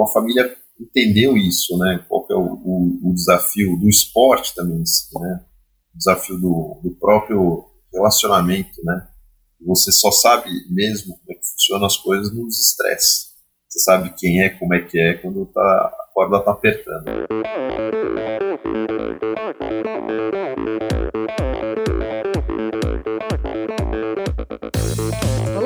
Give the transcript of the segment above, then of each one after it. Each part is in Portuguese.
Então a família entendeu isso, né? Qual é o, o, o, desafio do esporte também, né? O desafio do, do próprio relacionamento, né? Você só sabe mesmo como é que funcionam as coisas nos estresses. Você sabe quem é, como é que é, quando tá, a corda tá apertando.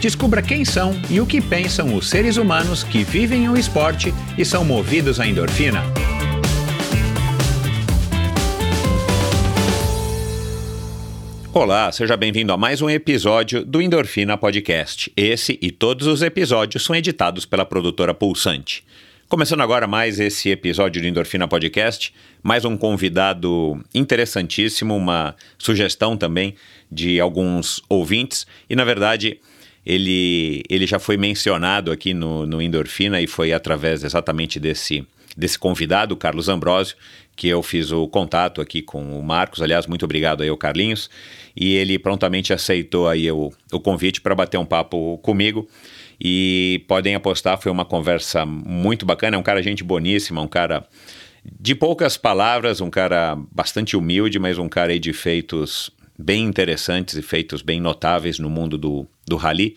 Descubra quem são e o que pensam os seres humanos que vivem o esporte e são movidos à endorfina. Olá, seja bem-vindo a mais um episódio do Endorfina Podcast. Esse e todos os episódios são editados pela produtora Pulsante. Começando agora mais esse episódio do Endorfina Podcast, mais um convidado interessantíssimo, uma sugestão também de alguns ouvintes, e na verdade ele, ele já foi mencionado aqui no, no Endorfina e foi através exatamente desse, desse convidado, Carlos Ambrosio, que eu fiz o contato aqui com o Marcos. Aliás, muito obrigado aí ao Carlinhos. E ele prontamente aceitou aí o, o convite para bater um papo comigo e podem apostar, foi uma conversa muito bacana. É um cara gente boníssima, um cara de poucas palavras, um cara bastante humilde, mas um cara aí de feitos bem interessantes e feitos bem notáveis no mundo do, do rally.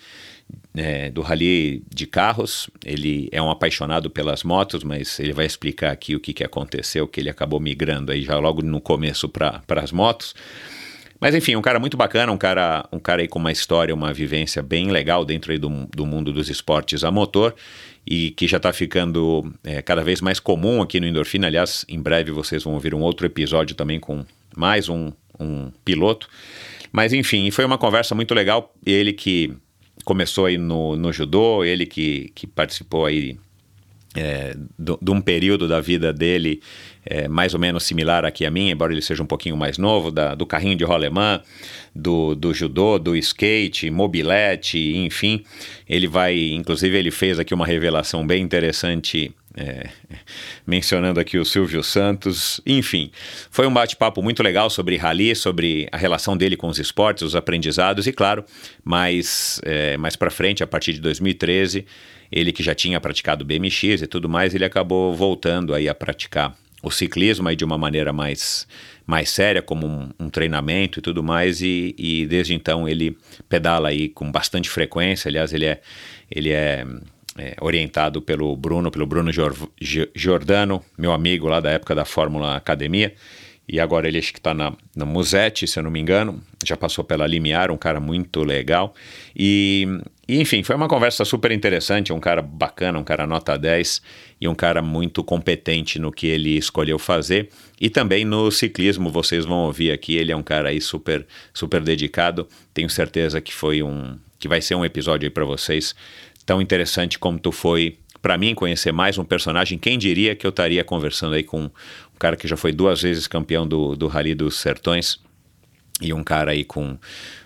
É, do rally de carros. Ele é um apaixonado pelas motos, mas ele vai explicar aqui o que, que aconteceu, que ele acabou migrando aí já logo no começo para as motos. Mas enfim, um cara muito bacana, um cara, um cara aí com uma história, uma vivência bem legal dentro aí do, do mundo dos esportes a motor e que já está ficando é, cada vez mais comum aqui no Endorfina. Aliás, em breve vocês vão ouvir um outro episódio também com mais um, um piloto. Mas enfim, foi uma conversa muito legal. Ele que começou aí no, no judô, ele que, que participou aí é, de um período da vida dele é, mais ou menos similar aqui a mim, embora ele seja um pouquinho mais novo, da, do carrinho de rolemã, do, do judô, do skate, mobilete, enfim. Ele vai, inclusive ele fez aqui uma revelação bem interessante é, mencionando aqui o Silvio Santos, enfim, foi um bate-papo muito legal sobre rally, sobre a relação dele com os esportes, os aprendizados e, claro, mais, é, mais para frente, a partir de 2013, ele que já tinha praticado BMX e tudo mais, ele acabou voltando aí a praticar o ciclismo aí de uma maneira mais, mais séria, como um, um treinamento e tudo mais, e, e, desde então ele pedala aí com bastante frequência, aliás, ele é, ele é, é orientado pelo Bruno, pelo Bruno Giordano, meu amigo lá da época da Fórmula Academia, e agora ele acho que está na, na Musete, se eu não me engano, já passou pela Limiar, um cara muito legal. E, e, enfim, foi uma conversa super interessante, um cara bacana, um cara nota 10 e um cara muito competente no que ele escolheu fazer. E também no ciclismo, vocês vão ouvir aqui, ele é um cara aí super, super dedicado. Tenho certeza que foi um que vai ser um episódio aí para vocês tão interessante como tu foi para mim conhecer mais um personagem. Quem diria que eu estaria conversando aí com cara que já foi duas vezes campeão do, do Rally dos Sertões e um cara aí com,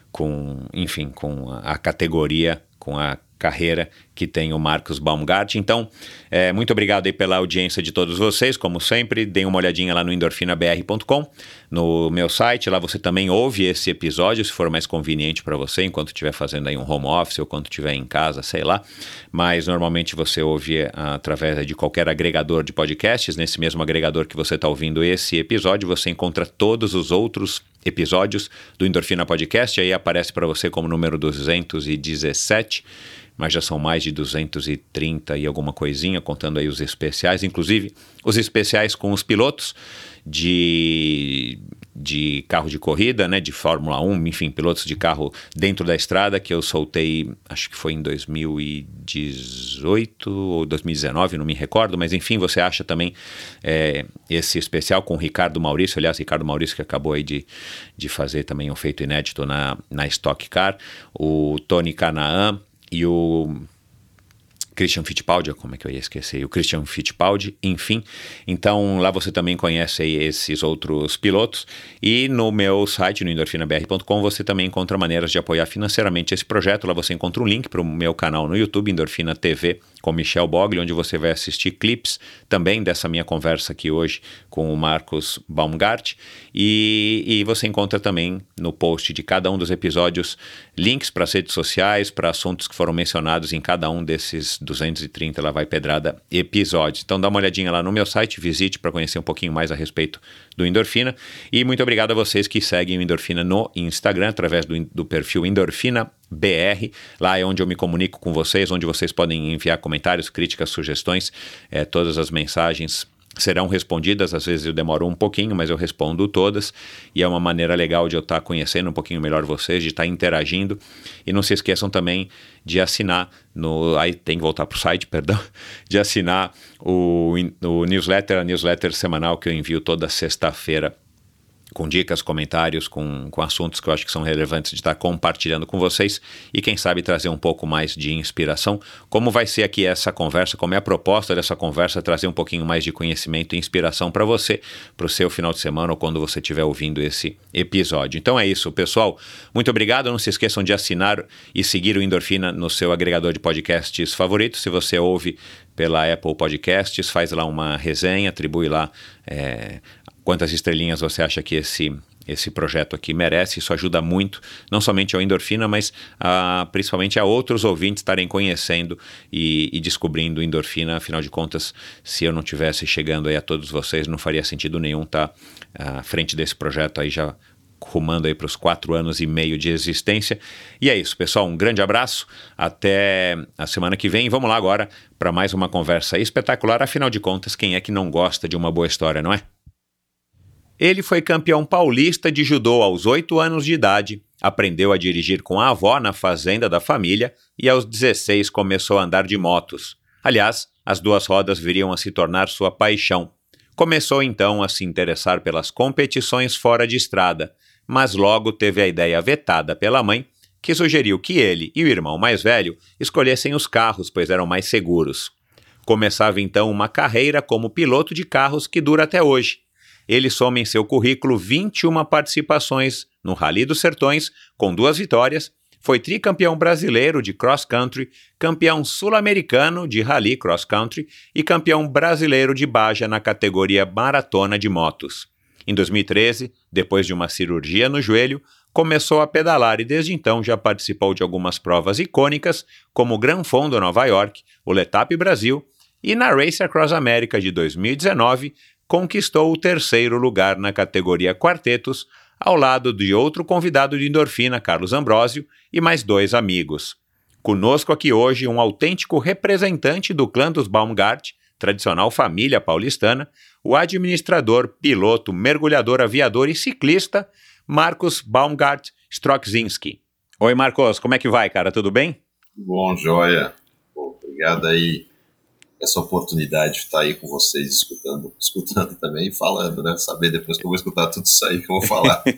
com enfim, com a, a categoria, com a carreira que tem o Marcos Baumgart. Então, é, muito obrigado aí pela audiência de todos vocês. Como sempre, deem uma olhadinha lá no endorfinabr.com, no meu site. Lá você também ouve esse episódio, se for mais conveniente para você, enquanto estiver fazendo aí um home office ou quando estiver em casa, sei lá. Mas normalmente você ouve através de qualquer agregador de podcasts. Nesse mesmo agregador que você está ouvindo esse episódio, você encontra todos os outros episódios do Endorfina Podcast. Aí aparece para você como número 217 mas já são mais de 230 e alguma coisinha, contando aí os especiais, inclusive os especiais com os pilotos de, de carro de corrida, né, de Fórmula 1, enfim, pilotos de carro dentro da estrada, que eu soltei, acho que foi em 2018 ou 2019, não me recordo, mas enfim, você acha também é, esse especial com o Ricardo Maurício, aliás, Ricardo Maurício que acabou aí de, de fazer também um feito inédito na, na Stock Car, o Tony Canaan, e o Christian Fittipaldi, como é que eu ia esquecer? O Christian Fittipaldi, enfim. Então lá você também conhece esses outros pilotos. E no meu site, no endorfinabr.com, você também encontra maneiras de apoiar financeiramente esse projeto. Lá você encontra um link para o meu canal no YouTube, Endorfina TV, com Michel Bogli, onde você vai assistir clips também dessa minha conversa aqui hoje com o Marcos Baumgart. E, e você encontra também no post de cada um dos episódios links para as redes sociais, para assuntos que foram mencionados em cada um desses 230 lá vai pedrada episódios. Então dá uma olhadinha lá no meu site, visite para conhecer um pouquinho mais a respeito do Endorfina. E muito obrigado a vocês que seguem o Endorfina no Instagram, através do, do perfil Endorfina BR. Lá é onde eu me comunico com vocês, onde vocês podem enviar comentários, críticas, sugestões, é, todas as mensagens serão respondidas, às vezes eu demoro um pouquinho, mas eu respondo todas, e é uma maneira legal de eu estar conhecendo um pouquinho melhor vocês, de estar interagindo, e não se esqueçam também de assinar, no, aí tem que voltar para o site, perdão, de assinar o, o newsletter, a newsletter semanal que eu envio toda sexta-feira com dicas, comentários, com, com assuntos que eu acho que são relevantes de estar compartilhando com vocês e quem sabe trazer um pouco mais de inspiração. Como vai ser aqui essa conversa, como é a proposta dessa conversa, trazer um pouquinho mais de conhecimento e inspiração para você, para o seu final de semana ou quando você estiver ouvindo esse episódio. Então é isso, pessoal. Muito obrigado. Não se esqueçam de assinar e seguir o Endorfina no seu agregador de podcasts favorito. Se você ouve pela Apple Podcasts, faz lá uma resenha, atribui lá é, quantas estrelinhas você acha que esse esse projeto aqui merece. Isso ajuda muito, não somente ao Endorfina, mas a, principalmente a outros ouvintes estarem conhecendo e, e, descobrindo Endorfina. Afinal de contas, se eu não tivesse chegando aí a todos vocês, não faria sentido nenhum estar tá, à frente desse projeto aí já rumando aí para os quatro anos e meio de existência. E é isso, pessoal. Um grande abraço. Até a semana que vem. Vamos lá agora para mais uma conversa espetacular. Afinal de contas, quem é que não gosta de uma boa história, não é? Ele foi campeão paulista de judô aos 8 anos de idade, aprendeu a dirigir com a avó na fazenda da família e aos 16 começou a andar de motos. Aliás, as duas rodas viriam a se tornar sua paixão. Começou então a se interessar pelas competições fora de estrada, mas logo teve a ideia vetada pela mãe, que sugeriu que ele e o irmão mais velho escolhessem os carros, pois eram mais seguros. Começava então uma carreira como piloto de carros que dura até hoje ele soma em seu currículo 21 participações no Rally dos Sertões, com duas vitórias, foi tricampeão brasileiro de cross country, campeão sul-americano de rally cross country e campeão brasileiro de Baja na categoria maratona de motos. Em 2013, depois de uma cirurgia no joelho, começou a pedalar e desde então já participou de algumas provas icônicas, como o Gran Fondo Nova York, o Letap Brasil e na Race Across America de 2019, conquistou o terceiro lugar na categoria quartetos, ao lado de outro convidado de endorfina, Carlos Ambrósio, e mais dois amigos. Conosco aqui hoje um autêntico representante do clã dos Baumgart, tradicional família paulistana, o administrador, piloto, mergulhador, aviador e ciclista, Marcos Baumgart Stroczynski. Oi, Marcos, como é que vai, cara? Tudo bem? Bom, joia. Obrigado aí essa oportunidade de estar aí com vocês escutando, escutando também e falando, né? Saber depois que eu vou escutar tudo isso aí que eu vou falar.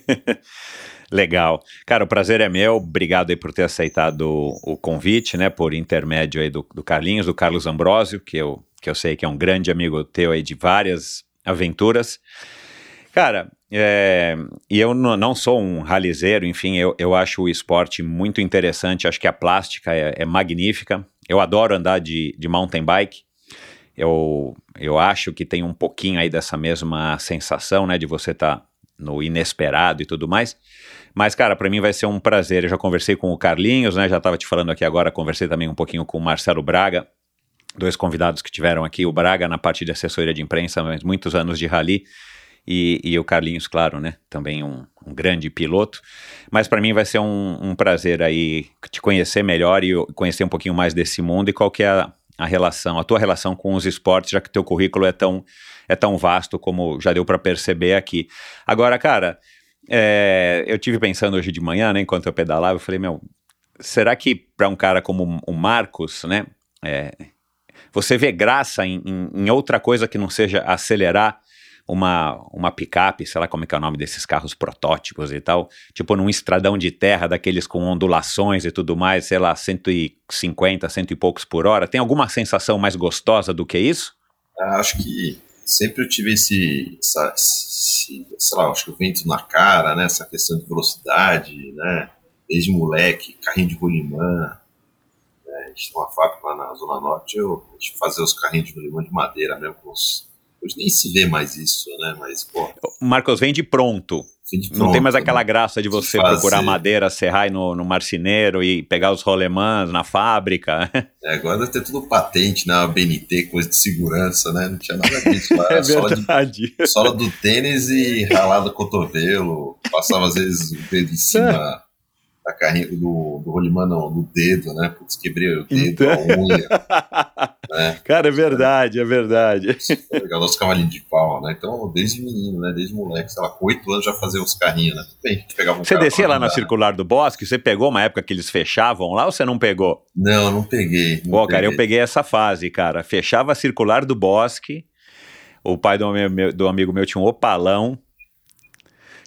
Legal. Cara, o prazer é meu. Obrigado aí por ter aceitado o, convite, né? Por intermédio aí do, do Carlinhos, do Carlos Ambrosio, que eu, que eu sei que é um grande amigo teu aí de várias aventuras. Cara, é, e eu não sou um ralizeiro, enfim, eu, eu acho o esporte muito interessante, acho que a plástica é, é magnífica. Eu adoro andar de, de mountain bike, eu, eu acho que tem um pouquinho aí dessa mesma sensação, né, de você estar tá no inesperado e tudo mais. Mas, cara, para mim vai ser um prazer. Eu já conversei com o Carlinhos, né, já estava te falando aqui agora, conversei também um pouquinho com o Marcelo Braga, dois convidados que tiveram aqui, o Braga na parte de assessoria de imprensa, mas muitos anos de rally, e, e o Carlinhos, claro, né, também um, um grande piloto. Mas para mim vai ser um, um prazer aí te conhecer melhor e conhecer um pouquinho mais desse mundo e qual que é a a relação, a tua relação com os esportes, já que teu currículo é tão, é tão vasto como já deu para perceber aqui. Agora, cara, é, eu tive pensando hoje de manhã, né, enquanto eu pedalava, eu falei, meu, será que para um cara como o Marcos, né, é, você vê graça em, em, em, outra coisa que não seja acelerar uma, uma picape, sei lá como é que é o nome desses carros protótipos e tal, tipo num estradão de terra daqueles com ondulações e tudo mais, sei lá, 150, cento e poucos por hora, tem alguma sensação mais gostosa do que isso? Ah, acho que sempre eu tive esse, essa, esse, sei lá, acho que o vento na cara, né, essa questão de velocidade, né, desde moleque, carrinho de rolimã, né, a gente tem uma fábrica lá na Zona Norte, eu, a gente fazia os carrinhos de rolimã de madeira mesmo, com os, hoje nem se vê mais isso, né, mas, pô... Marcos, vende pronto. Pronto, não tem mais aquela graça de você fazer. procurar madeira, serrar no, no marceneiro e pegar os rolemãs na fábrica. É, agora deve ter tudo patente, né? BNT, coisa de segurança, né? Não tinha nada disso é sola, verdade. de, sola do tênis e ralado cotovelo. Passava às vezes o dedo em cima da carrinha, do, do rolimã, não, do dedo, né? Putz, quebrei o dedo, Então. a unha. né? Cara, é verdade, é verdade. Foi Legal, nosso cavalinho de pau, né? Então, desde menino, né? Desde moleque, sei lá, com oito anos já fazia os carrinhos, né? Tudo bem, pegava um Você descia lá na circular do bosque, você pegou uma época que eles fechavam lá ou você não pegou? Não, não peguei. Não Pô, cara, eu peguei. peguei essa fase, cara. Fechava a circular do bosque. O pai do, meu- do amigo meu tinha um opalão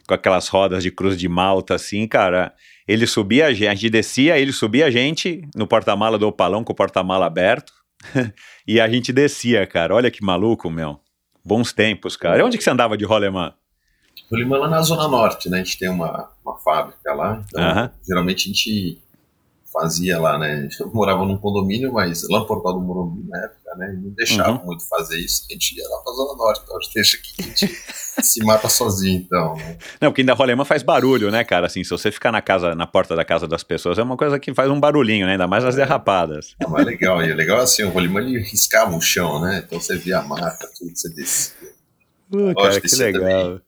com aquelas rodas de cruz de malta, assim, cara. Ele subia a gente, a gente descia, ele subia a gente no porta-mala do opalão com o porta-mala aberto. e a gente descia, cara. Olha que maluco, meu. Bons tempos, cara. E onde que você andava de rolemã? Rolimã lá na Zona Norte, né? A gente tem uma, uma fábrica lá. Então, Aham. geralmente a gente fazia lá, né? A gente morava num condomínio, mas lá no Portal do Morumbi na época, né? Não deixava Uhum. muito fazer isso. A gente ia lá pra Zona Norte. Então a gente deixa aqui, a gente se mata sozinho, então. Né? Não, porque ainda rolemã faz barulho, né, cara? Assim, se você ficar na casa, na porta da casa das pessoas, é uma coisa que faz um barulhinho, né? Ainda mais as derrapadas. É mais legal. E o legal é assim, o rolimã ele riscava o chão, né? Então você via a marca, tudo, você descia. Uh, cara, que é legal.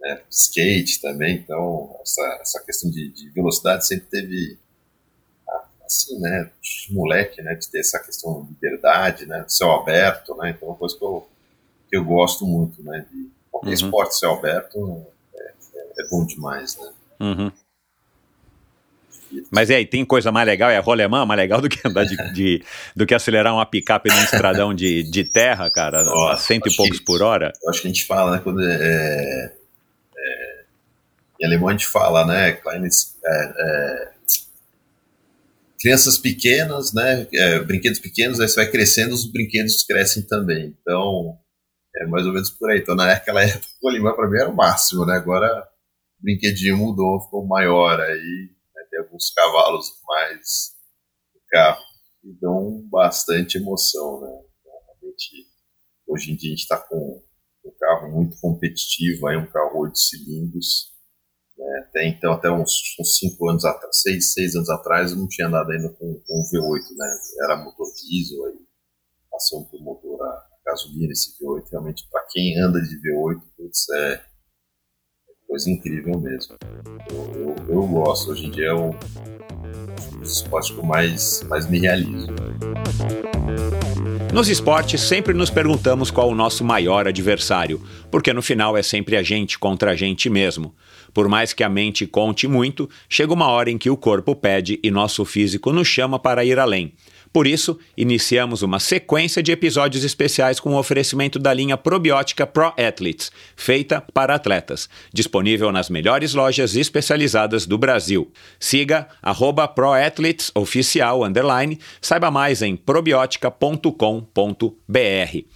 né? Skate também, então essa, essa questão de, de velocidade sempre teve assim, né, de moleque, né, de ter essa questão de liberdade, né, de céu aberto, né, então é uma coisa que eu, que eu gosto muito, né, de qualquer Uhum. esporte céu aberto é, é- é bom demais, né. Uhum. Mas e aí, tem coisa mais legal? É rolemã mais legal do que andar de, de- do que acelerar uma picape num estradão de, de terra, cara, a Nossa, cento e poucos que- por hora? Eu acho que a gente fala, né, quando é, é, em alemão a gente fala, né, kleines, é, é, crianças pequenas, né, é, brinquedos pequenos, aí você vai crescendo, os brinquedos crescem também. Então, é mais ou menos por aí. Então, naquela época, o Olimã para mim era o máximo, né, agora o brinquedinho mudou, ficou maior, aí né, tem alguns cavalos mais no carro que dão bastante emoção, né. Então, realmente, hoje em dia a gente está com um carro muito competitivo, aí um carro oito cilindros. Né? Até então, até uns, uns cinco anos atrás, seis, seis anos atrás, eu não tinha andado ainda com, um V8, né? Era motor diesel, aí passamos por motor a gasolina, esse V8. Realmente, para quem anda de V8, putz, é coisa incrível mesmo. Eu, eu, eu gosto, hoje em dia é um dos esportes que eu mais, mais me realizo. Nos esportes, sempre nos perguntamos qual o nosso maior adversário, porque no final é sempre a gente contra a gente mesmo. Por mais que a mente conte muito, chega uma hora em que o corpo pede e nosso físico nos chama para ir além. Por isso, iniciamos uma sequência de episódios especiais com o oferecimento da linha probiótica Pro Athletes, feita para atletas, disponível nas melhores lojas especializadas do Brasil. Siga arroba ProAthletes Oficial Underline, saiba mais em probiotica.com.br.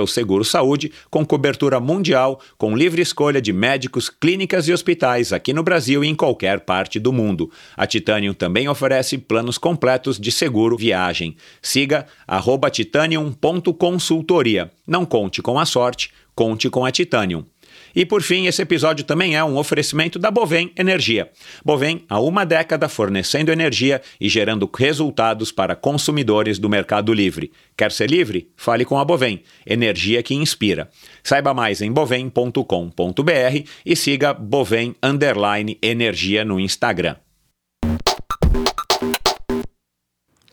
o Seguro Saúde, com cobertura mundial, com livre escolha de médicos, clínicas e hospitais aqui no Brasil e em qualquer parte do mundo. A Titanium também oferece planos completos de seguro viagem. Siga titanium.consultoria. Não conte com a sorte, conte com a Titanium. E por fim, esse episódio também é um oferecimento da Bovem Energia. Bovem há uma década fornecendo energia e gerando resultados para consumidores do mercado livre. Quer ser livre? Fale com a Bovem, energia que inspira. Saiba mais em bovem.com.br e siga Bovem Energia no Instagram.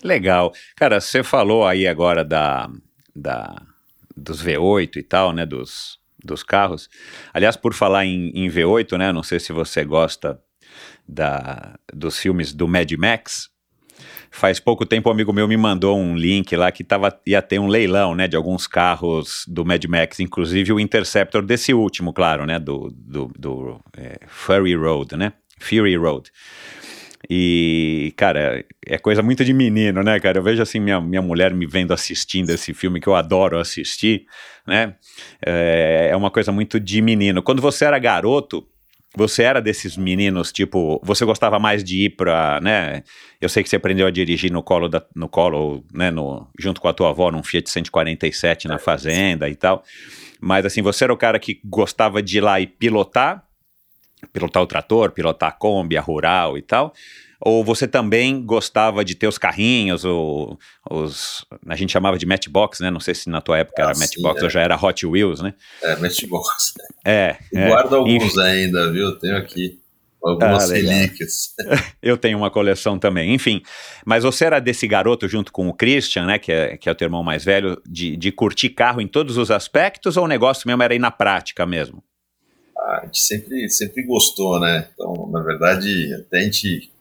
Legal. Cara, você falou aí agora da, da, dos V8 e tal, né? Dos, dos carros. Aliás, por falar em, em V8, né? Não sei se você gosta da, dos filmes do Mad Max. Faz pouco tempo um amigo meu me mandou um link lá que tava, ia ter um leilão, né, de alguns carros do Mad Max, inclusive o Interceptor desse último, claro, né, do, do, do é, Fury Road, né, Fury Road. E, cara, é coisa muito de menino, né, cara? Eu vejo assim minha, minha mulher me vendo assistindo esse filme que eu adoro assistir, né? É, é uma coisa muito de menino. Quando você era garoto, você era desses meninos, tipo, você gostava mais de ir pra, né? Eu sei que você aprendeu a dirigir no colo, da, no colo, né, no, junto com a tua avó, num Fiat 147 na fazenda e tal. Mas assim, você era o cara que gostava de ir lá e pilotar, pilotar o trator, pilotar a Kombi, a rural e tal? Ou você também gostava de ter os carrinhos, ou, os. A gente chamava de Matchbox, né? Não sei se na tua época ah, era sim, Matchbox é. ou já era Hot Wheels, né? É, Matchbox. É. é. Guardo alguns ainda, viu? Tenho aqui algumas ah, relíquias. Eu tenho uma coleção também. Enfim, mas você era desse garoto junto com o Christian, né? Que é, que é o teu irmão mais velho, de, de curtir carro em todos os aspectos, ou o negócio mesmo era ir na prática mesmo? A gente sempre, sempre gostou, né? Então, na verdade, até a gente,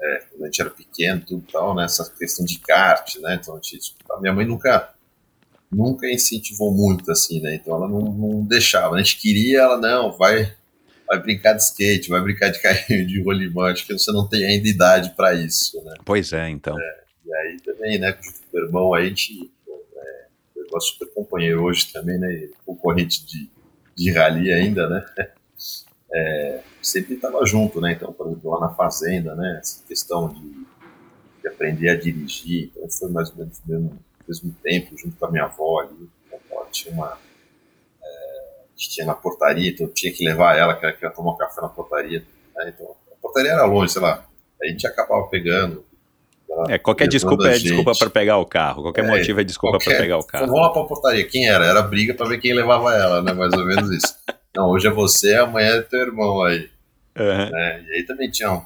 é, quando a gente era pequeno, tudo tal, né? Essa questão de kart, né? Então, a, gente, a minha mãe nunca, nunca incentivou muito, assim, né? Então, ela não, não deixava. A gente queria, ela, não, vai, vai brincar de skate, vai brincar de carrinho de rolimão. Acho que você não tem ainda idade para isso, né? Pois é, então. É, e aí também, né, com o irmão aí, a gente, é, eu gosto super companheiro hoje também, né? Concorrente de de rally ainda, né? É, sempre estava junto, né? Então, por exemplo, lá na fazenda, né? Essa questão de, de aprender a dirigir, então foi mais ou menos no mesmo, mesmo tempo, junto com a minha avó ali. Ela tinha uma. É, tinha na portaria, então eu tinha que levar ela, que ela queria tomar café na portaria. Né? Então, a portaria era longe, sei lá. A gente acabava pegando, é, qualquer desculpa é desculpa para pegar o carro. Qualquer é, motivo é desculpa para pegar o carro. Vamos lá para a portaria. Quem era? Era briga para ver quem levava ela, né? Mais ou menos isso. Não, hoje é você, amanhã é teu irmão aí. Uhum. Né? E aí também tinha um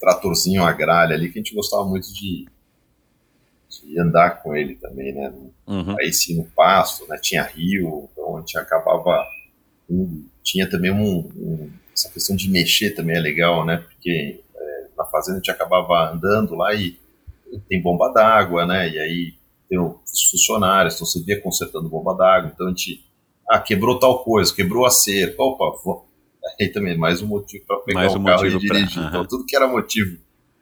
tratorzinho, uma gralha ali, que a gente gostava muito de, de andar com ele também, né? Uhum. Aí sim no pasto, né? Tinha rio, então a gente acabava. Tinha também um, um, Essa questão de mexer também é legal, né? Porque é, na fazenda a gente acabava andando lá e tem bomba d'água, né? E aí tem os funcionários, então você via consertando bomba d'água, então a gente. Ah, quebrou tal coisa, quebrou a cerca. Opa, vou... aí também mais um motivo para pegar mais um o carro e dirigir. Pra... Então tudo que era motivo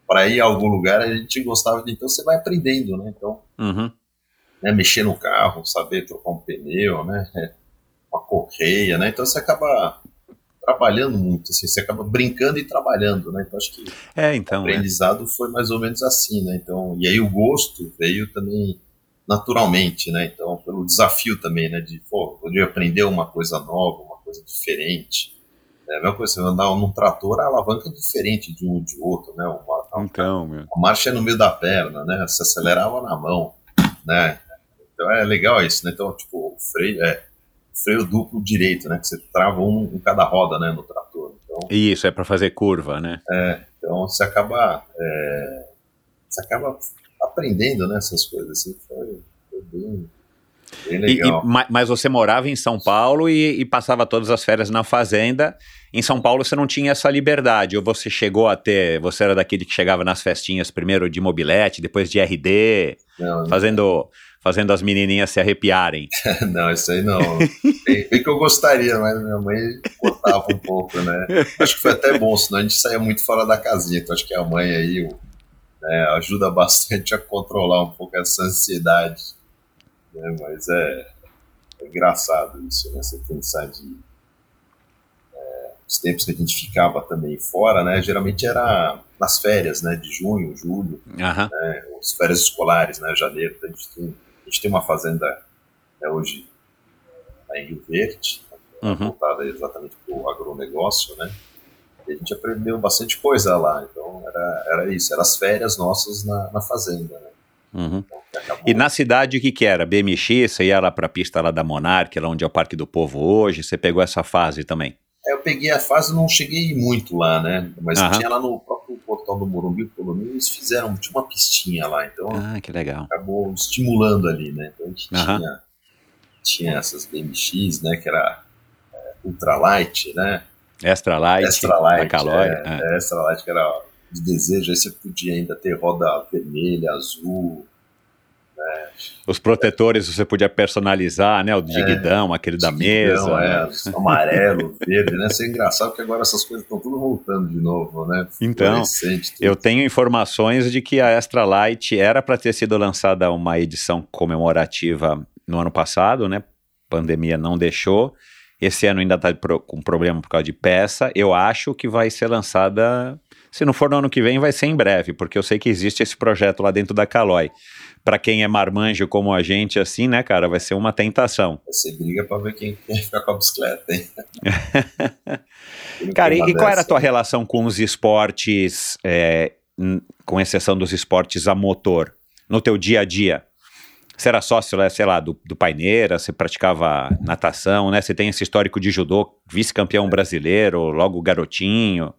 para ir a algum lugar a gente gostava de. Então você vai aprendendo, né? Então, uhum. né, mexer no carro, saber trocar um pneu, né? Uma correia, né? Então você acaba trabalhando muito, assim, você acaba brincando e trabalhando, né? Então acho que é, então, o aprendizado é. foi mais ou menos assim, né? Então, e aí o gosto veio também naturalmente, né? Então, pelo desafio também, né? De, pô, poder aprender uma coisa nova, uma coisa diferente. É a mesma coisa, você andar num trator, a alavanca é diferente de um de outro, né? Uma, então, meu. A marcha é no meio da perna, né? Você acelerava na mão, né? Então é legal isso, né? Então, tipo, o freio, é, freio duplo direito, né? Que você trava um em cada roda, né? No trator. Então, Isso, é para fazer curva, né? É, então você acaba, é, você acaba aprendendo, né? Essas coisas. Assim, foi, foi bem, bem legal. E, e, mas você morava em São Paulo e, e, passava todas as férias na fazenda. Em São Paulo você não tinha essa liberdade, ou você chegou a ter, você era daquele que chegava nas festinhas primeiro de mobilete, depois de RD, não, fazendo fazendo as menininhas se arrepiarem. não, isso aí não. Bem, bem, que eu gostaria, mas minha mãe cortava um pouco, né? Acho que foi até bom, senão a gente saía muito fora da casinha. Então acho que a mãe aí né, ajuda bastante a controlar um pouco essa ansiedade. Né? Mas é, é engraçado isso, né? Você pensar de é, os tempos que a gente ficava também fora, né? Geralmente era nas férias, né? De junho, julho, uhum. né, as férias escolares, né? Janeiro, então a gente tem a gente tem uma fazenda é, hoje em Rio Verde, uhum. voltada exatamente para o agronegócio, né? A gente aprendeu bastante coisa lá, então era, era isso, eram as férias nossas na, na fazenda, né? Uhum. Então, e na cidade, o que, que era? BMX, você ia lá para a pista lá da Monark, lá onde é o Parque do Povo hoje, você pegou essa fase também? É, eu peguei a fase, não cheguei muito lá, né? Mas uhum. tinha lá no próprio portal do Morumbi, pelo menos eles fizeram, tinha uma pistinha lá, então ah, que legal. acabou estimulando ali, né? Então a gente uhum. tinha, tinha essas BMX, né? Que era é, ultralight, né? Extra light, extra light, Calói, é, é. extra light que era de desejo, aí você podia ainda ter roda vermelha, azul, né? Os protetores você podia personalizar, né? O digidão, é, aquele da mesa. É, né? amarelo, verde, né? Isso é engraçado que agora essas coisas estão tudo voltando de novo, né? Então, eu tenho informações de que a Extra Light era para ter sido lançada uma edição comemorativa no ano passado, né? Pandemia não deixou. Esse ano ainda está com problema por causa de peça. Eu acho que vai ser lançada. Se não for no ano que vem, vai ser em breve, porque eu sei que existe esse projeto lá dentro da Caloi para quem é marmanjo como a gente, assim, né, cara, vai ser uma tentação. Vai ser briga para ver quem quer ficar com a bicicleta, hein? cara, e, e qual era a tua relação com os esportes, é, com exceção dos esportes a motor, no teu dia a dia? Você era sócio, né, sei lá, do, do Paineira, você praticava natação, né? Você tem esse histórico de judô, vice-campeão brasileiro, logo garotinho.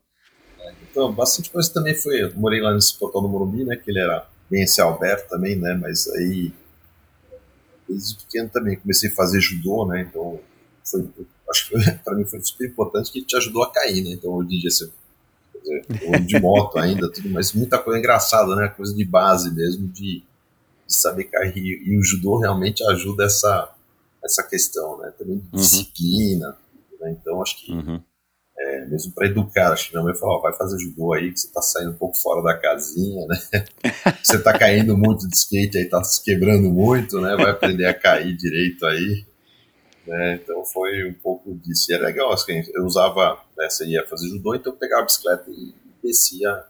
É, então, bastante coisa também foi. Morei lá nesse portal do Morumbi, né? Que ele era bem esse Alberto também, né? Mas aí, desde pequeno também comecei a fazer judô, né? Então, foi, acho que para mim foi super importante que te ajudou a cair, né? Então, hoje em dia você dizer, de moto ainda, tudo, mas muita coisa engraçada, né? Coisa de base mesmo, de, de saber cair. E o judô realmente ajuda essa, essa questão, né? Também de uhum. disciplina. Né? Então, acho que uhum. É, mesmo para educar. Acho que minha mãe falou: vai fazer judô aí, que você está saindo um pouco fora da casinha, né? você está caindo muito de skate aí, está se quebrando muito, né? Vai aprender a cair direito aí. Né? Então foi um pouco disso. E é legal, assim, eu usava, né, você ia fazer judô, então eu pegava a bicicleta e descia,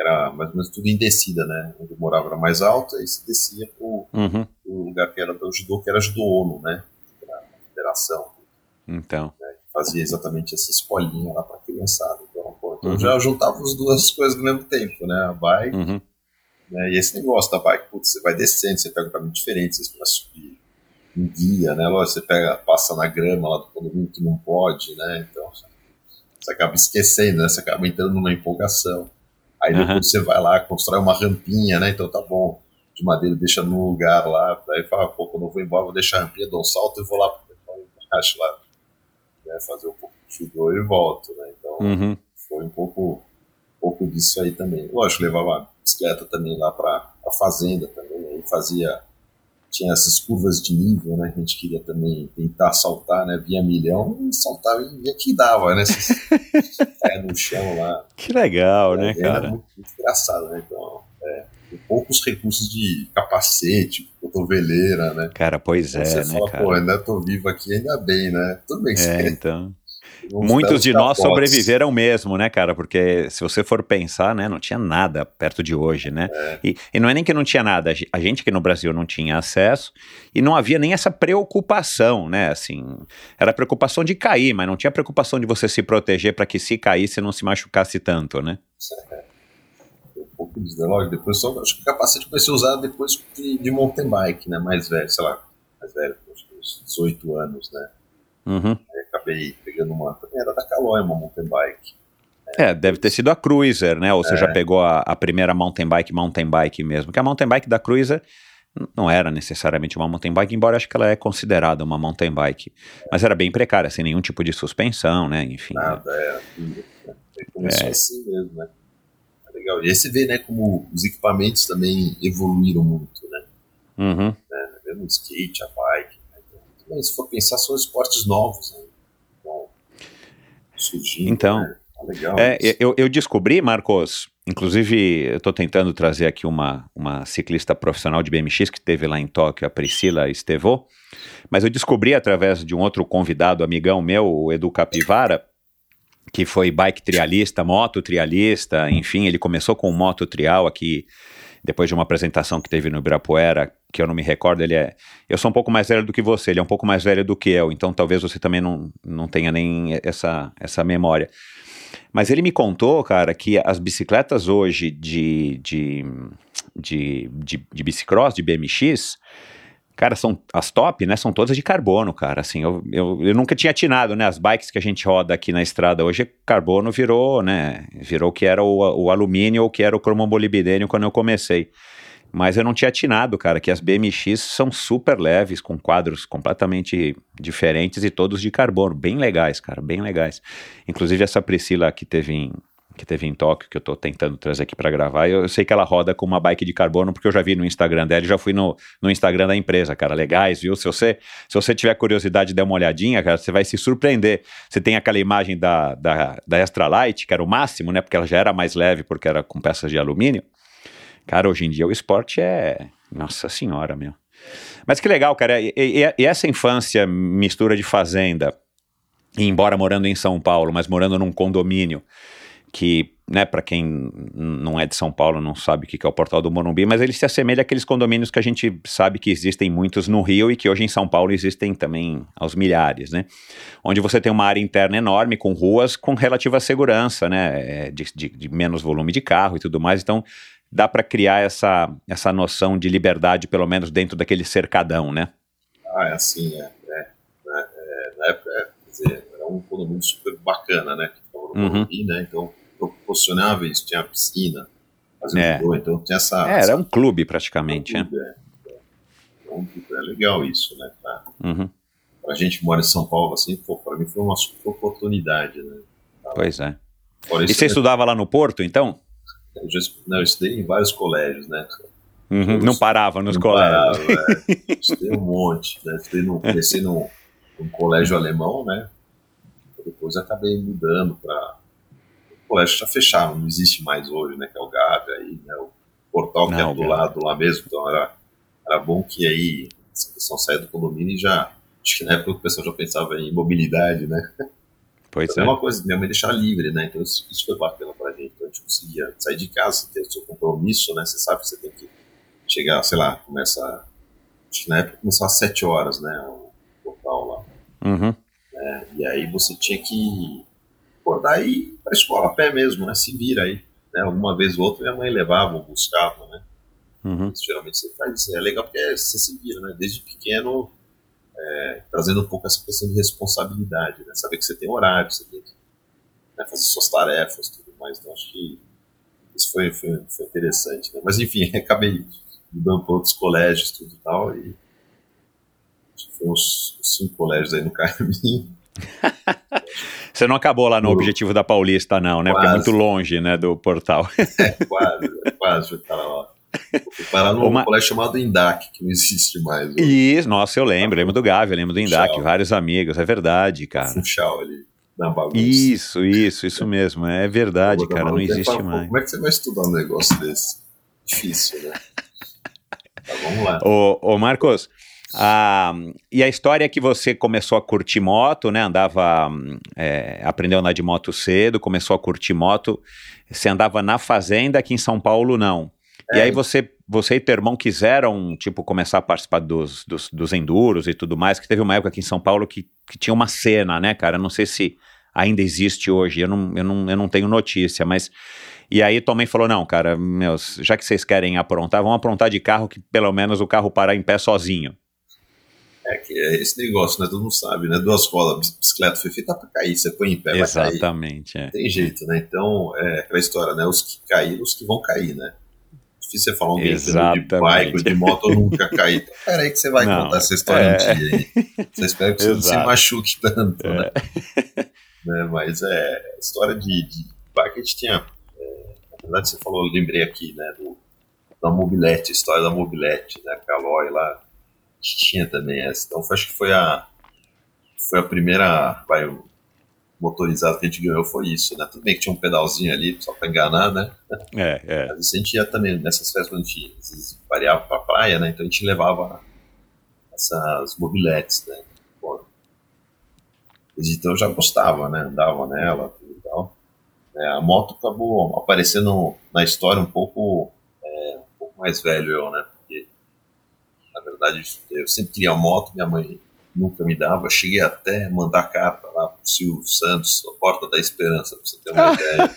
era mais ou menos tudo em descida, né? Onde eu morava era mais alto, aí você descia para o uhum. lugar que era do judô, que era judô ONU, né? Que era a federação. Então. Né? fazia exatamente essa escolinha lá para criançada. Então, pô, então uhum. já juntava as duas coisas ao mesmo tempo, né? A bike uhum. né? e esse negócio da bike, putz, você vai descendo, você pega um caminho diferente, você subir um guia, né? Lógico, você pega, passa na grama lá do condomínio que não pode, né? Então você acaba esquecendo, né? Você acaba entrando numa empolgação. Aí depois uhum. você vai lá, constrói uma rampinha, né? Então tá bom, de madeira, deixa no lugar lá. Daí fala, pô, quando eu vou embora, vou deixar a rampinha, dou um salto e vou lá embaixo lá né, fazer um pouco de judô e volto, né? Então uhum. foi um pouco, um pouco disso aí também. Lógico, levava bicicleta também lá para a fazenda também, aí fazia tinha essas curvas de nível, né? Que a gente queria também tentar saltar, né? Via milhão e saltava e via que dava, né? Caia no chão lá. Que legal, é, né, cara? Muito, muito, engraçado, né? Então, é, poucos recursos de capacete, cotoveleira, né? Cara, pois então, é, você né, fala, cara? pô, ainda tô vivo aqui, ainda bem, né? Tudo bem. É, então... Muitos de nós sobreviveram mesmo, né, cara? Porque se você for pensar, né, não tinha nada perto de hoje, né? É. E, e, não é nem que não tinha nada, a gente aqui no Brasil não tinha acesso e não havia nem essa preocupação, né? Assim, era preocupação de cair, mas não tinha preocupação de você se proteger para que se caísse não se machucasse tanto, né? É. Um pouco né? Lógico, depois só, acho que o capacete comecei a usar depois de, de mountain bike, né? Mais velho, sei lá, mais velho, uns 18 anos, né? Uhum. Acabei pegando uma, era da Caloi, uma mountain bike. É, deve ter sido a Cruiser, né? Ou você é. já pegou a, a, primeira mountain bike, mountain bike mesmo. Que a mountain bike da Cruiser não era necessariamente uma mountain bike, embora acho que ela é considerada uma mountain bike. Mas era bem precária, sem nenhum tipo de suspensão, né? Enfim. Nada, é. Começou é. assim mesmo, né? É legal. E aí você vê, né, como os equipamentos também evoluíram muito, né? Uhum. Né? Mesmo o skate, a bike, também, se for pensar, são esportes novos, né? Então. Então, né? tá legal. É, eu, eu descobri, Marcos, inclusive eu estou tentando trazer aqui uma, uma ciclista profissional de BMX que teve lá em Tóquio, a Priscila Estevô, mas eu descobri através de um outro convidado, amigão meu, o Edu Capivara, que foi bike trialista, moto trialista, enfim, ele começou com moto trial aqui depois de uma apresentação que teve no Ibirapuera, que eu não me recordo, ele é. Eu sou um pouco mais velho do que você, ele é um pouco mais velho do que eu, então talvez você também não, não tenha nem essa, essa memória. Mas ele me contou, cara, que as bicicletas hoje de, de, de, de, de bicicross, de BMX, Cara, são as top, né? São todas de carbono, cara. Assim, eu, eu, eu, nunca tinha atinado, né? As bikes que a gente roda aqui na estrada hoje, carbono virou, né? Virou que era o, o alumínio ou que era o cromomolibdênio quando eu comecei. Mas eu não tinha atinado, cara, que as BMX são super leves, com quadros completamente diferentes e todos de carbono. Bem legais, cara, bem legais. Inclusive essa Priscila que teve em, que teve em Tóquio, que eu tô tentando trazer aqui para gravar, eu, eu, sei que ela roda com uma bike de carbono, porque eu já vi no Instagram dela e já fui no, no Instagram da empresa, cara, legais, viu? Se você, se você tiver curiosidade de dar uma olhadinha, cara, você vai se surpreender. Você tem aquela imagem da, da, da Extra Light, que era o máximo, né, porque ela já era mais leve, porque era com peças de alumínio. Cara, hoje em dia o esporte é... Nossa senhora, meu. Mas que legal, cara, e, e, e essa infância mistura de fazenda, embora morando em São Paulo, mas morando num condomínio, que, né, para quem não é de São Paulo, não sabe o que é o Portal do Morumbi, mas ele se assemelha àqueles condomínios que a gente sabe que existem muitos no Rio e que hoje em São Paulo existem também aos milhares, né? Onde você tem uma área interna enorme, com ruas com relativa segurança, né? É, de, de, de menos volume de carro e tudo mais, então dá para criar essa, essa noção de liberdade, pelo menos dentro daquele cercadão, né? Ah, é assim, é. é, é na época, é, quer dizer, era um condomínio super bacana, né? Que ficava no Morumbi, uhum. né? Então proporcionava isso, tinha piscina, fazia é. então tinha essa... É, era um clube praticamente, um clube, é. Então, é legal isso, né? Pra, uhum. pra gente que mora em São Paulo, assim, pô, pra mim foi uma super oportunidade, né? Pois é. e você estudava lá no Porto, então? Eu, já, não, eu estudei em vários colégios, né? Uhum, não parava nos não colégios. Parava, é. Estudei um monte, né? Estudei no, comecei num, num colégio alemão, né? Depois acabei mudando para colégio já fechava, não existe mais hoje, né? Que é o Gávea aí, né? O portal que não, é do lado lá mesmo, então era, era bom que aí essa questão saia do condomínio e já. Acho que na época o pessoal já pensava em mobilidade, né? Pois então, é. é uma coisa, minha mãe deixar livre, né? Então isso, isso foi bacana pra gente. Então a gente conseguia sair de casa, ter o seu compromisso, né? Você sabe que você tem que chegar, sei lá, começa. Acho que na época começava às 7 horas, né? O portal lá. Uhum. É, e aí você tinha que acordar e ir para a escola a pé mesmo, né? Se vira aí. Né? Alguma vez ou outra minha mãe levava ou buscava, né? Uhum. Geralmente você faz isso. É legal porque você se vira, né? Desde pequeno, é, trazendo um pouco essa questão de responsabilidade, né? Saber que você tem horário, você tem que né, fazer suas tarefas tudo mais. Então acho que isso foi, foi, foi interessante. Né? Mas enfim, acabei mudando para outros colégios tudo e tal. E foi uns, uns cinco colégios aí no caminho. Você não acabou lá no objetivo da Paulista, não, né? Quase. Porque é muito longe, né, do portal. É, quase, quase lá. Fui parar num Uma... colégio chamado Indac, que não existe mais. Hoje. Isso, nossa, eu lembro, lembro do Gavi, eu lembro do Indac, vários amigos, é verdade, cara. Funchal ali, na bagunça. Isso, isso, isso mesmo, é verdade, cara, não existe mais. Como é que você vai estudar um negócio desse? Difícil, né? Tá, vamos lá. Ô, ô Marcos, ah, e a história é que você começou a curtir moto, né? Andava, é, aprendeu a andar de moto cedo, começou a curtir moto. Você andava na fazenda aqui em São Paulo, não. É. E aí você, você e teu irmão quiseram, tipo, começar a participar dos, dos, dos enduros e tudo mais, que teve uma época aqui em São Paulo que, que tinha uma cena, né, cara? Não sei se ainda existe hoje, eu não, eu não, eu não tenho notícia, mas... E aí tua mãe falou, não, cara, meus, já que vocês querem aprontar, vamos aprontar de carro que pelo menos o carro parar em pé sozinho. É que é esse negócio, né? Todo mundo sabe, né? Duas rodas, bicicleta foi feita para cair, você põe em pé, Exatamente, é. Tem jeito, né? Então, é aquela história, né? Os que caíram, os que vão cair, né? Difícil você falar um de bike ou de moto nunca cair. Então, peraí que você vai Não, contar essa história é... um dia aí. Você espera que você não se machuque tanto, né? é. né? Mas é, história de, de bike a gente tinha. É, na verdade, você falou, eu lembrei aqui, né? Do, da mobilete, história da mobilete, né? Calói lá tinha também essa. Então acho que foi a foi a primeira vai, motorizada que a gente ganhou foi isso, né? Tudo bem que tinha um pedalzinho ali só para enganar, né? É, é. Mas a gente ia também nessas festas quando a gente variava para praia, né? Então a gente levava essas mobiletes, né? Pô, então eu já gostava, né? Andava nela e tal. É, a moto acabou aparecendo na história um pouco mais velho eu, né? Verdade, eu sempre queria moto, minha mãe nunca me dava. Cheguei até a mandar carta lá pro Silvio Santos, a Porta da Esperança, pra você ter uma ideia.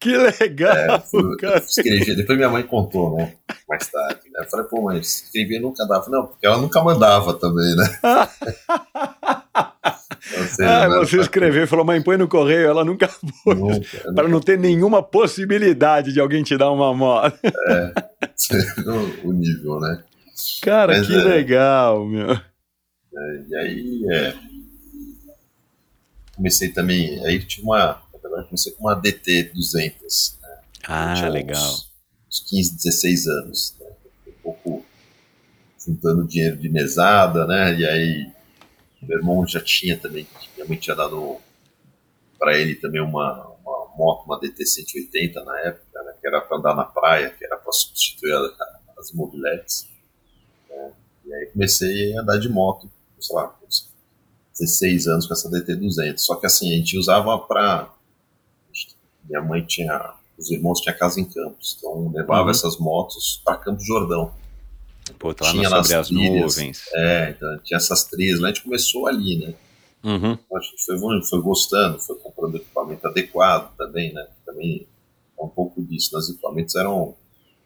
que legal, É, fui- cara. escrevi, depois minha mãe contou, né? Mais tarde. Né? Eu falei, pô, mãe, escrever nunca dava. Não, porque ela nunca mandava também, né? Seja, Ah, você escreveu e falou, mãe, põe no correio, ela nunca foi. Para não ter nenhuma possibilidade de alguém te dar uma moto. o nível, né? Cara, Mas que é. legal, meu. E aí, é, comecei também, aí tive uma, na verdade, comecei com uma DT 200, né? Ah, Tinha legal. Uns, uns 15, 16 anos, né? Um pouco juntando dinheiro de mesada, né? E aí, meu irmão já tinha também, minha mãe tinha dado para ele também uma, uma moto, uma DT 180 na época, né? Que era para andar na praia, que era para substituir a- as mobiletes. né? E aí comecei a andar de moto, sei lá, com uns 16 anos com essa DT 200. Só que assim, a gente usava para minha mãe tinha, os irmãos tinham casa em Campos, então levava Uhum. essas motos para Campos Jordão. Pô, tá tinha lá sobre as as trilhas. nuvens. É, então tinha essas trilhas, lá a gente começou ali, né? Uhum. A gente foi, foi gostando, foi comprando equipamento adequado também, né? Também é um pouco disso. Né? Os equipamentos eram,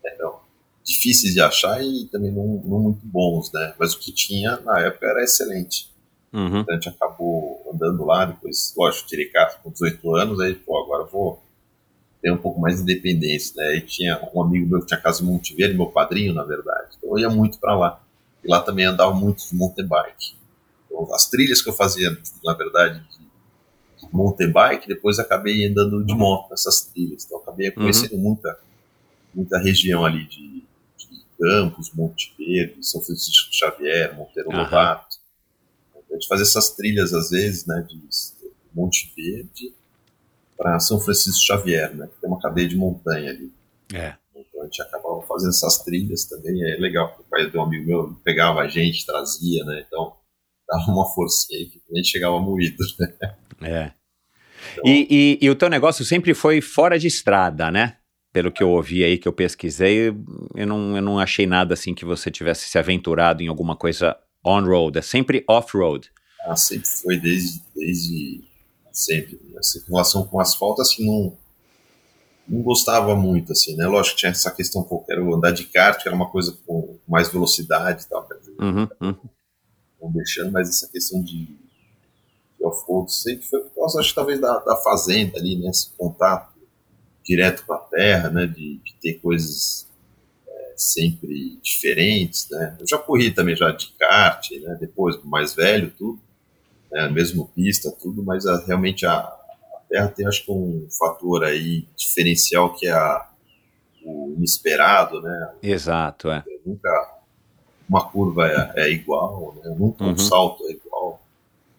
eram difíceis de achar e também não, não muito bons, né? Mas o que tinha na época era excelente. Uhum. Então a gente acabou andando lá, depois, lógico, tirei carta com 18 anos, aí, pô, agora vou ter um pouco mais de independência, né? E tinha um amigo meu que tinha casa em Monte Verde, meu padrinho, na verdade. Então eu ia muito para lá. E lá também andava muito de mountain bike. Então, as trilhas que eu fazia, na verdade, de mountain bike, depois acabei andando de moto nessas trilhas. Então acabei conhecendo muita, muita região ali de, de Campos, Monte Verde, São Francisco Xavier, Monteiro. Lobato. A gente fazia essas trilhas, às vezes, né, de Monte Verde para São Francisco Xavier, né, que tem uma cadeia de montanha ali. É. Então a gente acabava fazendo essas trilhas também, é legal, porque o pai de um amigo meu pegava a gente, trazia, né, então dava uma forcinha aí que a gente chegava moído, né. É. E, e- e o teu negócio sempre foi fora de estrada, né? Pelo que eu ouvi aí, que eu pesquisei, eu não, eu não achei nada assim que você tivesse se aventurado em alguma coisa on-road. É sempre off-road. Ah, sempre foi desde, desde sempre. Assim, em relação com asfalto, assim, não, não gostava muito, assim, né? Lógico que tinha essa questão, pô, quero andar de kart, que era uma coisa com mais velocidade e tal, quer dizer, Uhum, uhum. não deixando, mas essa questão de, de off-road sempre foi por causa, acho que talvez da, da fazenda ali, né? Esse contato direto com a terra, né? De, de ter coisas é, sempre diferentes, né? Eu já corri também já de kart, né? Depois, mais velho, tudo, né? Mesmo pista, tudo, mas a- realmente a, a terra tem, acho que um fator aí diferencial que é a, o inesperado, né? Exato, é. nunca uma curva é, é igual, né? nunca Uhum. um salto é igual.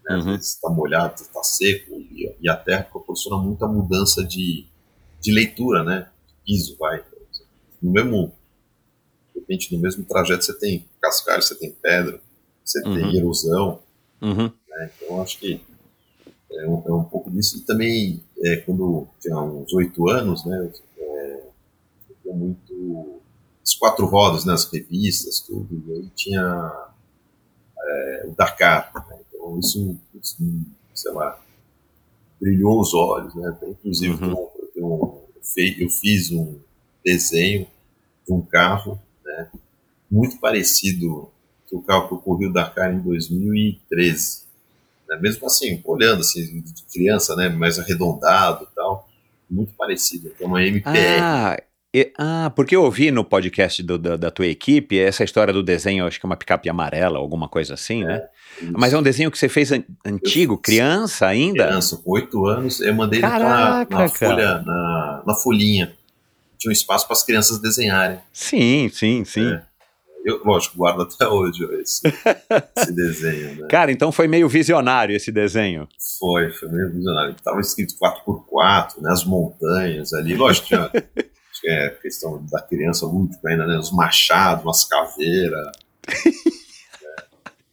Né? Às Uhum. vezes está molhado, está seco, e, e a terra proporciona muita mudança de, de leitura, né? De piso, vai. No mesmo, de repente, no mesmo trajeto você tem cascalho, você tem pedra, você Uhum. tem erosão, Uhum. Né? Então acho que é um, é um pouco disso. E também, é, quando tinha uns oito anos, né? É, eu via muito as quatro rodas, né? As revistas, tudo. E aí tinha é, o Dakar. Né? Então isso, isso, sei lá, brilhou os olhos, né? Inclusive, Uhum. um- eu, eu eu fiz um desenho de um carro, né? Muito parecido com o carro que eu corri o Dakar em 2013. Né? Mesmo assim, olhando assim, de criança, né? Mais arredondado e tal. Muito parecido. É uma MPR. Ah, e- ah, porque eu ouvi no podcast do- da, da tua equipe essa história do desenho, acho que é uma picape amarela, alguma coisa assim, né? Isso. Mas é um desenho que você fez an- antigo, fiz. criança ainda? criança, com oito anos, eu mandei ele Caraca, na, na folha, na, na folhinha. Tinha um espaço para as crianças desenharem. Sim, sim, sim. É. Eu, lógico, guardo até hoje esse, esse desenho, né? Cara, então foi meio visionário esse desenho. Foi, foi meio visionário. Tava escrito 4x4, né? As montanhas ali. Lógico, tinha acho que é a questão da criança lúdica ainda, né? Os machados, umas caveiras. né?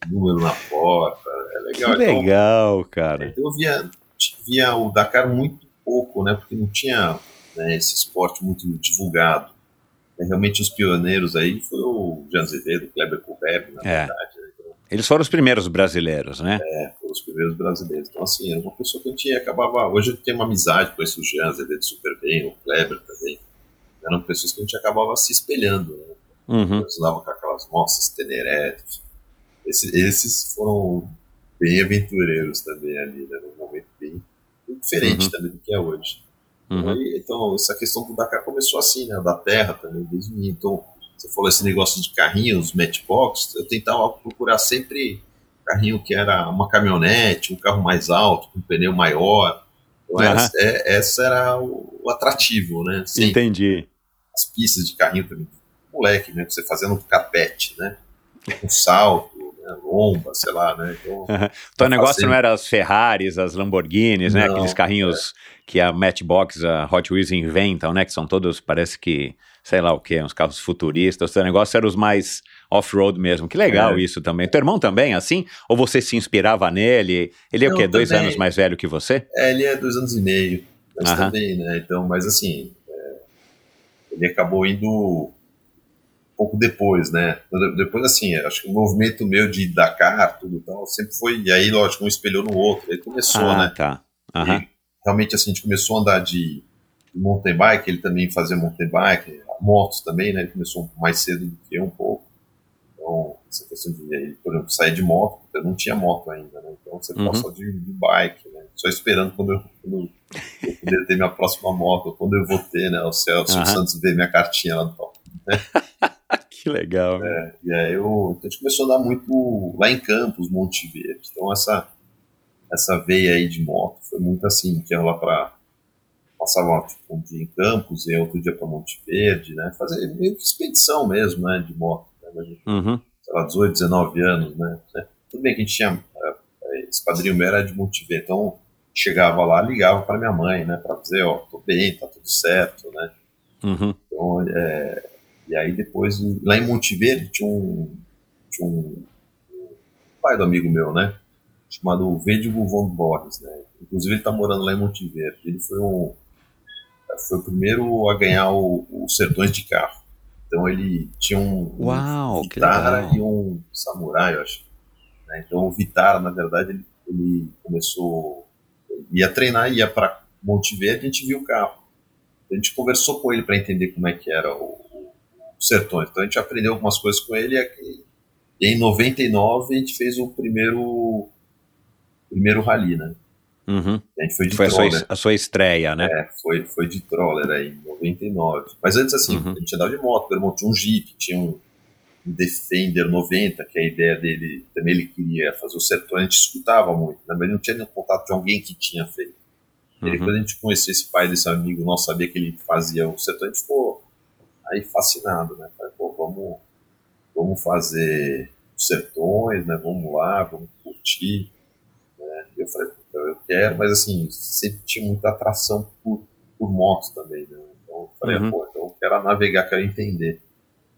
Número na porta. É Que legal. Então, legal, cara. Então eu via, via o Dakar muito pouco, né? Porque não tinha né, esse esporte muito divulgado. Realmente os pioneiros aí foi o Jean Azevedo, o Kleber Kubeb, na É. verdade. né? Então, Eles foram os primeiros brasileiros, né? é, foram os primeiros brasileiros. Então, assim, era uma pessoa que a gente acabava. Hoje eu tenho uma amizade, conheço o Jean Azevedo super bem, o Kleber também. Eram pessoas que a gente acabava se espelhando, né? Uhum. Eles andavam com aquelas moças Teneré. Esse, esses foram bem aventureiros também ali, né? Num momento bem, bem diferente Uhum. também do que é hoje. Uhum. Aí, então, essa questão do Dakar começou assim, né? Da terra também, desde o início. Então, você falou esse negócio de carrinhos, matchbox, eu tentava procurar sempre carrinho que era uma caminhonete, um carro mais alto, com um pneu maior. Então, Aham. essa, é- essa era o, o atrativo, né? Entendi. as pistas de carrinho também. Moleque, né? Você fazendo um capete, né? Um salto? Lomba, sei lá, né? Então, Então o negócio fazendo. não era as Ferraris, as Lamborghinis, né? Não, Aqueles carrinhos que a Matchbox, a Hot Wheels inventam, né? Que são todos, parece que, sei lá o quê, uns carros futuristas. O negócio era os mais off-road mesmo. Que legal É. isso também. Teu irmão também, assim? Ou você se inspirava nele? Ele é o Não, quê? Dois também. anos mais velho que você? é, ele é dois anos e meio, mas Aham. também, né? Então, mas assim, é, ele acabou indo pouco depois, né? Depois, assim, acho que o movimento meu de Dakar, tudo tal, sempre foi. E aí, lógico, um espelhou no outro. Aí começou, ah, né? tá. E realmente, assim, a gente começou a andar de, mountain bike, ele também fazia mountain bike, motos também, né? Ele começou mais cedo do que eu um pouco. Então, essa questão de, aí, por exemplo, sair de moto, porque eu não tinha moto ainda, né? Então você Uhum. só de, de bike, né? Só esperando quando eu, quando eu puder ter minha próxima moto, quando eu vou ter, né? O Celso Aham. Santos ver minha cartinha lá no top. que legal. E aí eu, então a gente começou a andar muito lá em Campos, Monte Verde. Então essa essa veia aí de moto foi muito assim, que ia lá para passava tipo, um dia em Campos e outro dia para Monte Verde, né? Fazer meio que expedição mesmo, né, de moto. Né? A gente, Uhum. sei lá, 18, 19 anos, né? Tudo bem que a gente tinha eh, esse padrinho meu era de Monte Verde, então chegava lá, ligava para minha mãe, né, para dizer, ó, tô bem, tá tudo certo, né? Uhum. Então, é, e aí depois, lá em Monte Verde, tinha um, tinha um, um pai do amigo meu, né? Chamado Vedgo von Borges, né? Inclusive ele tá morando lá em Monte Verde. Ele foi um foi o primeiro a ganhar o, o Sertões de carro. Então ele tinha um, Uau, um Vitara e um Samurai, eu acho. né? Então o Vitara, na verdade, ele, ele começou ia treinar, ia para Monte Verde, a gente viu o carro. A gente conversou com ele para entender como é que era o Sertões. Então a gente aprendeu algumas coisas com ele. E, e em 99 a gente fez o primeiro primeiro rally, né? Uhum. A gente foi de Foi a sua, troller. a sua estreia, né? É, foi, foi de troller aí, em 99. Mas antes, assim, Uhum. a gente andava de moto, meu irmão tinha um Jeep, tinha um, um Defender 90, que a ideia dele, também ele queria fazer o Sertões, a gente escutava muito, né? mas não tinha nenhum contato de alguém que tinha feito. E aí, Uhum. quando a gente conheceu esse pai desse amigo nosso, sabia que ele fazia o Sertões, a gente ficou aí fascinado, né? Falei, pô, vamos, vamos fazer os Sertões, né? Vamos lá, vamos curtir. Né? Eu falei, "Puta, eu quero, mas assim, sempre tinha muita atração por, por motos também, né? Então eu falei, Uhum. pô, então eu quero navegar, quero entender.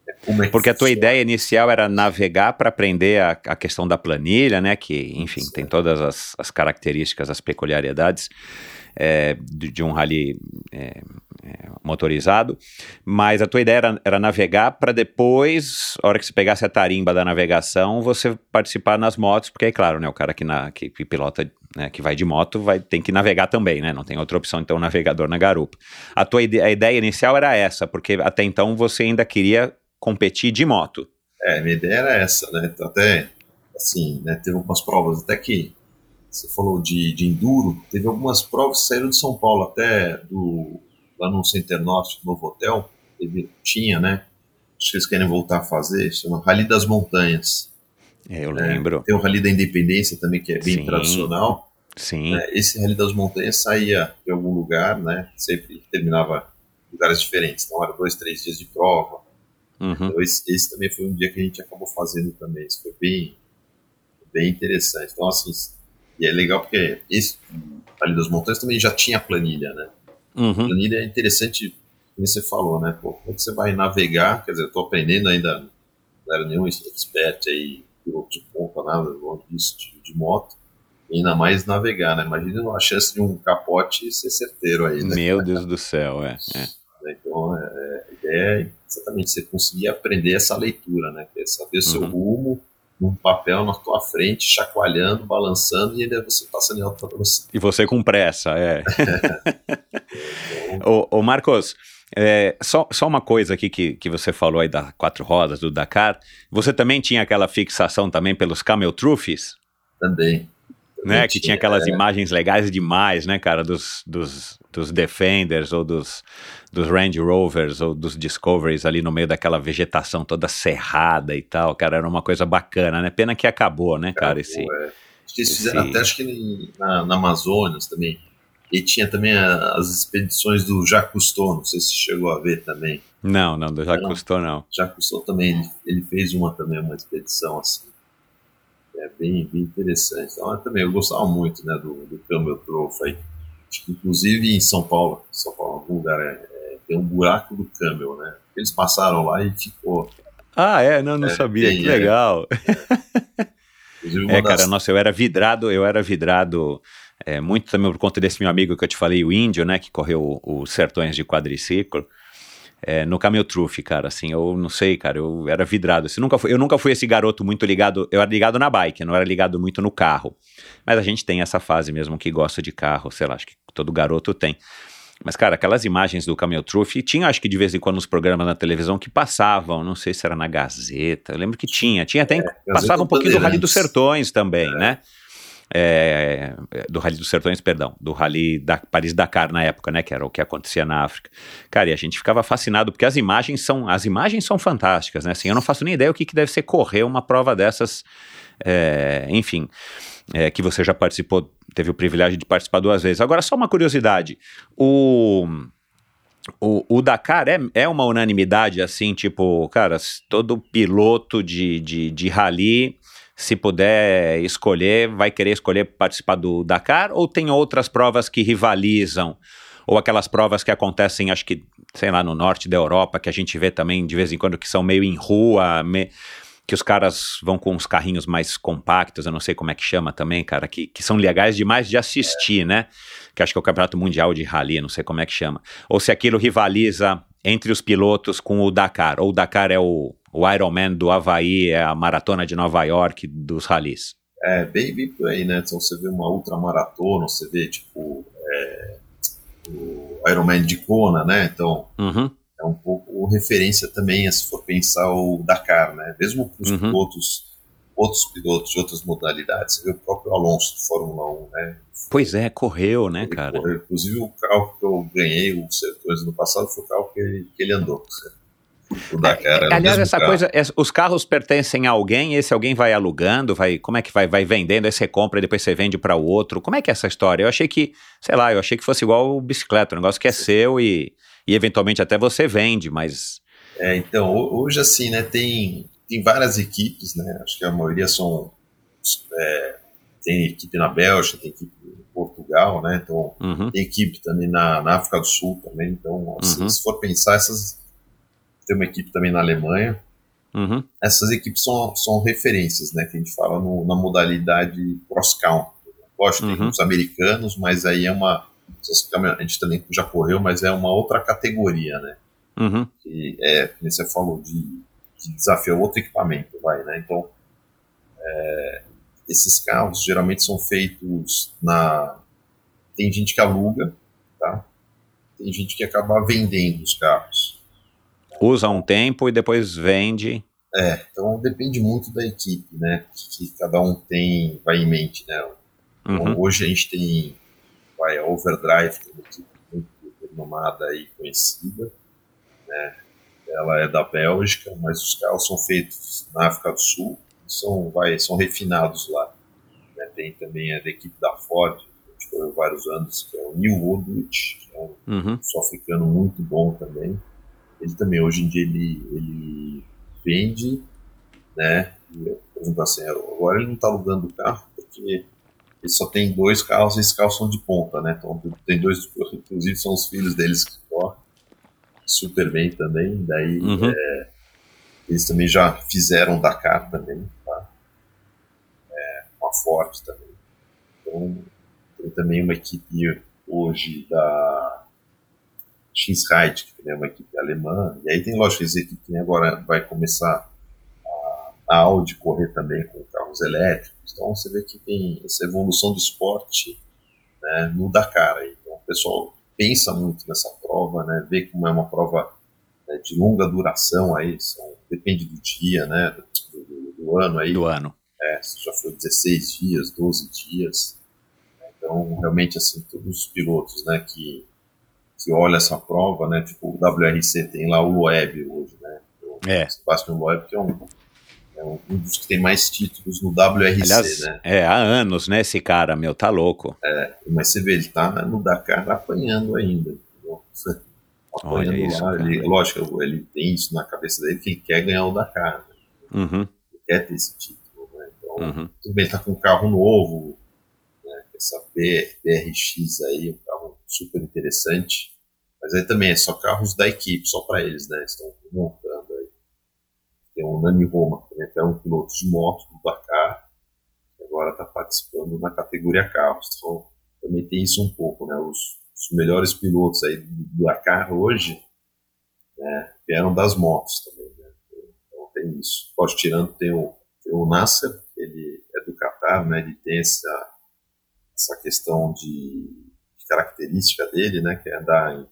né, Como é que Porque a tua funciona. ideia inicial era navegar para aprender a, a questão da planilha, né? Que, enfim, tem todas as, as características, as peculiaridades é, de, de um rally é, é, motorizado. Mas a tua ideia era, era navegar para depois, a hora que você pegasse a tarimba da navegação, você participar nas motos, porque aí, claro, né? O cara que, na, que, que pilota, né, que vai de moto, vai tem que navegar também, né? Não tem outra opção, então, navegador na garupa. A tua ide a ideia inicial era essa, porque até então você ainda queria competir de moto. É, minha ideia era essa, né? Então, até, assim, né, teve algumas provas, até que você falou de, de enduro, teve algumas provas que saíram de São Paulo, até do, lá no Center Norte, no Novo Hotel, teve, tinha, né? Acho que eles querem voltar a fazer, chama Rally das Montanhas. É, Eu né? lembro. Tem o Rally da Independência também, que é bem Sim. tradicional. Sim. né? Esse Rally das Montanhas saía de algum lugar, né? Sempre terminava em lugares diferentes. Então, era dois, três dias de prova. Uhum. Então, esse, esse também foi um dia que a gente acabou fazendo também. Isso foi bem, bem interessante. Então, assim, e é legal porque esse Vale das Montanhas também já tinha planilha, né? A Uhum. planilha é interessante, como você falou, né? Pô, como é você vai navegar? Quer dizer, eu tô aprendendo ainda, não era nenhum expert aí, piloto de ponta, nada longe disso, de, de moto. E ainda mais navegar, né? Imagina a chance de um capote ser certeiro aí, né? Meu Deus do céu, é. é. Então, é, é, é exatamente você conseguir aprender essa leitura, né? Que é saber o seu Uhum. rumo num papel na tua frente, chacoalhando, balançando, e ainda você passando em alta velocidade. E você com pressa, é. ô, ô, Marcos, é, só, só uma coisa aqui que, que você falou aí da quatro rodas, do Dakar. Você também tinha aquela fixação também pelos Camel Trophies? Também. né? Que tinha aquelas é, imagens legais demais, né, cara, dos, dos, dos Defenders ou dos, dos Range Rovers ou dos Discoveries ali no meio daquela vegetação toda cerrada e tal, cara, era uma coisa bacana, né? Pena que acabou, né, cara, esse... é. Acho que eles esse- fizeram até acho que na, na Amazonas também. E tinha também a- as expedições do Jacques Cousteau, não sei se chegou a ver também. Não, não, já Não. custou não. Jacques Cousteau também, ele, ele fez uma também, uma expedição assim. É bem, bem interessante. Então, eu também, eu gostava muito né, do, do Camel Trophy inclusive em São Paulo, São Paulo, algum lugar, é, é, tem um buraco do Camel, né? Eles passaram lá e ficou. Ah, é, não, não É, sabia, tem, que é. legal. É, das- cara, nossa, eu era vidrado, eu era vidrado é, muito também por conta desse meu amigo que eu te falei, o índio, né, que correu os sertões de quadriciclo. É, no Camel Truth, cara, assim, eu não sei, cara, eu era vidrado. Assim, nunca fui, eu nunca fui esse garoto muito ligado, eu era ligado na bike, não era ligado muito no carro. Mas a gente tem essa fase mesmo que gosta de carro, sei lá, acho que todo garoto tem. Mas, cara, aquelas imagens do Camel Truth, tinha, acho que de vez em quando, nos programas na televisão que passavam, não sei se era na Gazeta, eu lembro que tinha, tinha até, passava um pouquinho do Rally dos. Sertões também, né? É, do Rally dos Sertões, perdão, do Rally da Paris-Dakar na época, né, que era o que acontecia na África. Cara, e a gente ficava fascinado, porque as imagens são, as imagens são fantásticas, né, assim, eu não faço nem ideia o que, que deve ser correr uma prova dessas, é, enfim, é, que você já participou, teve o privilégio de participar duas vezes. Agora, só uma curiosidade, o... O, o Dakar é, é uma unanimidade, assim, tipo, cara, todo piloto de, de, de rally, se puder escolher, vai querer escolher participar do Dakar? Ou tem outras provas que rivalizam? Ou aquelas provas que acontecem, acho que, sei lá, no norte da Europa, que a gente vê também de vez em quando, que são meio em rua, me- que os caras vão com uns carrinhos mais compactos, eu não sei como é que chama também, cara, que, que são legais demais de assistir, né? Que acho que é o Campeonato Mundial de Rally, não sei como é que chama. Ou se aquilo rivaliza entre os pilotos com o Dakar, ou o Dakar é o, o Ironman do Havaí, é a maratona de Nova York dos rallies. É, bem, bem por aí, né? Então você vê uma ultramaratona, você vê, tipo, é, o Ironman de Kona, né? Então, Uhum, é um pouco referência também, se for pensar o Dakar, né? Mesmo para os Uhum. pilotos, outros pilotos de outras modalidades. Você vê o próprio Alonso de Fórmula 1, né? Pois é, correu, né, Ele cara? correu. Inclusive o carro que eu ganhei, o Sertões no passado, foi o carro que ele, que ele andou. O Dakar era o Aliás, mesmo essa carro. coisa, os carros pertencem a alguém, esse alguém vai alugando, vai, como é que vai, vai vendendo, aí você compra e depois você vende para o outro. Como é que é essa história? Eu achei que, sei lá, eu achei que fosse igual o bicicleta, um negócio que é seu e, e eventualmente até você vende, mas É, então, ho- hoje assim, né, tem, tem várias equipes, né, acho que a maioria são, é, tem equipe na Bélgica, tem equipe em Portugal, né, então uhum, tem equipe também na, na África do Sul também, então, assim, Uhum. se for pensar, essas, tem uma equipe também na Alemanha, uhum, essas equipes são, são referências, né, que a gente fala no- na modalidade cross-country. Lógico, tem Uhum. os americanos, mas aí é uma, a gente também já correu, mas é uma outra categoria, né, uhum, que é, como você falou, de, de desafio, é outro equipamento, vai, né? Então, é, esses carros geralmente são feitos na. Tem gente que aluga, tá? Tem gente que acaba vendendo os carros. Usa um tempo e depois vende. É, então depende muito da equipe, né? Que, que cada um tem, vai em mente, né? Então, Uhum, hoje a gente tem vai, a Overdrive, que é uma equipe muito renomada e conhecida. Né? Ela é da Bélgica, mas os carros são feitos na África do Sul, são, vai, são refinados lá. né? Tem também a da equipe da Ford, que correu vários anos, que é o New Woodwich, que é um uhum, sul-africano muito bom também. Ele também, hoje em dia, ele, ele vende, né? Por exemplo, assim, agora ele não está alugando o carro, porque ele só tem dois carros e esses carros são de ponta, né? Então tem dois, inclusive são os filhos deles que correm super bem também. Daí Uhum. é, eles também já fizeram Dakar também, tá? É, com a Ford também. Então tem também uma equipe hoje da X-Ride, que é uma equipe alemã, e aí tem, lógico, as equipes que agora vai começar a, a Audi correr também com carros elétricos, então você vê que tem essa evolução do esporte né, no Dakar. Aí. Então o pessoal pensa muito nessa prova, né, vê como é uma prova né, de longa duração aí, são, depende do dia, né, do, do, do ano aí. Do ano. É, já foi 16 dias, 12 dias. Então, realmente, assim, todos os pilotos, né, que, que olham essa prova, né, tipo, o WRC tem lá o Loeb hoje, né, o É. Sebastian Loeb, que é um, é um dos que tem mais títulos no WRC, Aliás, né, é, há anos, né, esse cara, meu, tá louco. mas você vê, ele tá no Dakar apanhando ainda, entendeu? Olha apanhando isso, lá, ele, lógico, ele tem isso na cabeça dele, que ele quer ganhar o Dakar, né? Uhum, ele quer ter esse título, né, então, uhum. tudo bem, tá com um carro novo, né, essa BRX aí, um carro super interessante, mas aí também é só carros da equipe, só para eles, né, estão montando aí. Tem o Nani Roma, também é um piloto de moto do Dakar, que agora está participando na categoria carros, então também tem isso um pouco, né, os, os melhores pilotos aí do Dakar hoje, né, vieram das motos também, né, então tem isso. Pode tirando, tem o, tem o Nasser, ele é do Qatar, né? Ele tem essa, essa questão de, de característica dele, né? Que é andar em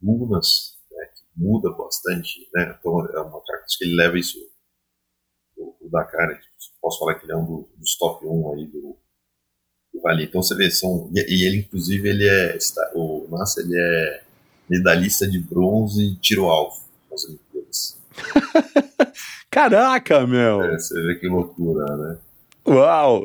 dunas, né, que muda bastante, né? Então é uma característica que ele leva isso o, o Dakar, né, posso falar que ele é um do- dos top 1 aí do, do Rally. Então você vê, são, e, e ele inclusive ele é, está- o Nasser ele é medalhista de bronze e tiro alvo nas Olimpíadas. Caraca, meu! É, você vê que loucura, né? Uau!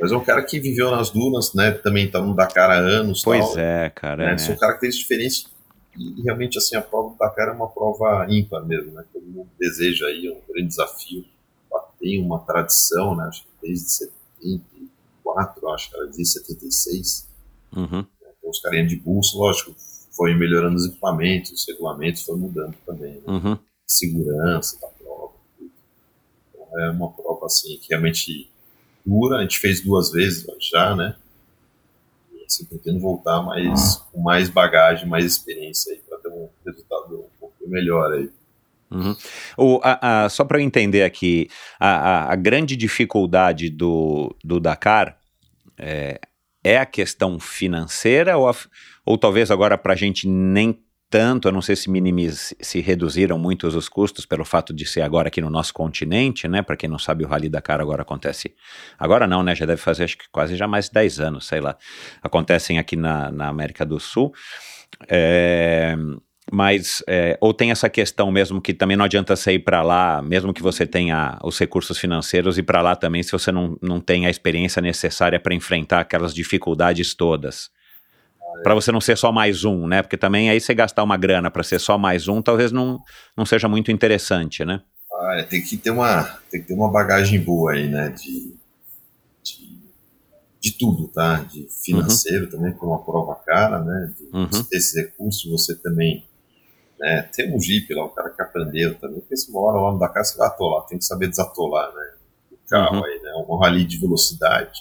Mas é um cara que viveu nas dunas, né? Também tá no Dakar há anos. Pois tal, é, cara. né? é, São características diferentes e realmente assim a prova do Dakar é uma prova ímpar mesmo, né? Todo mundo deseja aí um grande desafio. Ela tem uma tradição, né? Acho que desde 74, acho que ela desde 76. Uhum. Então, os carinhas de bolsa, lógico, foi melhorando os equipamentos, os regulamentos foi mudando também, né? Uhum. segurança da prova. tudo. Então, é uma prova assim que realmente dura. A gente fez duas vezes já, né? E assim, pretendo voltar mais com mais bagagem, mais experiência aí para ter um resultado um pouco melhor aí. Uhum. O, a, a- só para eu entender aqui, a, a- grande dificuldade do, do Dakar é, é a questão financeira ou, ou talvez agora para a gente nem tanto, eu não sei se minimiz, se reduziram muito os custos pelo fato de ser agora aqui no nosso continente, né? Para quem não sabe, o Rally Dakar agora acontece. Agora não, né? Já deve fazer acho que quase já mais de 10 anos, sei lá. Acontecem aqui na, na América do Sul. É, mas, é, ou tem essa questão mesmo que também não adianta você ir para lá, mesmo que você tenha os recursos financeiros, ir para lá também se você não, não tem a experiência necessária para enfrentar aquelas dificuldades todas. Para você não ser só mais um, né? Porque também aí você gastar uma grana para ser só mais um, talvez não, não seja muito interessante, né? Ah, é, tem que ter uma tem que ter uma bagagem boa aí, né? De, de, de tudo, tá? De financeiro também, por uma prova cara, né? De Uhum. você ter esses recursos, você também né, tem um Jeep lá, o cara que aprendeu também, porque se uma hora lá no Dakar você vai atolar, tem que saber desatolar, né? O carro Uhum. aí, né? Um rally de velocidade.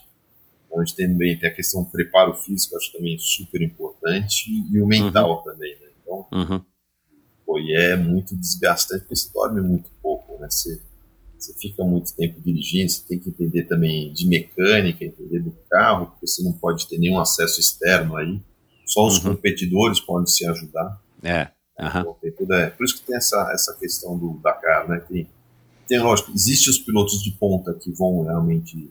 Onde tem também tem a questão do preparo físico, acho também super importante, e o mental também, né? Então, Uhum. pô, e é muito desgastante, porque você dorme muito pouco, né? Você, você fica muito tempo dirigindo, você tem que entender também de mecânica, entender do carro, porque você não pode ter nenhum acesso externo aí. Só os Uhum. competidores podem se ajudar. É. Então, toda- é, por isso que tem essa, essa questão do Dakar, né? Tem, tem, lógico, existem os pilotos de ponta que vão realmente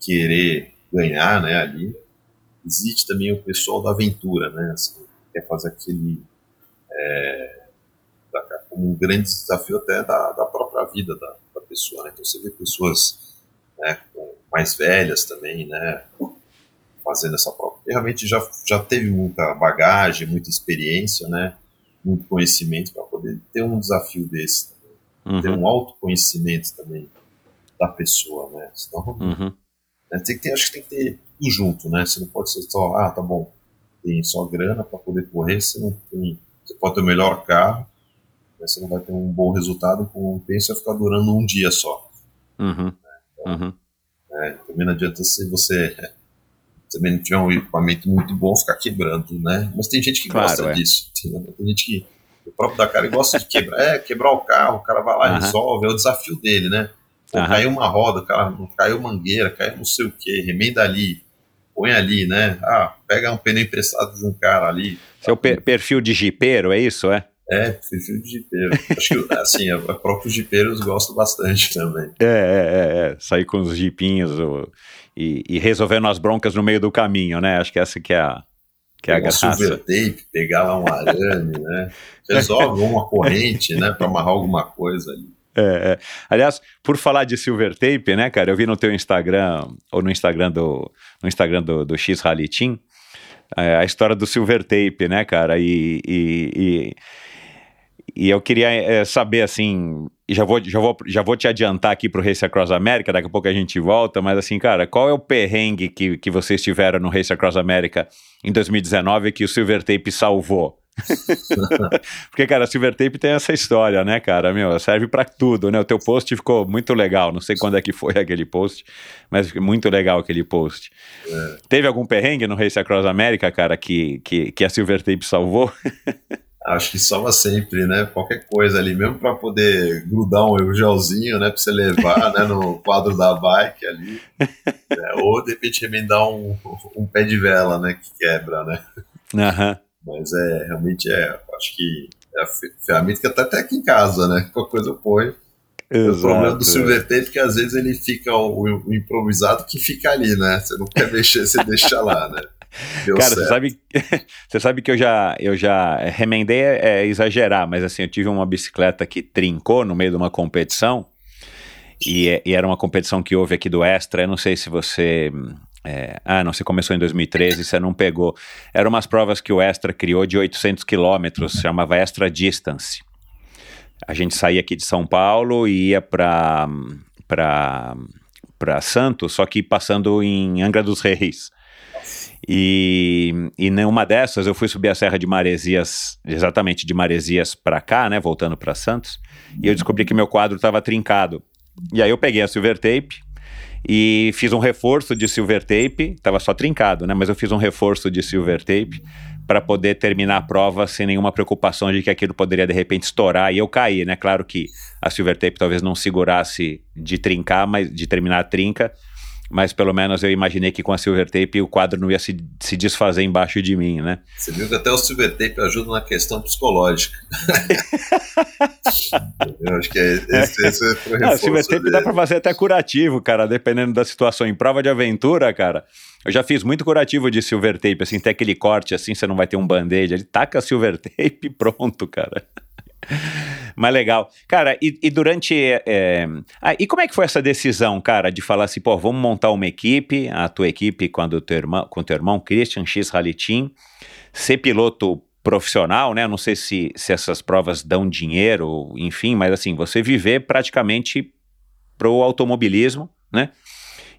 querer ganhar, né, ali. Existe também o pessoal da aventura, né? Assim, que quer fazer aquele é, como um grande desafio até da, da própria vida da, da pessoa, né? Então você vê pessoas né, mais velhas também, né? Fazendo essa prova. E realmente já, já teve muita bagagem, muita experiência, né? Muito conhecimento para poder ter um desafio desse ter Uhum. um autoconhecimento também da pessoa, né? Senão, Uhum. Né, tem que ter, acho que tem que ter tudo junto, né? Você não pode ser só, ah, tá bom, tem só grana para poder correr, você não tem, você pode ter o melhor carro, mas você não vai ter um bom resultado com um pensa ficar durando um dia só. Uhum. Uhum. Né? Também não adianta se você também não tiver um equipamento muito bom, ficar quebrando, né? Mas tem gente que Claro, gosta é. disso. Tem, tem gente que. O próprio Dakar ele gosta de quebrar, é, quebrar o carro, o cara vai lá e Aham. resolve, é o desafio dele, né? Pô, Aham. caiu uma roda, cara caiu mangueira, caiu não sei o que, remenda ali, põe ali, né? Ah, pega um pneu emprestado de um cara ali. Seu pe- perfil de jipeiro, é isso, é? É, perfil de jipeiro. Acho que, assim, a próprios jipeiros gostam bastante também. É, é, é, é. Sair com os jipinhos o- e, e resolvendo as broncas no meio do caminho, né? Acho que essa que é a, que é Pegar um graça. silver tape, pegar lá um arame, né? Resolve uma corrente, né? Pra amarrar alguma coisa ali. É, é. Aliás, por falar de silver tape, né, cara? Eu vi no teu Instagram, ou no Instagram do, no Instagram do, do X Rally Team, é, a história do silver tape, né, cara? E, e, e, e eu queria é, saber, assim, já vou, já, vou, já vou te adiantar aqui pro Race Across America, daqui a pouco a gente volta, mas assim, cara, qual é o perrengue que, que vocês tiveram no Race Across America em 2019 que o silver tape salvou? Porque, cara, Silver Tape tem essa história, né, cara? Meu, serve pra tudo, né? O teu post ficou muito legal. Não sei quando é que foi aquele post, mas muito legal aquele post. Teve algum perrengue no Race Across America, cara, que, que, que a Silver Tape salvou? Acho que salva sempre, né? Qualquer coisa ali, mesmo para poder grudar um gelzinho, né? Para você levar né, no quadro da bike ali. É, ou de repente remendar um, um pé de vela, né? Que quebra, né? Aham. Mas é realmente é, acho que é a fe- ferramenta que até aqui em casa, né? Qualquer coisa eu ponho. O problema do silver tape é que às vezes ele fica o, o improvisado que fica ali, né? Você não quer mexer, você deixa lá, né? Deu Cara, você sabe, você sabe que eu já, eu já remendei é, é exagerar, mas assim, eu tive uma bicicleta que trincou no meio de uma competição e, é- e era uma competição que houve aqui do Extra. Eu não sei se você. É, ah, não, você começou em 2013, você não pegou. Eram umas provas que o Extra criou de 800 quilômetros, chamava Extra Distance. A gente saía aqui de São Paulo e ia para para Santos, só que passando em Angra dos Reis. E, e numa dessas eu fui subir a Serra de Maresias, exatamente de Maresias para cá, né, voltando para Santos, e eu descobri que meu quadro estava trincado. E aí eu peguei a silver tape e fiz um reforço de silver tape, estava só trincado, né, mas eu fiz um reforço de silver tape para poder terminar a prova sem nenhuma preocupação de que aquilo poderia de repente estourar e eu cair, né? Claro que a silver tape talvez não segurasse de trincar, mas de terminar a trinca, mas pelo menos eu imaginei que com a silver tape o quadro não ia se, se desfazer embaixo de mim, né? Você viu que até o silver tape ajuda na questão psicológica. Eu acho que é, esse, esse foi o Ah, reforço silver tape dele. dá pra fazer até curativo, cara, dependendo da situação. Em prova de aventura, cara, eu já fiz muito curativo de silver tape, assim, tem aquele corte assim, você não vai ter um band-aid, ele taca silver tape e pronto, cara. Mas legal. Cara, e, e durante. é, ah, e como é que foi essa decisão, cara, de falar assim, pô, vamos montar uma equipe, a tua equipe com o teu irmão, com teu irmão Christian X Team, ser piloto profissional, né? Não sei se, se essas provas dão dinheiro, enfim, mas assim, você viver praticamente pro automobilismo, né?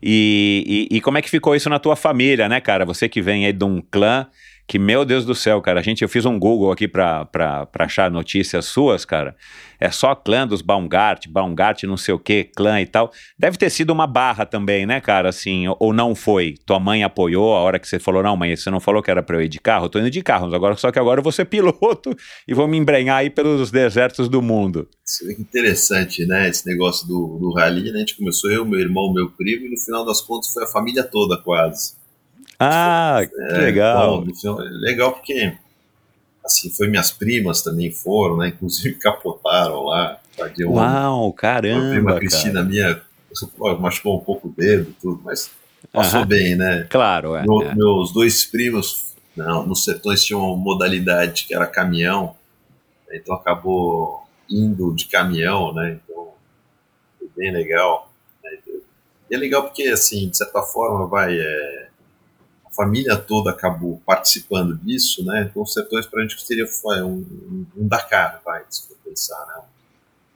E, e, e como é que ficou isso na tua família, né, cara? Você que vem aí de um clã que, meu Deus do céu, cara, a gente, eu fiz um Google aqui pra, pra, pra achar notícias suas, cara. É só clã dos Baumgart, Baumgart não sei o que, clã e tal. Deve ter sido uma barra também, né, cara, assim, ou- não foi? Tua mãe apoiou a hora que você falou, não, mãe, você não falou que era pra eu ir de carro? Eu tô indo de carro, agora, só que agora eu vou ser piloto e vou me embrenhar aí pelos desertos do mundo. Vê que interessante, né? Esse negócio do, do rally, né? A gente começou eu, meu irmão, meu primo, e no final das contas foi a família toda quase. Ah, que É, legal. bom, no final- legal porque, assim, foi minhas primas também foram, né? Inclusive capotaram lá. Tadinho, Uau, Uma caramba, prima cara. Cristina minha pô, machucou um pouco o dedo, tudo, mas passou bem, né? Claro, é. É. Meus dois primos, não, nos sertões tinham uma modalidade que era caminhão, então acabou indo de caminhão, né? Então foi bem legal. né? E é legal porque, assim, de certa forma, vai. é, a família toda acabou participando disso, né? Então, os sertões para a gente seria foi, um, um, um Dakar, vai, se for pensar, né?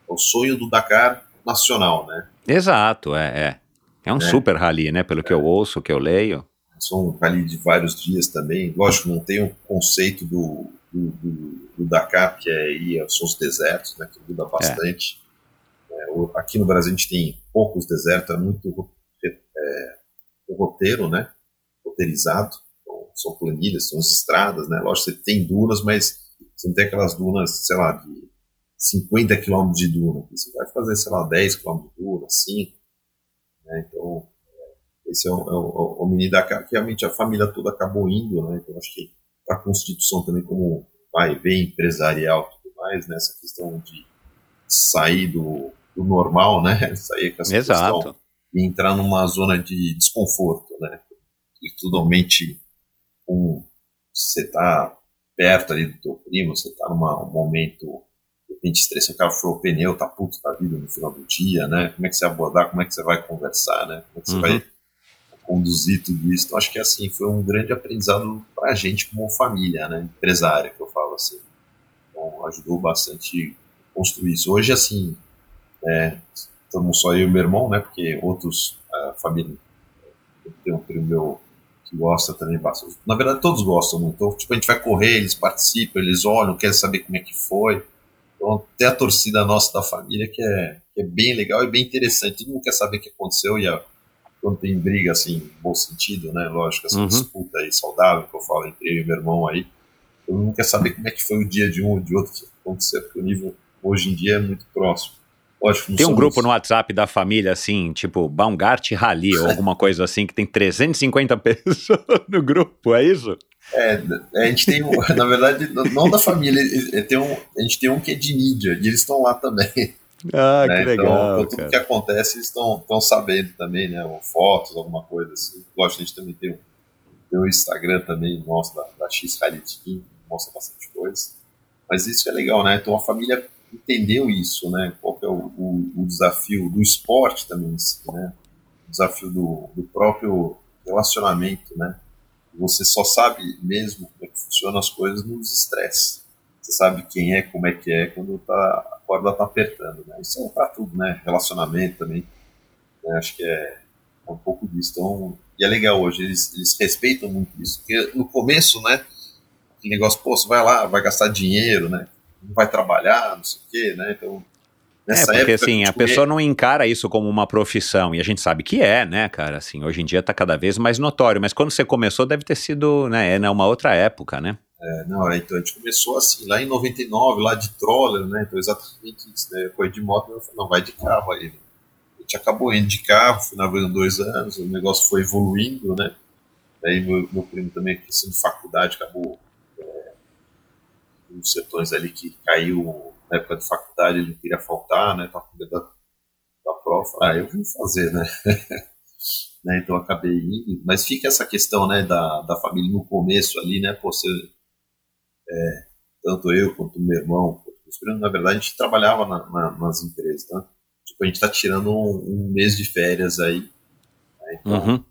É o sonho do Dakar nacional, né? Exato, é, é. É um É. super rally, né? Pelo que eu ouço, que eu leio. São um rally de vários dias também. Lógico, não tem o conceito do, do, do- do Dakar, que é ir são os desertos, né, que muda bastante. É, aqui no Brasil a gente tem poucos desertos, é muito é, o roteiro, né? Roteirizado, então, são planilhas, são as estradas, né? Lógico, você tem dunas, mas você não tem aquelas dunas, sei lá, de 50 quilômetros de duna. Você vai fazer, sei lá, 10 quilômetros de duna, 5. Né? Então, esse é o, é o, o menino da que realmente a família toda acabou indo, né? Então, acho que a Constituição também, como vai ver empresarial e tudo mais, né? Essa questão de sair do, do normal, né? Sair com essa Exato. questão e entrar numa zona de desconforto, né? E totalmente um, você está perto ali do teu primo, você está num momento de repente estresse, o cara furou o pneu, tá puto da vida no final do dia, né? Como é que você vai abordar, como é que você vai conversar, né? Como é que você Uhum. vai conduzir tudo isso? Então acho que assim, foi um grande aprendizado para a gente como família, né? Empresária, que eu falo assim. Então ajudou bastante construir isso. Hoje, assim, é, estamos só eu e meu irmão, né? Porque outros, a família, tem um primo meu que gosta também bastante. Na verdade, todos gostam muito. Então, tipo, a gente vai correr, eles participam, eles olham, querem saber como é que foi. Então, tem a torcida nossa da família que é, que é bem legal e bem interessante. Todo mundo quer saber o que aconteceu e a, quando tem briga, assim, em bom sentido, né? Lógico, essa Uhum. disputa aí saudável que eu falo entre eu e meu irmão aí. Todo mundo quer saber como é que foi o dia de um ou de outro que aconteceu, porque o nível hoje em dia é muito próximo. Não Tem um grupo no WhatsApp da família, assim, tipo Baumgart Rally ou alguma coisa assim, que tem 350 pessoas no grupo, é isso? É, a gente tem um, na verdade, não da família, tem um, a gente tem um que é de mídia, e eles estão lá também. Ah, né? que legal, então, tudo cara. que acontece, eles estão sabendo também, né? Ou fotos, alguma coisa assim. Lógico, a gente também tem, um- tem o Instagram também, nosso, da, da X Rally Team, mostra bastante coisa. Mas isso é legal, né? Então a família entendeu isso, né? Qual é o, o, o desafio do esporte também, si, né? O desafio do, do próprio relacionamento, né? Você só sabe mesmo como é que funcionam as coisas nos estresses. Você sabe quem é, como é que é, quando tá, a corda tá apertando, né? Isso é pra tudo, né? Relacionamento também. né? Acho que é, é um pouco disso. Então, e é legal hoje, eles, eles respeitam muito isso. Porque no começo, né? Aquele negócio, pô, você vai lá, vai gastar dinheiro, né? Não vai trabalhar, não sei o quê, né? Então, É, nessa porque época, assim, a tipo, pessoa não encara isso como uma profissão, e a gente sabe que é, né, cara, assim, hoje em dia tá cada vez mais notório, mas quando você começou deve ter sido, né, é né, uma outra época, né? É, não, é, então a gente começou assim, lá em 99, lá de troller, né? Então exatamente isso, né? Correr de moto, eu falei, não, vai de carro aí. A gente acabou indo de carro, finalizando dois anos, o negócio foi evoluindo, né? Daí meu, meu primo também, questão de faculdade, acabou é, uns setores ali que caiu na época de faculdade, ele não queria faltar, né? Tava com medo da, da prova, ah, eu vou fazer, né? né? Então acabei indo, mas fica essa questão, né, da, da família no começo ali, né? Pô, você tanto eu quanto meu irmão, quanto na verdade a gente trabalhava na- na- nas empresas, tá? Tipo, a gente tá tirando um, um mês de férias aí, né? então, Uhum.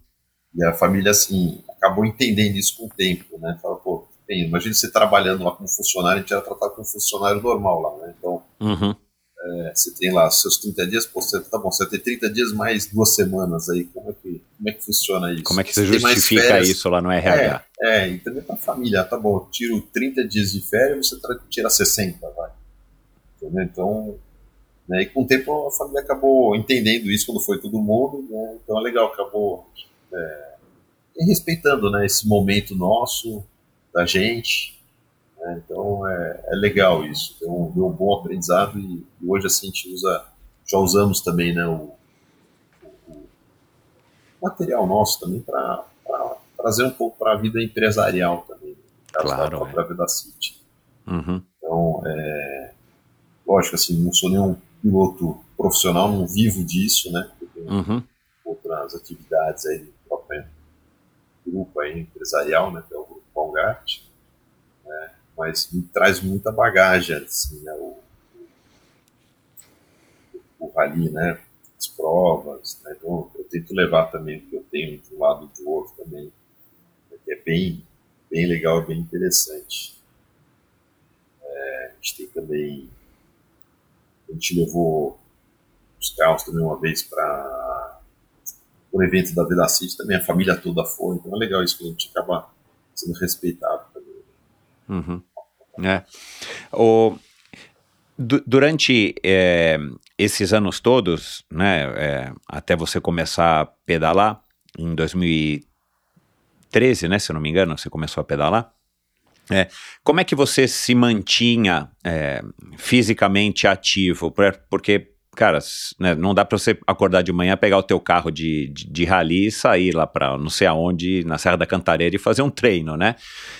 e a família, assim, acabou entendendo isso com o tempo, né? Fala, tem, imagina você trabalhando lá como funcionário, a gente era tratado como funcionário normal lá, né? Então, Uhum. é, você tem lá seus 30 dias, pô, você, tá bom, você ter 30 dias mais duas semanas aí, como é que, como é que funciona isso? Como é que você tem mais justifica isso lá no RH? é, é, e também pra família, tá bom, eu tiro 30 dias de férias, você tira 60, vai. Entendeu? Então, né, e com o tempo a família acabou entendendo isso quando foi todo mundo, né, então é legal, acabou é, respeitando, né, esse momento nosso, da gente, né, então é, é legal isso, deu um, deu um bom aprendizado e, e hoje assim a gente usa, já usamos também, né, o, o- material nosso também para trazer um pouco para a vida empresarial também, no caso Claro, da é. própria Vida City. Uhum. Então, é, lógico, assim, não sou nenhum piloto profissional, não vivo disso, né? Uhum. outras atividades aí do próprio grupo aí empresarial, né? Que Balgart, né? Mas traz muita bagagem, assim, né? O, o, o rally, né? As provas, né? Então, eu tento levar também o que eu tenho de um lado e do outro também, né, que é bem, bem legal bem interessante. É, a gente tem também a gente levou os carros também uma vez para o evento da Vila City, também a família toda foi, então é legal isso que a gente acaba sendo respeitado. Uhum. É. O, du- durante é, esses anos todos, né, é, até você começar a pedalar em 2013, 13, né? Se eu não me engano, você começou a pedalar. É, como é que você se mantinha é, fisicamente ativo? Porque, cara, né, não dá para você acordar de manhã, pegar o teu carro de, de, de rally e sair lá para não sei aonde, na Serra da Cantareira e fazer um treino, né?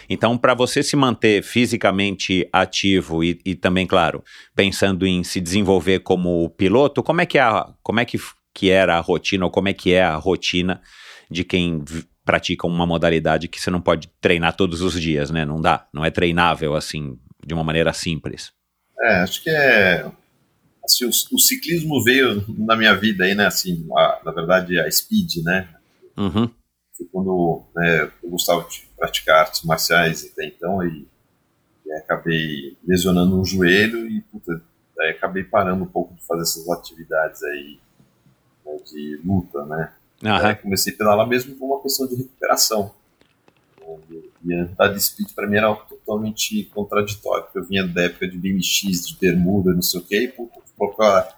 Então, para você se manter fisicamente ativo e, e, também, claro, pensando em se desenvolver como piloto, como é que, é a, como é que, que era a rotina ou como é que é a rotina de quem praticam uma modalidade que você não pode treinar todos os dias, né? Não dá, não é treinável assim, de uma maneira simples. É, acho que é. Assim, o, o ciclismo veio na minha vida aí, né? Assim, a, na verdade, a speed, né? Uhum. Foi quando né, eu gostava de praticar artes marciais até então e, e acabei lesionando um joelho e puta, aí acabei parando um pouco de fazer essas atividades aí né, de luta, né? Uhum. comecei a pedalar mesmo por uma questão de recuperação. E andar de speed para mim era totalmente contraditório, porque eu vinha da época de BMX, de bermuda, não sei o quê, e colocar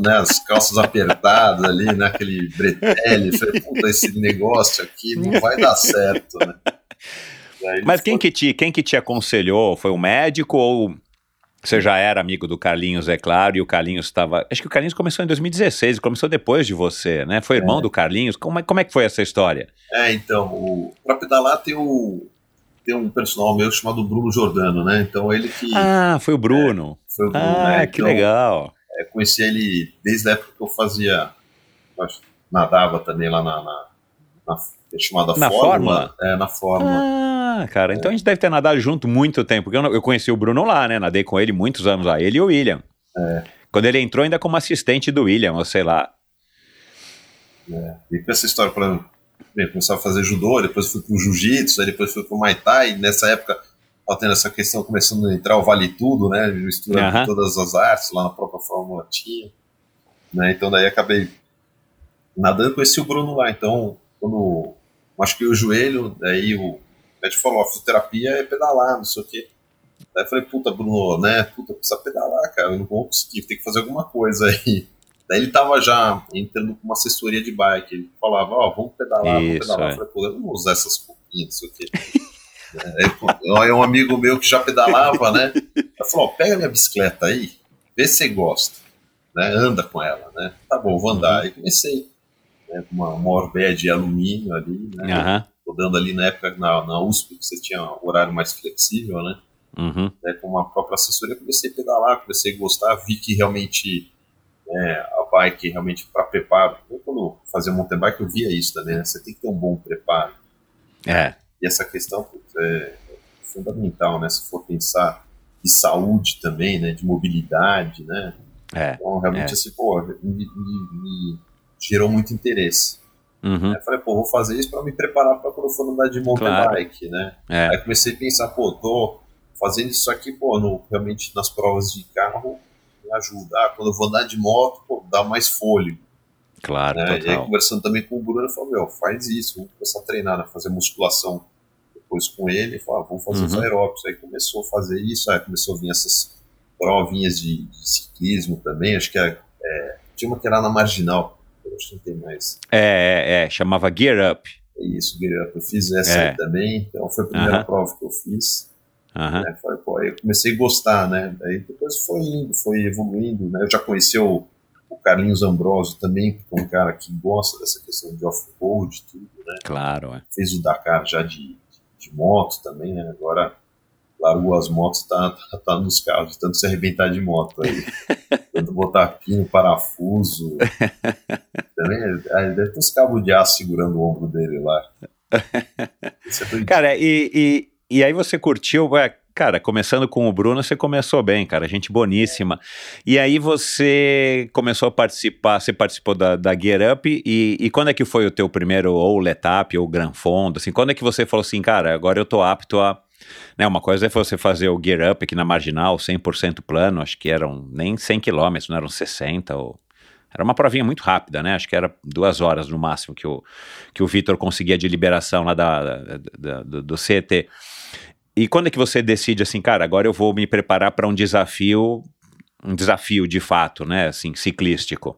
né, as calças apertadas ali, né, aquele bretelle, falei, puta, esse negócio aqui não vai dar certo, né. Mas quem, que te, quem que te aconselhou? Foi o médico ou você já era amigo do Carlinhos, é claro, e o Carlinhos estava. Acho que o Carlinhos começou em 2016, começou depois de você, né? Foi irmão é. do Carlinhos. Como é, como é que foi essa história? É, então, o, pra pedalar tem, o, tem um personal meu chamado Bruno Jordano, né? Então ele que. Ah, foi o Bruno. É, foi o Bruno, ah, né? que então, legal. É, conheci ele desde a época que eu fazia. nadava também lá na, na, na chamada na Fórmula. Fórmula? É, na Fórmula. Ah, cara, é. então a gente deve ter nadado junto muito tempo, porque eu, eu conheci o Bruno lá, né? Nadei com ele muitos anos lá, ele e o William. É. Quando ele entrou ainda como assistente do William, ou sei lá. É. E com essa história, para bem, começar a fazer judô, depois fui pro jiu-jitsu, depois fui pro Muay Thai, nessa época, ó, tendo essa questão, começando a entrar o Vale Tudo, né? Misturando Aham. todas as artes, lá na própria Fórmula tinha. Né, então daí acabei nadando, conheci o Bruno lá, então quando machuquei o joelho, daí o médico falou, a fisioterapia é pedalar, não sei o quê. Daí eu falei, puta, Bruno, né, puta, precisa pedalar, cara, eu não vou conseguir, tem que fazer alguma coisa aí. Daí ele tava já entrando com uma assessoria de bike, ele falava, ó, vamos pedalar, vamos Isso, pedalar. é. Eu falei, pô, eu não vou usar essas pouquinhas, não sei o quê. É, aí um amigo meu que já pedalava, né, ele falou, pega minha bicicleta aí, vê se você gosta, né, anda com ela, né, tá bom, vou andar. Aí comecei, né, com uma, Orbea de alumínio ali, né, Aham. rodando ali na época na, na USP, que você tinha um horário mais flexível, né? Uhum. né, Com uma própria assessoria, comecei a pedalar, comecei a gostar, vi que realmente né, a bike realmente para preparo. Eu, quando fazia mountain bike, eu via isso também, né? Você tem que ter um bom preparo. É. E essa questão é fundamental, né? Se for pensar de saúde também, né? De mobilidade, né? É. Então, realmente, É. assim, pô, me, me- me gerou muito interesse. Uhum. Aí eu falei, pô, vou fazer isso para me preparar para quando eu for andar de mountain Claro. bike, né? É. Aí comecei a pensar, pô, tô fazendo isso aqui, pô, no, realmente nas provas de carro me ajuda. Ah, quando eu vou andar de moto, pô, dá mais fôlego. Claro, Né? E aí conversando também com o Bruno, eu falei, meu, faz isso, vamos começar a treinar, né? fazer musculação depois com ele, falei, ah, vamos fazer os Uhum. aeróbicos. Aí começou a fazer isso, aí começou a vir essas provinhas de, de ciclismo também, acho que é, é, tinha uma que era na Marginal, acho que não tem mais. É, é, é, chamava Gear Up. É isso, Guilherme, eu fiz essa É. aí também, então foi a primeira Aham. prova que eu fiz. Aham. né? Falei, pô, aí eu comecei a gostar, né? Daí depois foi indo, foi evoluindo, né? Eu já conheci o, o Carlinhos Ambrosio também, que é um cara que gosta dessa questão de off-road e tudo, né? Claro, é. Fez o Dakar já de, de moto também, né? Agora largou as motos, tá, tá, tá nos carros, de tanto se arrebentar de moto aí. tanto botar pino, parafuso. também, aí deve ter uns cabos de aço segurando o ombro dele lá. É. Cara, e, e, e aí você curtiu, é, cara, começando com o Bruno, você começou bem, cara, gente boníssima. E aí você começou a participar, você participou da, da Gear Up, e, e quando é que foi o teu primeiro, ou Letap, ou Gran Fondo, assim, quando é que você falou assim, cara, agora eu tô apto a... Né, uma coisa é você fazer o Gear Up aqui na Marginal, 100% plano, acho que eram nem 100 quilômetros, não eram 60 ou... Era uma provinha muito rápida, né? Acho que era duas horas no máximo que o, que o Vitor conseguia de liberação lá da, da- da- do, CET. E quando é que você decide assim, cara, agora eu vou me preparar para um desafio, um desafio de fato, né? Assim, ciclístico.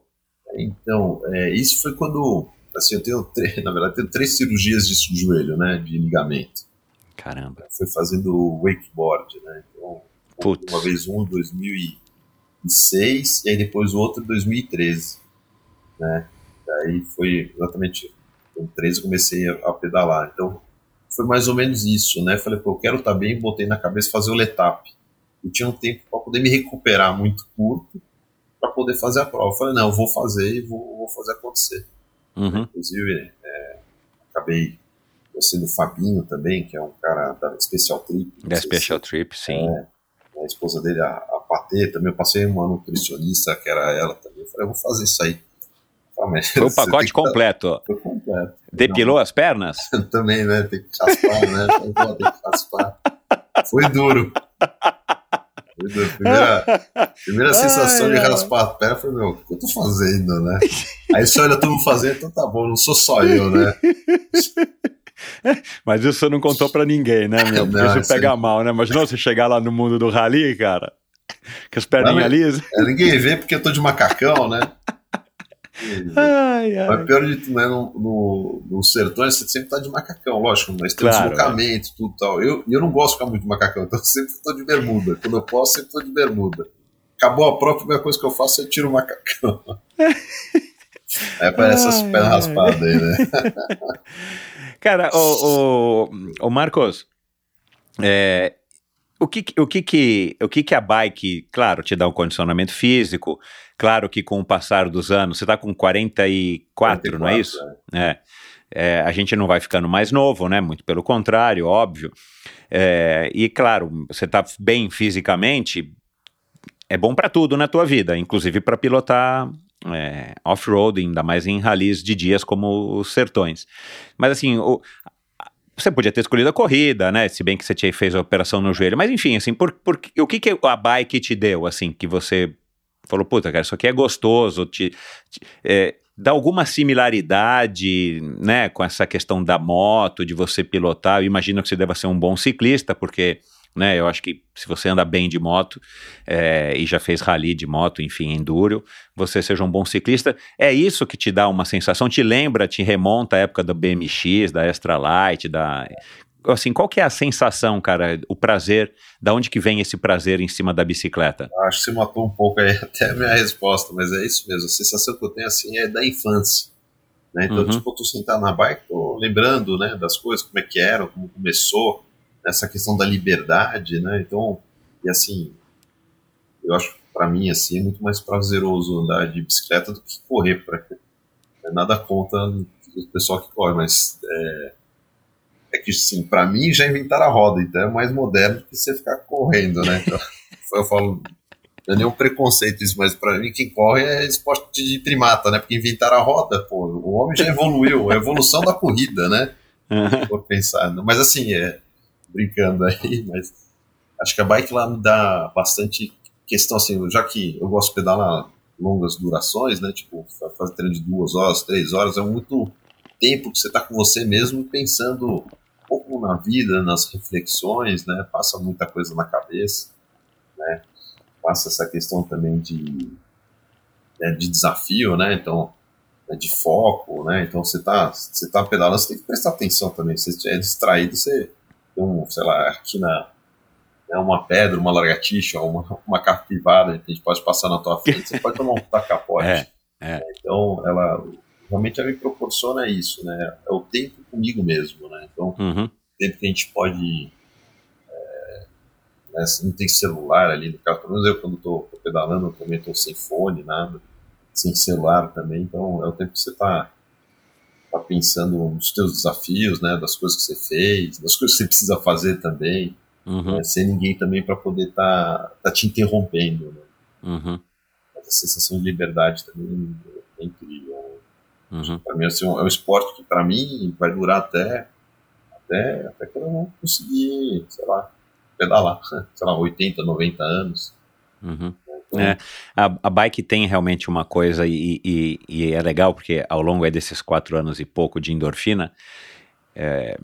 Então, é, isso foi quando assim, eu tenho, três, na verdade, tenho três cirurgias de joelho, né, de ligamento. Caramba. Foi fazendo wakeboard, né, então, Putz. uma vez um em 2006 e aí depois o outro em 2013, né, daí foi exatamente em 13 eu comecei a, a pedalar, então foi mais ou menos isso, né, falei, pô, eu quero estar tá bem, botei na cabeça fazer o letap, eu tinha um tempo para poder me recuperar muito curto, para poder fazer a prova. Eu falei, não, eu vou fazer e vou, vou fazer acontecer. Uhum. Inclusive, é, acabei conhecendo o Fabinho também, que é um cara da Special Trip. Da Special se, Trip, sim. É, a esposa dele, a, a Patê, também eu passei uma nutricionista, que era ela também. Eu falei, eu vou fazer isso aí. Foi o pacote completo. Foi completo. Depilou não, as pernas? também, né? Tem que raspar, né? Tem que raspar. Foi duro. Primeira, primeira sensação ai, de raspar a perna foi, meu, o que eu tô fazendo, né? Aí só olha todo mundo fazendo, então tá bom, não sou só eu, né? Mas isso você não contou pra ninguém, né, meu? Porque não, isso pega mal, né? Imagina você chegar lá no mundo do rally, cara, com as perninhas lisas. É, ninguém vê porque eu tô de macacão, né? Ai, ai. Mas pior de tudo, né, no, no, no sertões você sempre tá de macacão, lógico, mas tem claro, deslocamento, é. tudo tal. Eu, eu não gosto de ficar muito de macacão, então eu sempre tô de bermuda. Quando eu posso, sempre tô de bermuda. Acabou a prova, a primeira coisa que eu faço é tiro o macacão. Aí aparece essas pernas raspadas aí, né? Cara, o, o, o Marcos, é, o que, o que, que, o que, que a bike, claro, te dá um condicionamento físico, claro que com o passar dos anos, você está com 44, 44, não é isso? É. é. A gente não vai ficando mais novo, né? Muito pelo contrário, óbvio. É, e claro, você está bem fisicamente, é bom para tudo na tua vida, inclusive para pilotar é, off-road, ainda mais em ralis de dias como os sertões. Mas assim, o, você podia ter escolhido a corrida, né? Se bem que você tinha, fez a operação no joelho. Mas enfim, assim, por, por, o que, que a bike te deu, assim, que você falou, puta, cara, isso aqui é gostoso, te, te é, dá alguma similaridade, né, com essa questão da moto, de você pilotar. Eu imagino que você deva ser um bom ciclista, porque né? Eu acho que se você anda bem de moto é, e já fez rally de moto, enfim, enduro, você seja um bom ciclista. É isso que te dá uma sensação, te lembra, te remonta à época do BMX, da Extra Light, da assim, qual que é a sensação, cara, o prazer, da onde que vem esse prazer em cima da bicicleta? Acho que você matou um pouco aí até a minha resposta, mas é isso mesmo, a sensação que eu tenho, assim, é da infância, né, então, uhum. tipo, eu tô sentado na bike, tô lembrando, né, das coisas, como é que era, como começou, essa questão da liberdade, né? Então, e assim, eu acho para mim assim é muito mais prazeroso andar de bicicleta do que correr, para é nada contra o pessoal que corre, mas é que sim, para mim já inventaram a roda, então é mais moderno que você ficar correndo, né? Então, eu falo não é nenhum preconceito isso, mas para mim quem corre é esporte de primata, né? Porque inventaram a roda, pô, o homem já evoluiu, a evolução da corrida, né? Por pensar, mas assim, é, brincando aí, mas acho que a bike lá me dá bastante questão assim, já que eu gosto de pedalar longas durações, né? Tipo, fazer treino de duas horas, três horas, é muito tempo que você está com você mesmo pensando pouco na vida, nas reflexões, né? Passa muita coisa na cabeça, né? Passa essa questão também de, né, de desafio, né? Então, né, de foco, né? Então você tá, você tá pedalando, você tem que prestar atenção também. Se você é distraído, você tem um, sei lá, aqui na né, uma pedra, uma largatixa, uma, uma capivara, a gente pode passar na tua frente, você pode tomar um tacapote. É, é. Então, ela realmente ela me proporciona isso, né? É o tempo comigo mesmo, né? Então, uhum. o tempo que a gente pode é, né, não tem celular ali no carro, pelo menos eu quando estou pedalando, eu também estou sem fone, nada, sem celular também, então é o tempo que você está tá pensando nos teus desafios, né, das coisas que você fez, das coisas que você precisa fazer também, uhum. né, sem ninguém também para poder tá, tá te interrompendo, né. Uhum. Essa sensação de liberdade também é incrível. Uhum. Para mim assim, é um esporte que para mim vai durar até até até quando eu não conseguir, sei lá, pedalar, sei lá, 80, 90 anos. Uhum. É, a, a, bike tem realmente uma coisa e, e, e, é legal porque ao longo desses quatro anos e pouco de endorfina, é,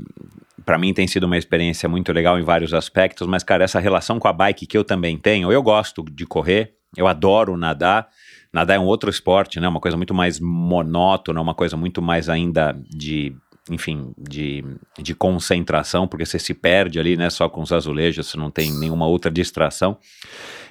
para mim tem sido uma experiência muito legal em vários aspectos, mas cara, essa relação com a bike que eu também tenho, eu gosto de correr, eu adoro nadar, nadar é um outro esporte, né? Uma coisa muito mais monótona, uma coisa muito mais ainda de enfim, de, de concentração, porque você se perde ali, né, só com os azulejos, você não tem nenhuma outra distração.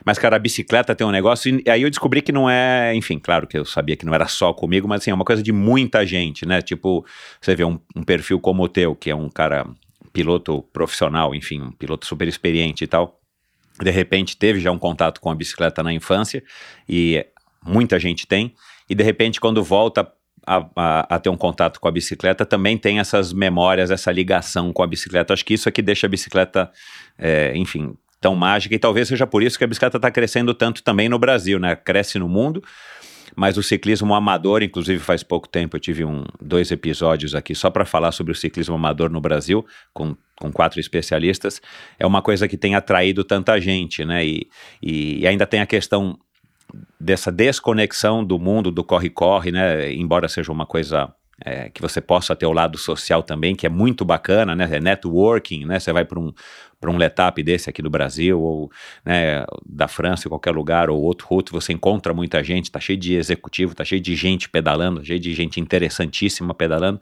Mas, cara, a bicicleta tem um negócio, e aí eu descobri que não é, enfim, claro que eu sabia que não era só comigo, mas assim, é uma coisa de muita gente, né? Tipo, você vê um, um perfil como o teu, que é um cara piloto profissional, enfim, um piloto super experiente e tal. De repente teve já um contato com a bicicleta na infância, e muita gente tem, e de repente quando volta a, a, a, ter um contato com a bicicleta também tem essas memórias, essa ligação com a bicicleta. Acho que isso é que deixa a bicicleta, é, enfim, tão mágica e talvez seja por isso que a bicicleta está crescendo tanto também no Brasil, né? Cresce no mundo, mas o ciclismo amador, inclusive faz pouco tempo eu tive um, dois episódios aqui só para falar sobre o ciclismo amador no Brasil, com, com quatro especialistas, é uma coisa que tem atraído tanta gente, né? E, e, e ainda tem a questão dessa desconexão do mundo do corre-corre, né? Embora seja uma coisa é, que você possa ter o lado social também, que é muito bacana, né? É networking, né? Você vai para um, para um letap desse aqui do Brasil, ou né, da França, qualquer lugar, ou outro route, você encontra muita gente, tá cheio de executivo, tá cheio de gente pedalando, cheio de gente interessantíssima pedalando.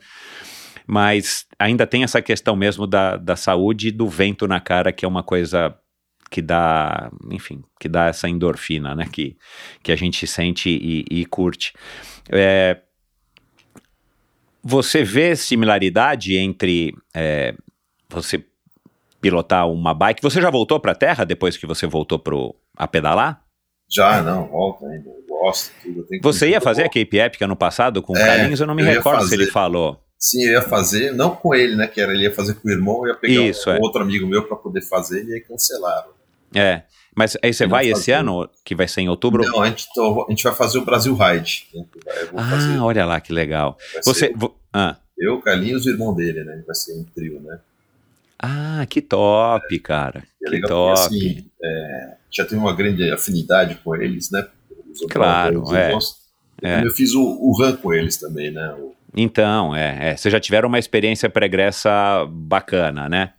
Mas ainda tem essa questão mesmo da, da saúde e do vento na cara, que é uma coisa que dá, enfim, que dá essa endorfina, né, que, que a gente sente e, e curte. É, você vê similaridade entre é, você pilotar uma bike? Você já voltou para a Terra depois que você voltou pro, a pedalar? Já, não, volta ainda, eu gosto. Tudo, você ia fazer a Cape Epic ano passado com o é, Carlinhos? Eu não me eu recordo se ele falou. Sim, eu ia fazer, não com ele, né, que era, ele ia fazer com o irmão, eu ia pegar Isso, um, é. outro amigo meu para poder fazer e aí cancelaram. É. Mas aí você vai esse ano, que vai ser em outubro? Não, a gente, tô, a gente vai fazer o Brasil Ride. Ah, fazer. olha lá que legal. Você. Eu, ah. eu, Carlinhos e o irmão dele, né? Vai ser um trio, né? Ah, que top, cara. É, que top. Porque, assim, é, já tem uma grande afinidade com eles, né? Claro, é. é. Eu fiz o, o run com eles também, né? O... Então, é, é. Vocês já tiveram uma experiência pregressa bacana, né?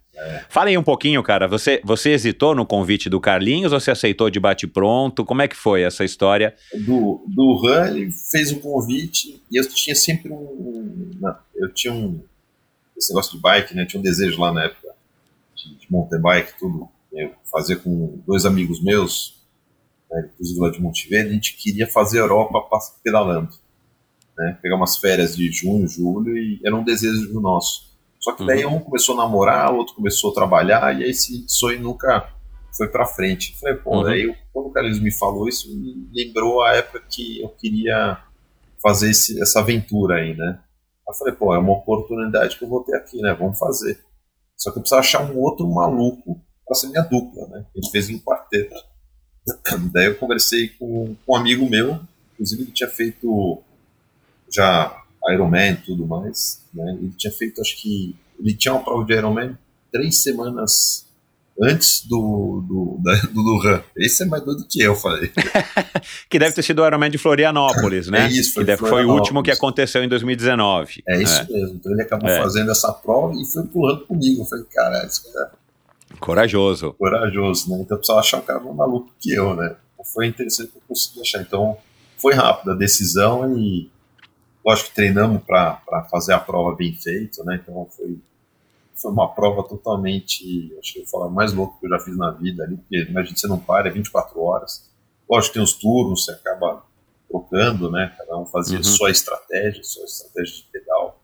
Fala aí um pouquinho, cara. Você, você hesitou no convite do Carlinhos ou você aceitou de bate-pronto? Como é que foi essa história? Do, do Han, ele fez o convite e eu tinha sempre um. Eu tinha um. Esse negócio de bike, né? Eu tinha um desejo lá na época de, de mountain bike, tudo. Eu fazia com dois amigos meus, né, inclusive lá de Montevideo, a gente queria fazer a Europa pedalando. Né, pegar umas férias de junho, julho, e era um desejo nosso. Só que daí uhum. um começou a namorar, o outro começou a trabalhar, e aí esse sonho nunca foi pra frente. Falei, pô, uhum. daí quando o Carlinhos me falou isso, me lembrou a época que eu queria fazer esse, essa aventura aí, né? Eu falei, pô, é uma oportunidade que eu vou ter aqui, né? Vamos fazer. Só que eu precisava achar um outro maluco para ser minha dupla, né? A gente fez em quarteto. Daí eu conversei com, com um amigo meu, inclusive ele tinha feito já Ironman e tudo mais, né? Ele tinha feito, acho que, ele tinha uma prova de Ironman três semanas antes do, do, da, do Lujan. Esse é mais doido que eu, falei. que deve ter sido o Ironman de Florianópolis, né? É isso, foi, que deve, foi o último que aconteceu em 2019. É isso é. mesmo. Então ele acabou é. fazendo essa prova e foi pulando comigo. Eu falei, cara, esse cara... Corajoso. Corajoso, né? Então eu precisava achar um cara mais maluco que eu, né? Foi interessante que eu consegui achar. Então foi rápido a decisão e Lógico que treinamos para fazer a prova bem feita, né? Então foi, foi uma prova totalmente, acho que eu falo, mais louco que eu já fiz na vida ali, porque imagina você não para, é 24 horas. Lógico que tem os turnos, você acaba trocando, né? Cada um fazia uhum. sua estratégia, sua estratégia de pedal.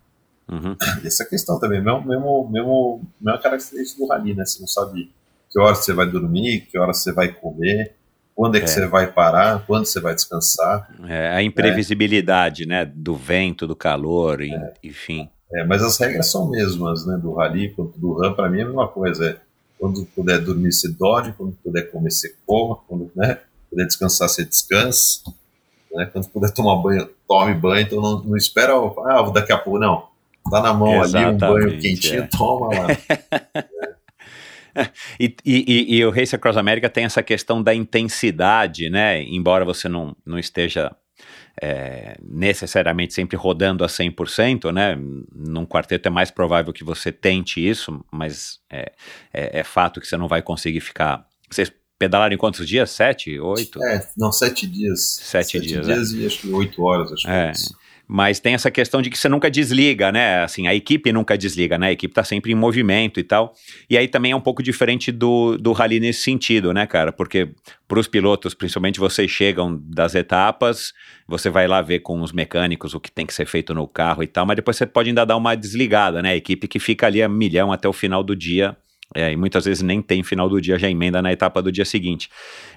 Uhum. Essa questão também, mesmo, mesmo, mesmo, mesma característica do rally, né? Você não sabe que hora você vai dormir, que hora você vai comer quando é que é. você vai parar, quando você vai descansar. É, a imprevisibilidade, né, do vento, do calor, é. enfim. É, mas as regras são mesmas, né, do rally quanto do RAM, para mim é a mesma coisa, é, quando puder dormir, você dorme, quando puder comer, você coma, quando né, puder descansar, você descansa, né, quando puder tomar banho, tome banho, então não, não espera, ah, daqui a pouco, não, tá na mão Exatamente, ali, um banho quentinho, toma lá. é. e, e, e, o Race Across America tem essa questão da intensidade, né? Embora você não, não esteja é, necessariamente sempre rodando a 100%, né? Num quarteto é mais provável que você tente isso, mas é, é, é fato que você não vai conseguir ficar. Vocês pedalaram em quantos dias? Sete? Oito? É, não, sete dias. Sete, sete dias, dias, e acho que oito horas, acho É. que é isso. Mas tem essa questão de que você nunca desliga, né? Assim, a equipe nunca desliga, né? A equipe tá sempre em movimento e tal. E aí também é um pouco diferente do, do rally nesse sentido, né, cara? Porque para os pilotos, principalmente vocês chegam das etapas, você vai lá ver com os mecânicos o que tem que ser feito no carro e tal, mas depois você pode ainda dar uma desligada, né? A equipe que fica ali a milhão até o final do dia. É, e muitas vezes nem tem final do dia, já emenda na etapa do dia seguinte.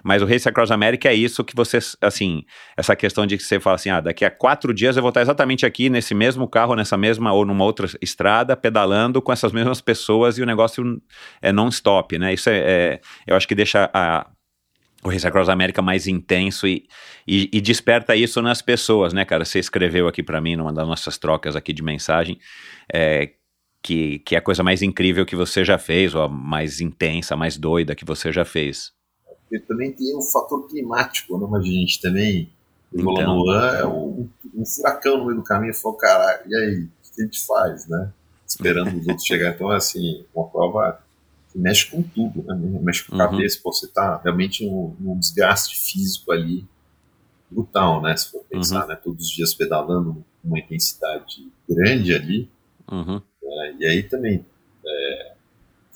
Mas o Race Across America é isso que você, assim, essa questão de que você fala assim, ah, daqui a quatro dias eu vou estar exatamente aqui nesse mesmo carro, nessa mesma ou numa outra estrada, pedalando com essas mesmas pessoas e o negócio é non-stop, né? Isso é, é- eu acho que deixa a, o Race Across America mais intenso e, e, e desperta isso nas pessoas, né, cara? Você escreveu aqui pra mim numa das nossas trocas aqui de mensagem é, que, que é a coisa mais incrível que você já fez, ou a mais intensa, a mais doida que você já fez. Porque também tem o fator climático, né? Mas a gente também lá Então. no LAN, é um, um furacão no meio do caminho falou, caralho, e aí, o que a gente faz, né? Esperando os outros chegarem. Então, assim, uma prova que mexe com tudo, né? Mexe com a Uhum. cabeça, pô, você tá realmente num, num desgaste físico ali brutal, né? Se for pensar, né? Todos os dias pedalando com uma intensidade grande ali, Uhum, né? E aí também é,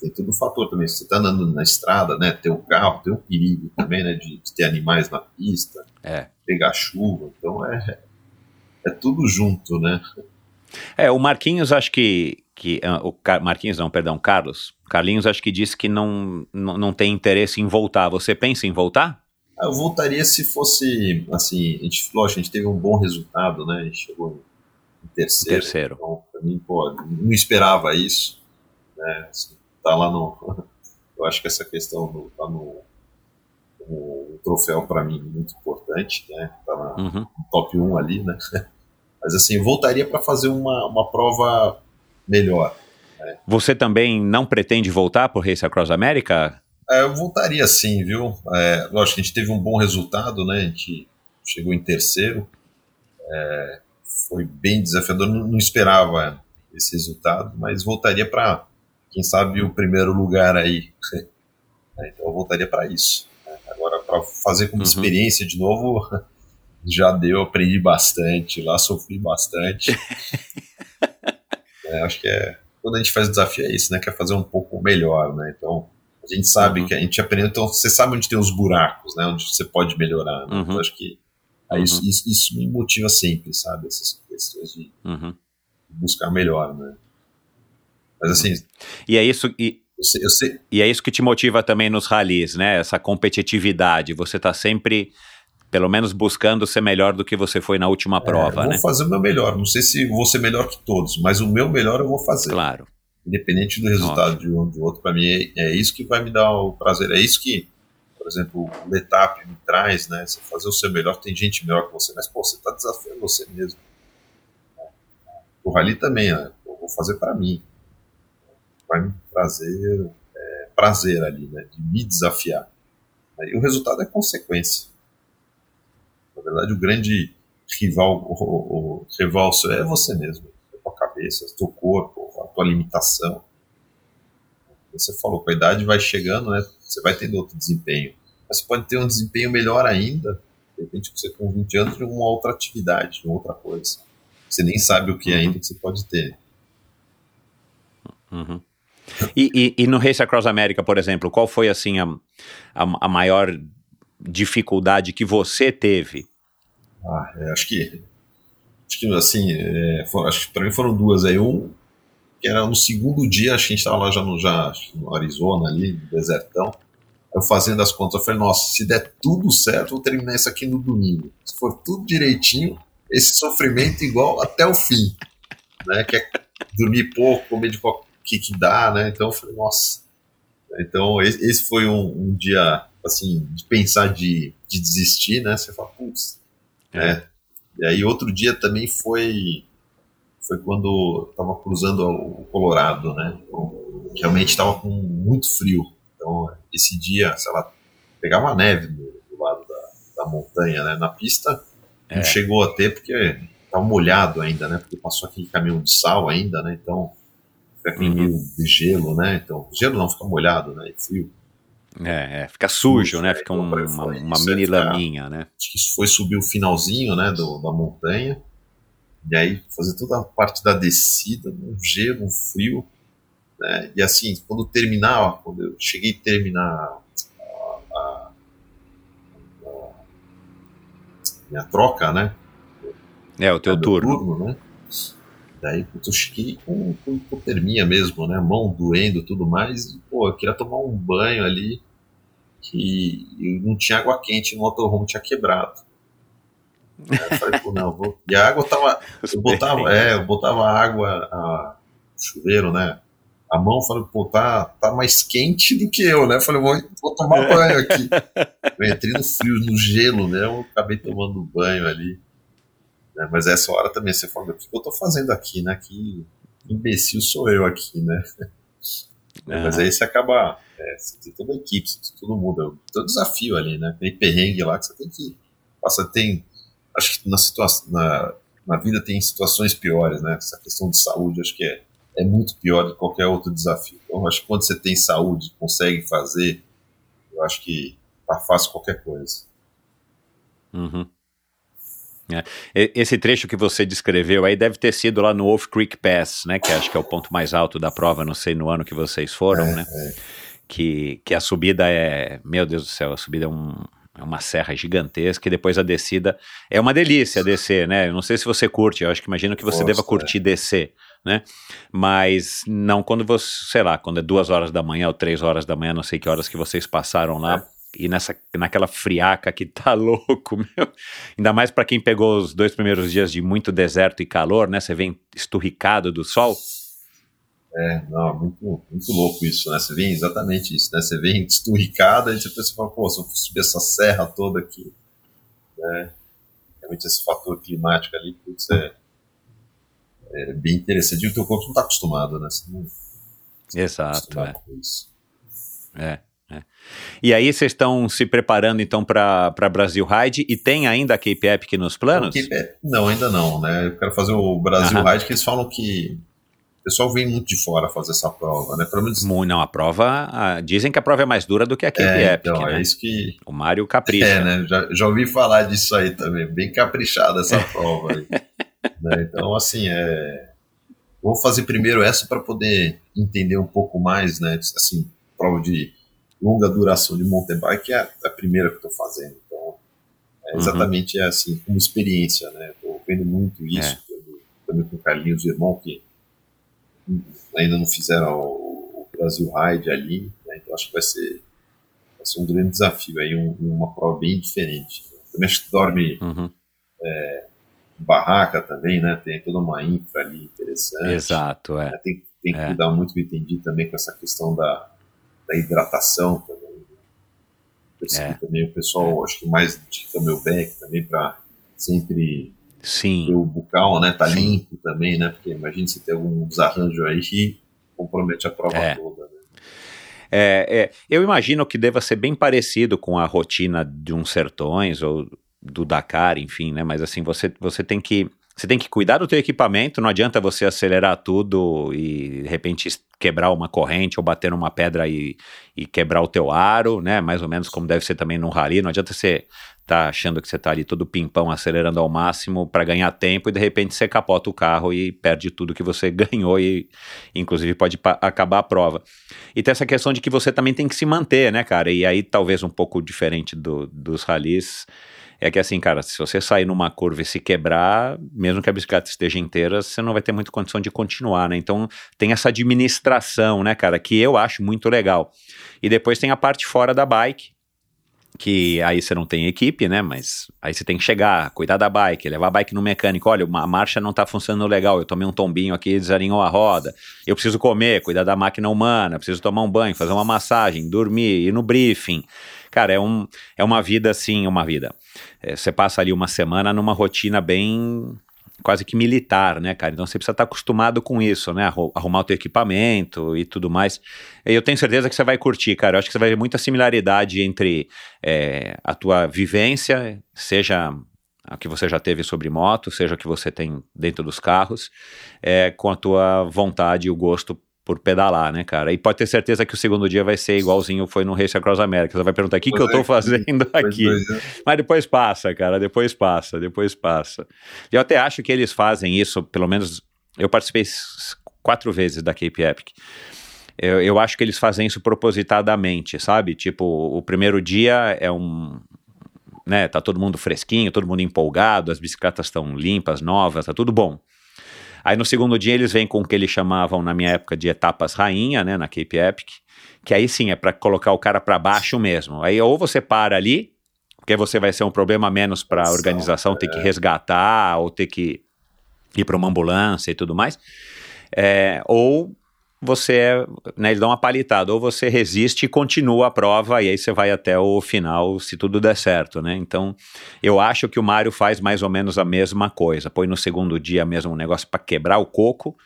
tem todo um fator também. Se você está andando na estrada, né? Tem o carro, tem o perigo também, né? De, de ter animais na pista, é. pegar chuva. Então é, é tudo junto, né? É, o Marquinhos, acho que. que ah, o Car- Marquinhos, não, perdão, Carlos. Carlinhos, acho que disse que não, não, não tem interesse em voltar. Você pensa em voltar? Ah, Eu voltaria se fosse assim. A gente, lógico, a gente teve um bom resultado, né? A gente chegou terceiro. Terceiro. Então, pra mim, pô, não esperava isso. Né? Assim, tá lá no. Eu acho que essa questão do, tá no, no troféu para mim muito importante, né? Tá na, Uhum. no top 1 ali, né? Mas assim, voltaria para fazer uma, uma prova melhor. Você também não pretende voltar por Race Across America? É, eu voltaria sim, viu? É, lógico que a gente teve um bom resultado, né? A gente chegou em terceiro. É, foi bem desafiador, não, não esperava esse resultado, mas voltaria para, quem sabe, o primeiro lugar aí. É, Então eu voltaria para isso. né? Agora, para fazer como Uhum. experiência de novo, já deu, aprendi bastante lá, sofri bastante. É, acho que é. Quando a gente faz desafio é isso, né? Quer fazer um pouco melhor, né? Então, a gente sabe Uhum. que a gente aprendeu, então você sabe onde tem os buracos, né? Onde você pode melhorar. Né? Uhum. Então, acho que aí isso, isso, isso me motiva sempre, sabe? Essas questões de Uhum. buscar melhor, né? Mas assim, E é isso. E, eu sei, eu sei, E é isso que te motiva também nos ralis, né? Essa competitividade. Você tá sempre, pelo menos, buscando ser melhor do que você foi na última prova, é, eu né? vou fazer o meu melhor. Não sei se vou ser melhor que todos, mas o meu melhor eu vou fazer. Claro. Independente do resultado de um ou do outro, para mim é, é isso que vai me dar o prazer. É isso que, por exemplo, o Letap me traz, né? Você fazer o seu melhor, tem gente melhor que você, mas pô, você está desafiando você mesmo. O Rally também, né? eu vou fazer para mim. Vai me trazer é, prazer ali, né? De me desafiar. E o resultado é consequência. Na verdade, o grande rival, o, o, o rival seu é você mesmo. A tua cabeça, o teu corpo, a tua limitação. Você falou, com a idade vai chegando, né? Você vai tendo outro desempenho. Mas você pode ter um desempenho melhor ainda, de repente você com 20 anos, de uma outra atividade, de uma outra coisa. Você nem sabe o que é ainda que você pode ter. Uhum. E, e- e no Race Across America, por exemplo, qual foi assim a, a, a maior dificuldade que você teve? Ah, é, acho que acho que assim, é, for- acho que para mim foram duas aí. Um que era no segundo dia, acho que a gente estava lá já no, já no Arizona ali, no desertão. Eu fazendo as contas, eu falei, nossa, se der tudo certo, vou terminar isso aqui no domingo. Se for tudo direitinho, esse sofrimento igual até o fim, né? Que é dormir pouco, comer de qualquer que, que dá, né? Então eu falei, nossa. Então esse, foi um, um dia assim de pensar de, de desistir, né? Você fala, putz, né? E aí outro dia também foi foi quando eu tava cruzando o Colorado, né? Então, realmente estava com muito frio. Então esse dia, sei lá, pegava neve do, do lado da, da montanha, né? Na pista É. não chegou a ter porque tava molhado ainda, né? Porque passou aquele caminhão de sal ainda, né? Então fica aquele Uhum. meio de gelo, né? Então gelo não fica molhado, né? E frio. É, é fica sujo, né? É, Fica então, um- uma, uma isso, é mini ficar- laminha, né? acho que isso foi subir o finalzinho, né, do, da montanha, e aí fazer toda a parte da descida, um gelo, um frio, né, e assim, quando terminava, quando eu cheguei a terminar a, a- a minha troca, né, É, o teu meu turno. né, daí putz, eu cheguei com, com hipotermia mesmo, né, mão doendo e tudo mais, e pô, eu queria tomar um banho ali, que não tinha água quente, o motorhome tinha quebrado. Falei, não, vou... E a água tava. Eu botava, é, eu botava água, a, chuveiro, né? A mão, falei, pô, tá, tá mais quente do que eu, né? Eu falei, vou, vou tomar banho aqui. Eu entrei no frio, no gelo, né? Eu acabei tomando banho ali. né? Mas essa hora também você fala, o que eu tô fazendo aqui, né? Que imbecil sou eu aqui, né? Mas aí você acaba. É, você tem toda a equipe, você tem todo mundo. Tem um desafio ali, né? Tem perrengue lá que você tem que. Você tem. Acho que na, situação, na, na vida tem situações piores, né? Essa questão de saúde, acho que é, é muito pior do que qualquer outro desafio. Então, acho que quando você tem saúde, consegue fazer, eu acho que tá fácil qualquer coisa. Uhum. É. Esse trecho que você descreveu aí deve ter sido lá no Wolf Creek Pass, né? Que acho que é o ponto mais alto da prova, não sei no ano que vocês foram, É, né? Que, que a subida é, meu Deus do céu, a subida é, um, é uma serra gigantesca e depois a descida é uma delícia descer, né? Eu não sei se você curte, eu acho que imagino que você Gosto, deva é. curtir descer, né? Mas não quando você, sei lá, quando é duas horas da manhã ou três horas da manhã, não sei que horas que vocês passaram lá. E nessa, naquela friaca que tá louco, meu. Ainda mais para quem pegou os dois primeiros dias de muito deserto e calor, né? Você vem esturricado do sol. É, não, muito, muito louco isso, né? Você vem exatamente isso, né? Você vem esturricada e você pensa, pô, se eu subir essa serra toda aqui, né? Realmente esse fator climático ali, putz, é, é bem interessante. E o teu corpo não está acostumado, né? Você não tá Exato, acostumado é. é, é. E aí vocês estão se preparando então para Brasil Ride e tem ainda a Cape Epic nos planos? Que- não, ainda não, né? Eu quero fazer o Brasil Aham. Ride, que eles falam que pessoal vem muito de fora fazer essa prova, né? Pelo menos Não, a prova, ah, dizem que a prova é mais dura do que a Cape é, Epic, então, né? é isso que O Mário capricha. É, né? Já, já ouvi falar disso aí também. Bem caprichada essa prova aí. né? Então, assim, é... vou fazer primeiro essa para poder entender um pouco mais, né? Assim, prova de longa duração de mountain bike é a, a primeira que eu estou fazendo. Então, é Uhum. exatamente assim, como experiência, né? Estou vendo muito isso É. também, também com o Carlinhos, o irmão, que ainda não fizeram o, Brasil Ride ali, né? Então, acho que vai ser vai ser um grande desafio aí, um- uma prova bem diferente. Também acho que dorme Uhum. em barraca também, né? Tem toda uma infra ali interessante. Exato, é. né? Tem, tem que É. cuidar muito, que eu entendi também com essa questão da, da hidratação também. Percebi É. também o pessoal, acho que mais de camelback também para sempre Sim, o bucal, né? Tá Sim. limpo também, né? Porque imagina se tem algum desarranjo aí que compromete a prova É. toda, né? É, é, eu imagino que deva ser bem parecido com a rotina de um Sertões ou do Dakar, enfim, né? Mas assim, você, você tem que você tem que cuidar do teu equipamento, não adianta você acelerar tudo e de repente quebrar uma corrente ou bater numa pedra e, e quebrar o teu aro, né? Mais ou menos como deve ser também num rally, não adianta você tá achando que você tá ali todo pimpão acelerando ao máximo para ganhar tempo e de repente você capota o carro e perde tudo que você ganhou e inclusive pode acabar a prova. E tem essa questão de que você também tem que se manter, né, cara? E aí, talvez um pouco diferente do- dos ralis, é que assim, cara, se você sair numa curva e se quebrar, mesmo que a bicicleta esteja inteira, você não vai ter muita condição de continuar, né? Então, tem essa administração, né, cara, que eu acho muito legal. E depois tem a parte fora da bike, que aí você não tem equipe, né? Mas aí você tem que chegar, cuidar da bike, levar a bike no mecânico. Olha, a marcha não tá funcionando legal, eu tomei um tombinho aqui, desalinhou a roda. Eu preciso comer, cuidar da máquina humana, preciso tomar um banho, fazer uma massagem, dormir, ir no briefing. Cara, é, um, é uma vida assim, uma vida. É, você passa ali uma semana numa rotina bem quase que militar, né, cara? Então você precisa estar acostumado com isso, né? Arru- Arrumar o teu equipamento e tudo mais. Eu tenho certeza que você vai curtir, cara. Eu acho que você vai ver muita similaridade entre é, a tua vivência, seja a que você já teve sobre moto, seja a que você tem dentro dos carros, é, com a tua vontade e o gosto por pedalar, né, cara? E pode ter certeza que o segundo dia vai ser igualzinho foi no Race Across America. Você vai perguntar, o que, que eu tô fazendo aqui? Mas depois passa, cara, depois passa, depois passa. Eu até acho que eles fazem isso, pelo menos eu participei quatro vezes da Cape Epic. Eu, eu acho que eles fazem isso propositadamente, sabe? Tipo, o primeiro dia é um, né? Tá todo mundo fresquinho, todo mundo empolgado, as bicicletas estão limpas, novas, tá tudo bom. Aí no segundo dia eles vêm com o que eles chamavam na minha época de etapas rainha, né, na Cape Epic, que aí sim é para colocar o cara para baixo mesmo. Aí ou você para ali, porque você vai ser um problema menos para a organização ter que resgatar ou ter que ir para uma ambulância e tudo mais, é, ou você, é, né, eles dão uma palitada, ou você resiste e continua a prova, e aí você vai até o final, se tudo der certo, né? Então, eu acho que o Mário faz mais ou menos a mesma coisa, põe no segundo dia mesmo um negócio para quebrar o coco,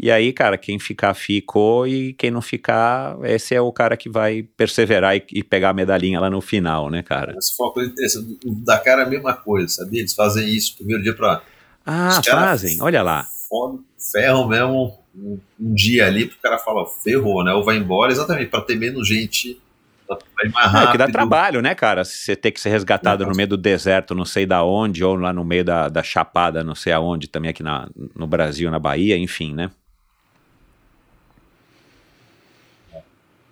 e aí, cara, quem ficar, ficou, e quem não ficar, esse é o cara que vai perseverar e, e pegar a medalhinha lá no final, né, cara? Esse foco o Dakar é a mesma coisa, sabia? Eles fazem isso primeiro dia para Ah, fazem, olha lá. Ferro mesmo um, um dia ali pro cara falar, ferrou, né? Ou vai embora, exatamente, para ter menos gente. Vai mais rápido. É, que dá trabalho, né, cara? Você ter que ser resgatado no meio do deserto, não sei da onde, ou lá no meio da, da Chapada, não sei aonde, também aqui na, no Brasil, na Bahia, enfim, né?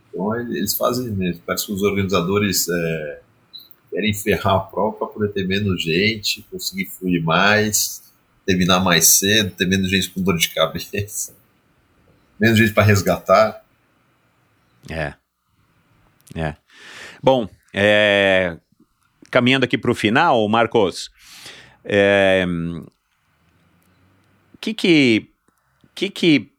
Então eles fazem mesmo. Parece que os organizadores é, querem ferrar a prova para poder ter menos gente, conseguir fluir mais, terminar mais cedo, ter menos gente com dor de cabeça menos gente para resgatar. É. É. Bom, é, caminhando aqui para o final, Marcos, é, que que, que, que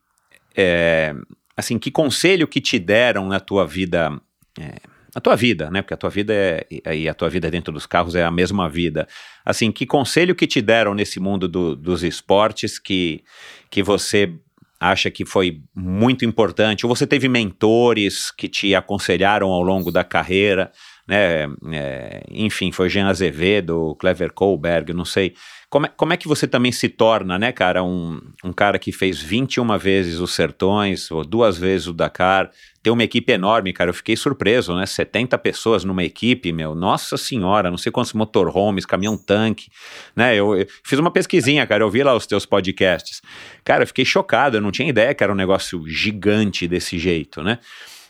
é, assim, que conselho que te deram na tua vida, é, na tua vida, né? Porque a tua vida é, e a tua vida dentro dos carros é a mesma vida. Assim, que conselho que te deram nesse mundo do, dos esportes que, que você acha que foi muito importante, ou você teve mentores que te aconselharam ao longo da carreira, né? É, enfim, foi Jean Azevedo, Clever Colberg, não sei. Como é, como é que você também se torna, né, cara, um, um cara que fez 21 vezes os Sertões, ou duas vezes o Dakar, tem uma equipe enorme, cara, eu fiquei surpreso, né, 70 pessoas numa equipe, meu, nossa senhora, não sei quantos motorhomes, caminhão-tanque, né, eu, eu, fiz uma pesquisinha, cara, eu vi lá os teus podcasts, cara, eu fiquei chocado, eu não tinha ideia que era um negócio gigante desse jeito, né,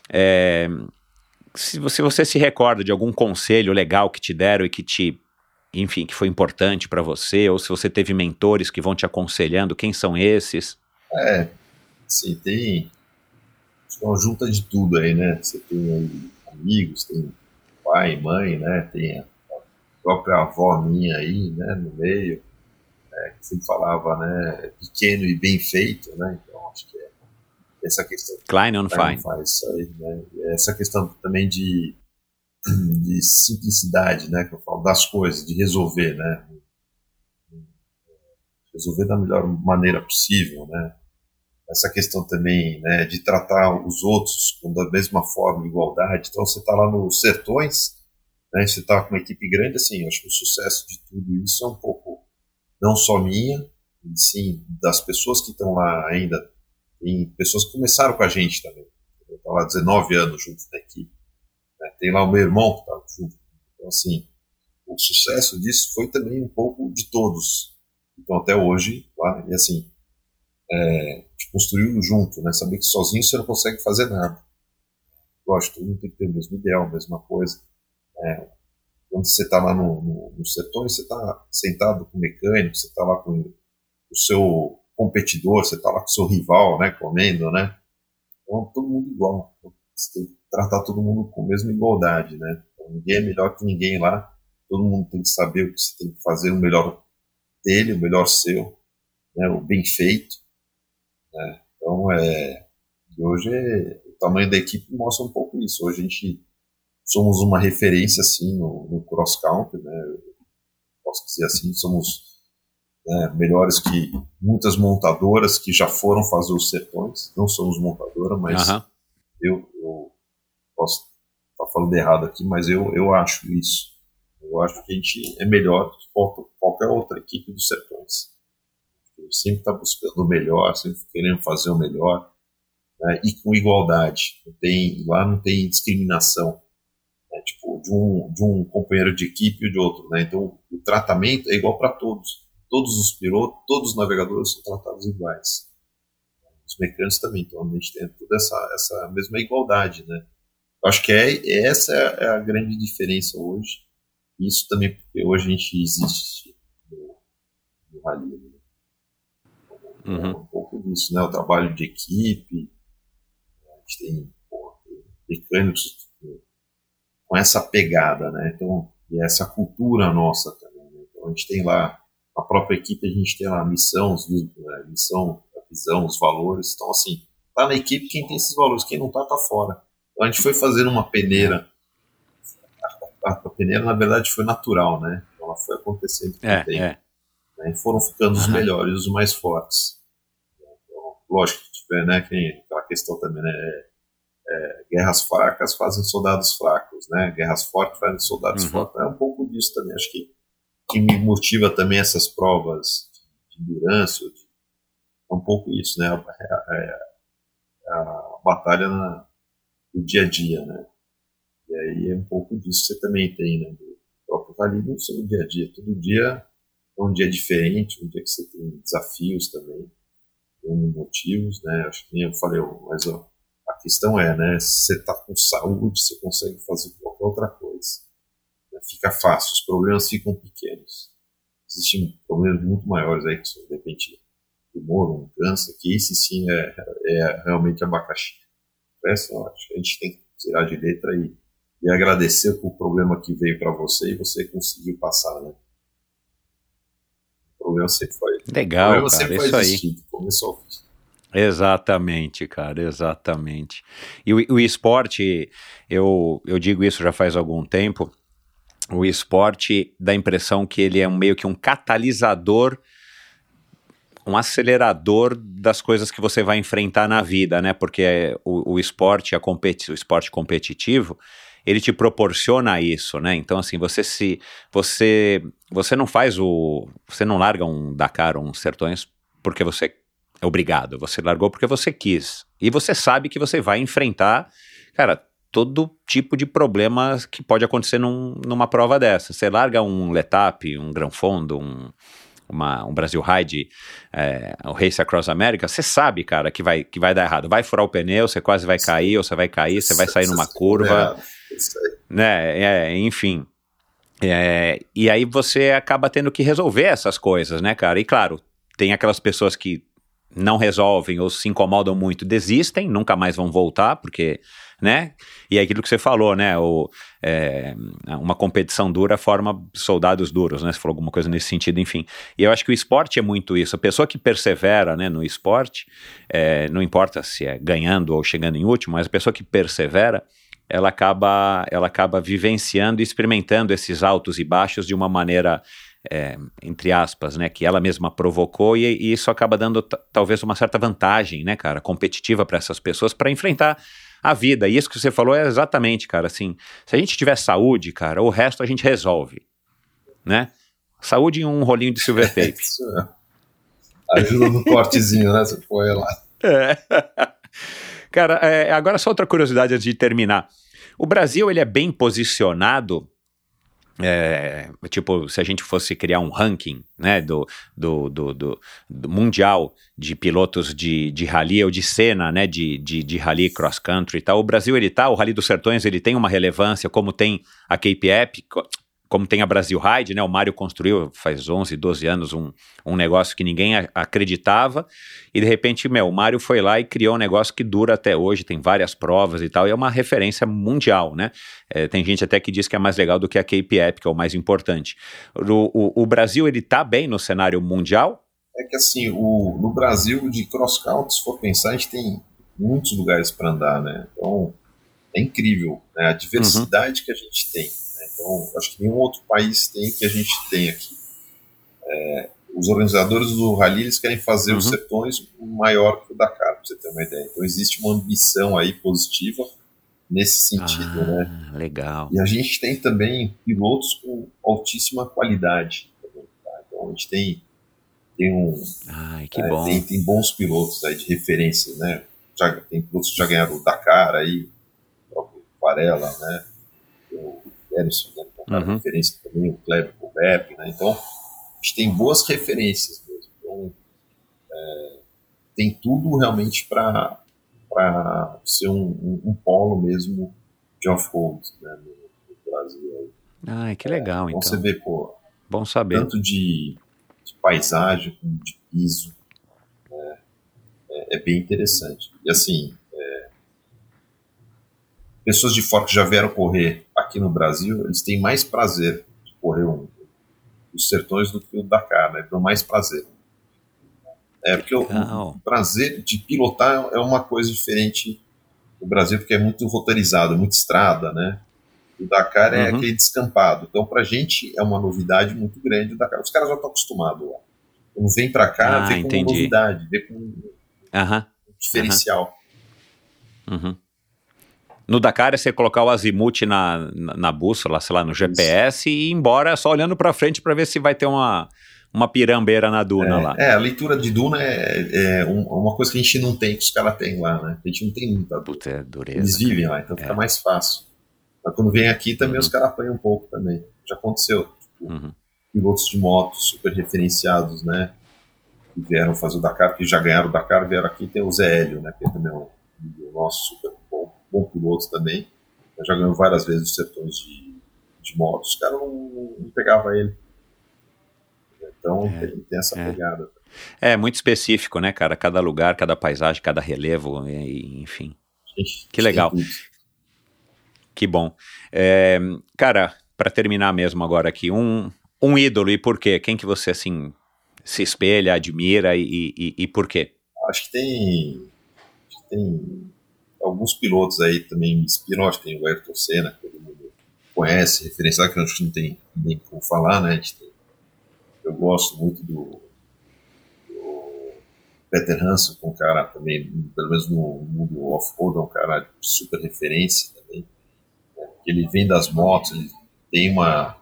é, se você, você se recorda de algum conselho legal que te deram e que te enfim, que foi importante para você, ou se você teve mentores que vão te aconselhando, quem são esses? É, sim, tem uma junta de tudo aí, né? Você tem aí amigos, tem pai, mãe, né? Tem a própria avó minha aí, né? No meio, é, que sempre falava, né? Pequeno e bem feito, né? Então acho que é essa questão. Klein on Fine. Faz isso aí, né? Essa questão também de de simplicidade, né, que eu falo, das coisas, de resolver, né, resolver da melhor maneira possível, né, essa questão também, né, de tratar os outros com da mesma forma, igualdade, então você está lá nos sertões, né, você está com uma equipe grande, assim, acho que o sucesso de tudo isso é um pouco, não só minha, sim, das pessoas que estão lá ainda, tem pessoas que começaram com a gente também, estão lá 19 anos juntos na equipe, né? Tem lá o meu irmão que está junto. Então, assim, o sucesso disso foi também um pouco de todos. Então, até hoje, lá, e assim, é, construiu junto, né? Saber que sozinho você não consegue fazer nada. Lógico, todo mundo tem que ter o mesmo ideal, a mesma coisa. É, quando você está lá no, no, no, setor, você está sentado com o mecânico, você está lá com o seu competidor, você está lá com o seu rival, né, comendo, né? Então, todo mundo igual. Você tem que tratar todo mundo com a mesma igualdade, né? Então, ninguém é melhor que ninguém lá, todo mundo tem que saber o que você tem que fazer, o melhor dele, o melhor seu, né? o bem feito. Né? Então, é, hoje o tamanho da equipe mostra um pouco isso. Hoje a gente somos uma referência assim no, no cross country, né? Posso dizer assim, somos né, melhores que muitas montadoras que já foram fazer os sertões. Não somos montadora, mas eu, eu posso estar tá falando errado aqui, mas eu, eu acho isso. Eu acho que a gente é melhor que qualquer outra equipe dos sertões. sempre está buscando o melhor, sempre querendo fazer o melhor. né, e com igualdade. Não tem, lá não tem discriminação. Né, tipo, de um, de um companheiro de equipe e de outro. Né, então, o tratamento é igual para todos. Todos os pilotos, todos os navegadores são tratados iguais. Os mecânicos também. Então, a gente tem toda essa, essa mesma igualdade. Né. Acho que é, essa é a grande diferença hoje. Isso também porque hoje a gente existe no, no Rally. Né. Uhum. É um pouco disso, né? O trabalho de equipe, a gente tem, pô, mecânicos com essa pegada, né? Então, e essa cultura nossa também. Né? Então, a gente tem lá, a própria equipe, a gente tem lá a missão, os, né? missão, a visão, os valores. Então, assim, tá na equipe quem tem esses valores, quem não tá, tá fora. A gente foi fazendo uma peneira. A, a, a peneira, na verdade, foi natural, né? Ela foi acontecendo com é, o tempo. É. Né? E foram ficando os melhores, os mais fortes. Então, lógico que tiver, né? Quem, aquela questão também, né? É, é, guerras fracas fazem soldados fracos, né? Guerras fortes fazem soldados Uhum. fortes. É um pouco disso também. Acho que que me motiva também essas provas de endurance, de- é um pouco isso, né? É, é- é a batalha na, do dia a dia, né? E aí é um pouco disso que você também tem, né? Do próprio rally no seu dia a dia. Todo dia é um dia diferente, um dia que você tem desafios também, tem motivos, né? Acho que nem eu falei, mas ó, a questão é, né? Se você está com saúde, você consegue fazer qualquer outra coisa. né? Fica fácil, os problemas ficam pequenos. Existem problemas muito maiores aí, que são, de repente, tumor, um câncer, que esse sim é, é realmente abacaxi. O eu acho que a gente tem que tirar de letra e, e agradecer por problema que veio para você e você conseguiu passar, né? O problema sempre foi. o Legal, problema cara, isso aí. existir, do começo ao fim. Exatamente, cara, exatamente. E o, o esporte, eu, eu digo isso já faz algum tempo, o esporte dá a impressão que ele é um, meio que um catalisador, um acelerador das coisas que você vai enfrentar na vida, né? Porque o, o esporte, a competi o esporte competitivo, ele te proporciona isso, né? Então, assim, você se. Você, você não faz o. Você não larga um Dakar ou um Sertões porque você é obrigado. Você largou porque você quis. E você sabe que você vai enfrentar, cara, todo tipo de problemas que pode acontecer num- numa prova dessa. Você larga um Letap, um Gran Fondo, um, uma- um Brasil Ride, é, o Race Across America, você sabe, cara, que vai, que vai dar errado. Vai furar o pneu, você quase vai cair, ou você vai cair, você vai sair numa curva aí. né? É, enfim. É, e aí você acaba tendo que resolver essas coisas, né, cara? E claro, tem aquelas pessoas que não resolvem ou se incomodam muito, desistem, nunca mais vão voltar, porque, né? E é aquilo que você falou, né? O, é, uma competição dura forma soldados duros, né? Você falou alguma coisa nesse sentido, enfim. E eu acho que o esporte é muito isso. A pessoa que persevera, né, no esporte, é, não importa se é ganhando ou chegando em último, mas a pessoa que persevera, ela acaba, ela acaba vivenciando e experimentando esses altos e baixos de uma maneira, é, entre aspas, né, que ela mesma provocou e, e isso acaba dando talvez uma certa vantagem, né, cara, competitiva para essas pessoas para enfrentar a vida. E isso que você falou é exatamente, cara, assim, se a gente tiver saúde, cara, o resto a gente resolve, né? Saúde e um rolinho de silver tape. Isso é. Ajuda no cortezinho, né? Você põe lá. É. Cara, é, agora só outra curiosidade antes de terminar. O Brasil, ele é bem posicionado, é, tipo, se a gente fosse criar um ranking, né, do, do, do, do- do mundial de pilotos de, de rally ou de cena, né, de, de, de rally cross country e tal, o Brasil, ele tá, o Rally dos Sertões, ele tem uma relevância, como tem a Cape Epic, como tem a Brasil Ride, né, o Mário construiu faz 11, 12 anos um, um negócio que ninguém a- acreditava, e de repente, meu, o Mário foi lá e criou um negócio que dura até hoje, tem várias provas e tal, e é uma referência mundial, né? É, tem gente até que diz que é mais legal do que a Cape Epic, que é o mais importante. O, o, o Brasil, ele tá bem no cenário mundial? É que assim, o, no Brasil, de cross country, se for pensar, a gente tem muitos lugares para andar, né? Então, é incrível né? a diversidade que a gente tem. Né? Então, acho que nenhum outro país tem que a gente tem aqui. É, os organizadores do Rally, eles querem fazer os Uhum. sertões maior que o Dakar, para você ter uma ideia. Então, existe uma ambição aí positiva nesse sentido, né? Ah, legal. E a gente tem também pilotos com altíssima qualidade. tá? Então a gente tem, tem, um, Ai, que é, bom. tem, tem bons pilotos aí de referência, né? já, tem pilotos que já ganharam o Dakar aí, o Varela, né? O Emerson, né? Que é uhum. referência também, o Kleber Koberg, né? Então, a gente tem boas referências mesmo. Então, é, tem tudo realmente para ser um, um, um, polo mesmo de off-road né, no, no Brasil. Ah, que legal, é, então. Você vê, pô, Bom saber. Tanto de, de paisagem como de piso. Né, é, é, bem interessante. E assim, é, pessoas de fora que já vieram correr aqui no Brasil, eles têm mais prazer de correr um, os sertões do que o Dakar, né? Dão mais prazer. É porque o, o, prazer de pilotar é uma coisa diferente no Brasil, porque é muito roteirizado, muito estrada, né? O Dakar é uhum. aquele descampado. Então, para a gente é uma novidade muito grande o Dakar. Os caras já estão acostumados lá. Quando vem para cá, ah, vê como novidade, vê como uhum. um diferencial. Uhum. No Dakar é você colocar o azimuth na, na, na bússola, sei lá, no GPS Isso. e ir embora só olhando para frente para ver se vai ter uma, uma pirambeira na duna é, lá. É, a leitura de duna é, é uma coisa que a gente não tem, que os caras têm lá, né? A gente não tem muita. Puta, é dureza. Eles vivem lá, então fica é. mais fácil. Mas quando vem aqui também uhum. os caras apanham um pouco também. Já aconteceu. Tipo, uhum. Pilotos de motos super referenciados, né? Que vieram fazer o Dakar, que já ganharam o Dakar, vieram aqui. Tem o Zé Hélio, né? Que é também um nosso super bom, piloto também. Já ganhou várias vezes os sertões de, de motos. Os caras não, não pegavam ele. Então é, tem, tem, essa é. pegada. É muito específico, né, cara? Cada lugar, cada paisagem, cada relevo, enfim. Gente, que legal. Que bom. É, cara, para terminar mesmo agora aqui, um, um ídolo e por quê? Quem que você, assim, se espelha, admira e, e, e por quê? Acho que tem, acho que tem alguns pilotos aí também me inspiram. Acho que tem o Ayrton Senna, que todo mundo conhece, referenciado, que a gente não tem nem como falar, né? Tem, eu gosto muito do, do Peter Hansen, que é um cara também, pelo menos no mundo off-road, é um cara super referência ele vem das motos, ele tem uma.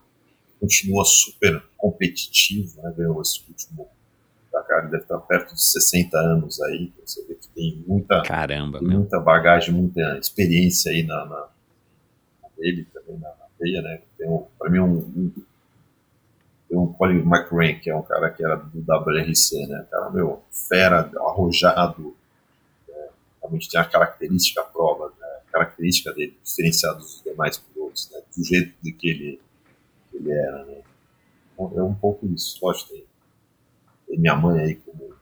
continua super competitivo, né? Ganhou esse último Ele deve estar perto de 60 anos aí, então você vê que tem muita. Caramba, muita bagagem, muita experiência aí na, na dele também, na, na veia, né? Tem um, pra mim, um, um tem um Colin McRae, que é um cara que era do WRC, né? Cara, meu, fera, arrojado, né? realmente tem a característica prova, né? característica dele, diferenciado dos demais pilotos, né? do jeito de que ele, que ele era. Né? Então, é um pouco isso. Lógico, tem, tem minha mãe aí como,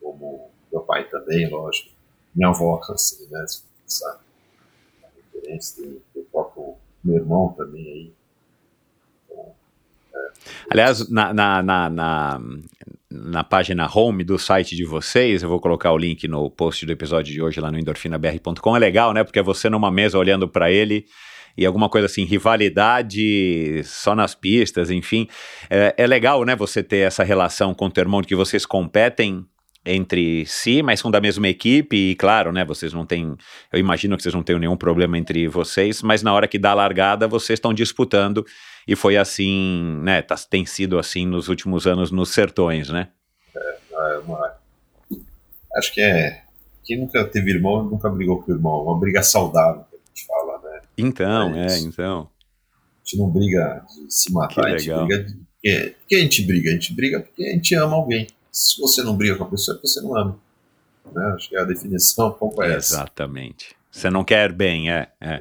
como meu pai também, lógico. Minha avó, assim, né? Na referência, tem, tem o próprio meu irmão também aí. Então, é, Aliás, na, na, na, na, na página home do site de vocês, eu vou colocar o link no post do episódio de hoje lá no endorfinabr.com. É legal, né? Porque é você numa mesa olhando para ele e alguma coisa assim, rivalidade só nas pistas, enfim. É, é, legal, né, você ter essa relação com o teu irmão, de que vocês competem entre si, mas são da mesma equipe, e claro, né, vocês não têm, eu imagino que vocês não tenham nenhum problema entre vocês, mas na hora que dá a largada, vocês estão disputando, e foi assim, né, tá, tem sido assim nos últimos anos nos sertões, né? É, é uma, acho que é, quem nunca teve irmão, nunca brigou com o irmão, uma briga saudável, que a gente fala? Então, é, é então. A gente não briga de se matar, a gente briga de, porque, porque a gente briga? A gente briga porque a gente ama alguém se você não briga com a pessoa, é porque você não ama. Né? Acho que a definição é um pouco é essa. Exatamente. Você não quer bem, é. é.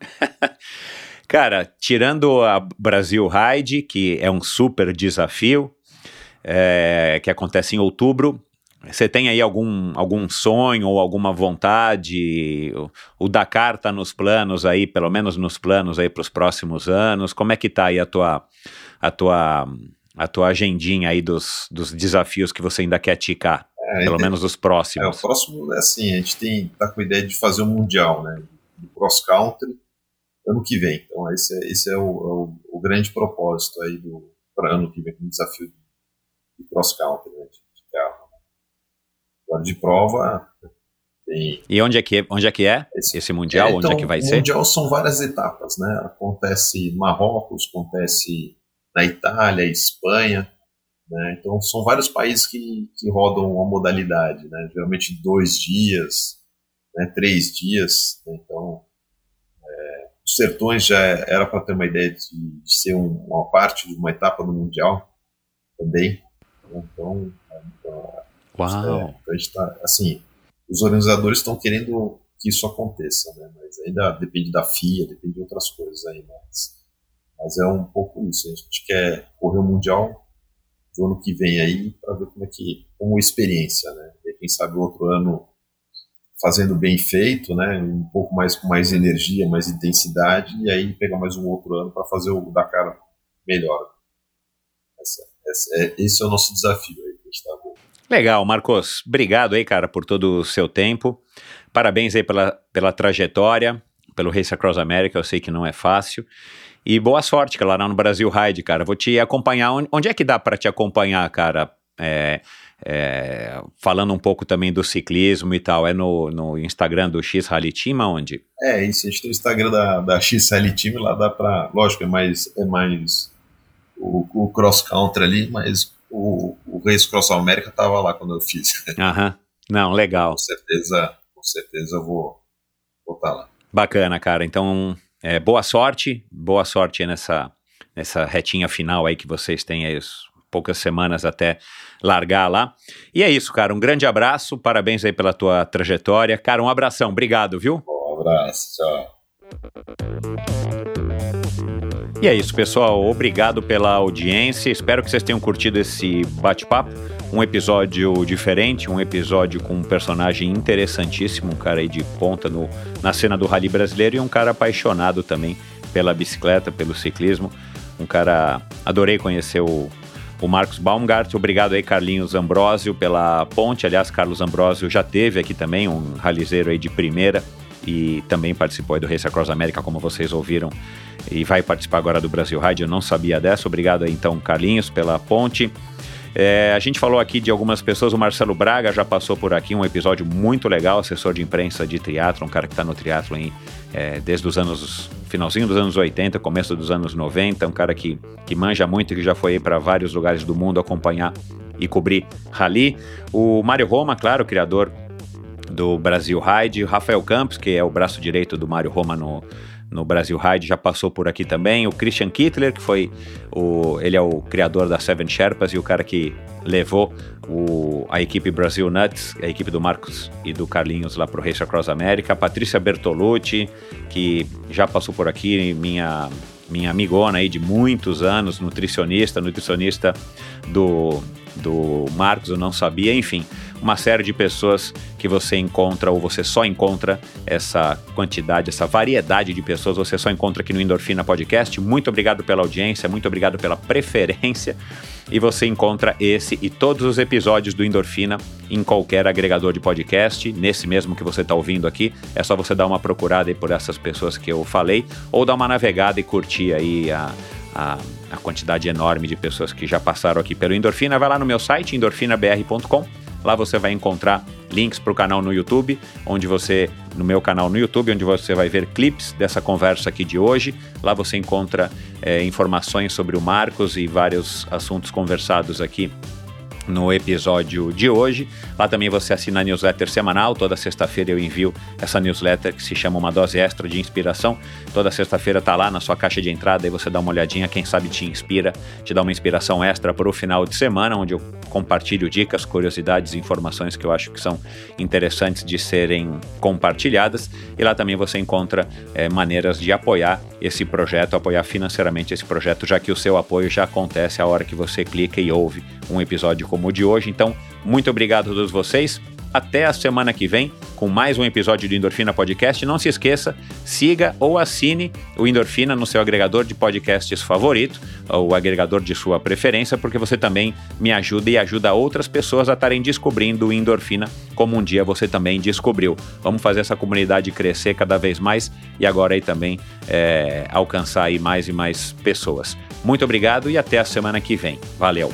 Cara, tirando a Brasil Ride, que é um super desafio, é, que acontece em outubro, você tem aí algum, algum sonho ou alguma vontade? O, o Dakar está nos planos aí, pelo menos nos planos aí para os próximos anos. Como é que está aí a tua, a tua a tua agendinha aí dos, dos desafios que você ainda quer ticar, é, pelo menos os próximos. É, o próximo é assim, a gente tem, tá com a ideia de fazer um mundial, né, de cross country, ano que vem. Então esse é, esse é o, é o, o grande propósito aí do para ano que vem, um desafio de, de cross country, né. Agora de prova tem... E onde é que, onde é, que é esse, esse mundial? É, então, onde é que vai ser? O mundial são várias etapas, né? Acontece Marrocos, acontece na Itália, Espanha, Né? Então, são vários países que, que rodam a modalidade, né? geralmente dois dias, né? três dias. Né? Então, é, os Sertões já era para ter uma ideia de, de ser um, uma parte de uma etapa do Mundial também. Né? Então, então, Uau. É, tá, assim, os organizadores estão querendo que isso aconteça, né? mas ainda depende da FIA, depende de outras coisas aí, mas, mas é um pouco isso. A gente quer correr o Mundial do ano que vem aí para ver como é que como experiência, né? E quem sabe outro ano fazendo bem feito, né? Um pouco mais com mais energia, mais intensidade e aí pegar mais um outro ano para fazer o Dakar melhor. Essa, essa, é, esse é o nosso desafio aí que a gente está Legal, Marcos. Obrigado aí, cara, por todo o seu tempo. Parabéns aí pela, pela trajetória, pelo Race Across America. Eu sei que não é fácil. E boa sorte, cara, lá no Brasil Ride, cara. Vou te acompanhar. Onde, é que dá para te acompanhar, cara? É, é, falando um pouco também do ciclismo e tal. É no, no Instagram do X Rally Team, onde? É, isso. A gente tem o Instagram da, da X Rally Team, lá dá para. Lógico, é mais, é mais o, o cross country ali, mas o, o Race Cross América tava lá quando eu fiz. Aham. Não, legal. com certeza, com certeza eu vou tá lá. Bacana, cara. Então, é, boa sorte, boa sorte nessa, nessa retinha final aí que vocês têm aí, poucas semanas até largar lá. E é isso, cara. Um grande abraço, parabéns aí pela tua trajetória. Cara, um abração, obrigado, viu? Um abraço, tchau. E é isso, pessoal. Obrigado pela audiência. Espero que vocês tenham curtido esse bate-papo. Um episódio diferente, um episódio com um personagem interessantíssimo, um cara aí de ponta no, na cena do rally brasileiro e um cara apaixonado também pela bicicleta, pelo ciclismo. Um cara. Adorei conhecer o, o Marcos Baumgart. Obrigado aí, Carlinhos Ambrosio, pela ponte. Aliás, Carlos Ambrosio já teve aqui também, um ralizeiro aí de primeira e também participou do Race Across America, como vocês ouviram, e vai participar agora do Brasil Ride. Eu não sabia dessa. Obrigado aí, então, Carlinhos, pela ponte. É, a gente falou aqui de algumas pessoas, o Marcelo Braga já passou por aqui, um episódio muito legal, assessor de imprensa de triatlo, um cara que está no triatlo é, desde os anos, finalzinho dos anos 80, começo dos anos 90, um cara que, que manja muito, que já foi para vários lugares do mundo acompanhar e cobrir rally. O Mário Roma, claro, criador do Brasil Ride, Rafael Campos, que é o braço direito do Mário Roma no, no Brasil Ride, já passou por aqui também. O Christian Kittler, que foi o. Ele é o criador da Seven Sherpas e o cara que levou o, a equipe Brasil Nuts, a equipe do Marcos e do Carlinhos lá para o Race Across America. A Patrícia Bertolucci, que já passou por aqui, minha, minha amigona aí de muitos anos, nutricionista, nutricionista do, do Marcos, eu não sabia, enfim uma série de pessoas que você encontra ou você só encontra essa quantidade, essa variedade de pessoas, você só encontra aqui no Endorfina Podcast. Muito obrigado pela audiência, muito obrigado pela preferência. E você encontra esse e todos os episódios do Endorfina em qualquer agregador de podcast, nesse mesmo que você está ouvindo aqui. É só você dar uma procurada aí por essas pessoas que eu falei, ou dar uma navegada e curtir aí a, a, a quantidade enorme de pessoas que já passaram aqui pelo Endorfina. Vai lá no meu site, endorfinabr.com Lá você vai encontrar links para o canal no YouTube, onde você, no meu canal no YouTube, onde você vai ver clips dessa conversa aqui de hoje. Lá você encontra é, informações sobre o Marcos e vários assuntos conversados aqui no episódio de hoje. Lá também você assina a newsletter semanal. Toda sexta-feira eu envio essa newsletter que se chama Uma Dose Extra de Inspiração. Toda sexta-feira tá lá na sua caixa de entrada e você dá uma olhadinha, quem sabe te inspira, te dá uma inspiração extra para o final de semana, onde eu compartilho dicas, curiosidades informações que eu acho que são interessantes de serem compartilhadas. E lá também você encontra é, maneiras de apoiar esse projeto, apoiar financeiramente esse projeto, já que o seu apoio já acontece a hora que você clica e ouve um episódio o de hoje. Então, muito obrigado a todos vocês. Até a semana que vem com mais um episódio do Endorfina Podcast. Não se esqueça, siga ou assine o Endorfina no seu agregador de podcasts favorito, ou agregador de sua preferência, porque você também me ajuda e ajuda outras pessoas a estarem descobrindo o Endorfina como um dia você também descobriu. Vamos fazer essa comunidade crescer cada vez mais e agora aí também é, alcançar aí mais e mais pessoas. Muito obrigado e até a semana que vem. Valeu!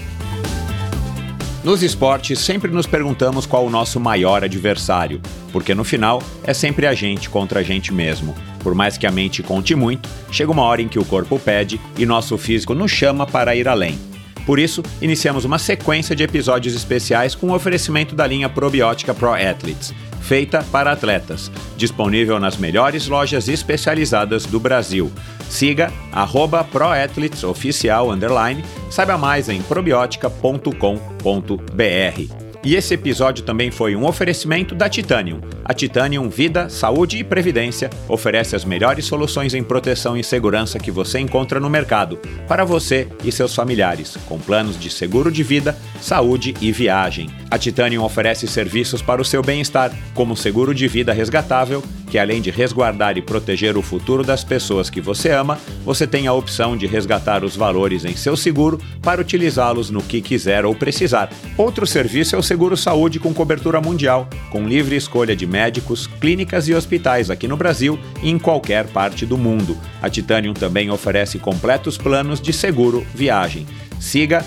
Nos esportes, sempre nos perguntamos qual o nosso maior adversário, porque no final é sempre a gente contra a gente mesmo. Por mais que a mente conte muito, chega uma hora em que o corpo pede e nosso físico nos chama para ir além. Por isso, iniciamos uma sequência de episódios especiais com o oferecimento da linha probiótica Pro Athletes, feita para atletas, disponível nas melhores lojas especializadas do Brasil. Siga underline, saiba mais em probiotica.com.br. E esse episódio também foi um oferecimento da Titanium. A Titanium Vida, Saúde e Previdência oferece as melhores soluções em proteção e segurança que você encontra no mercado, para você e seus familiares, com planos de seguro de vida, saúde e viagem. A Titanium oferece serviços para o seu bem-estar, como seguro de vida resgatável que além de resguardar e proteger o futuro das pessoas que você ama, você tem a opção de resgatar os valores em seu seguro para utilizá-los no que quiser ou precisar. Outro serviço é o Seguro Saúde com cobertura mundial, com livre escolha de médicos, clínicas e hospitais aqui no Brasil e em qualquer parte do mundo. A Titanium também oferece completos planos de seguro viagem. Siga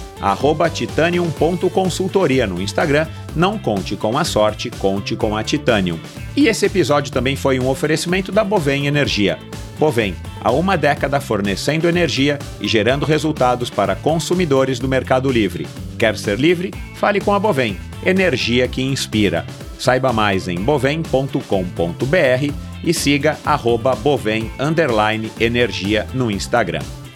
titanium.consultoria no Instagram. Não conte com a sorte, conte com a Titanium. E esse episódio também foi um oferecimento da Bovem Energia. Bovem, há uma década fornecendo energia e gerando resultados para consumidores do Mercado Livre. Quer ser livre? Fale com a Bovem, energia que inspira. Saiba mais em bovem.com.br e siga arroba bovem energia no Instagram.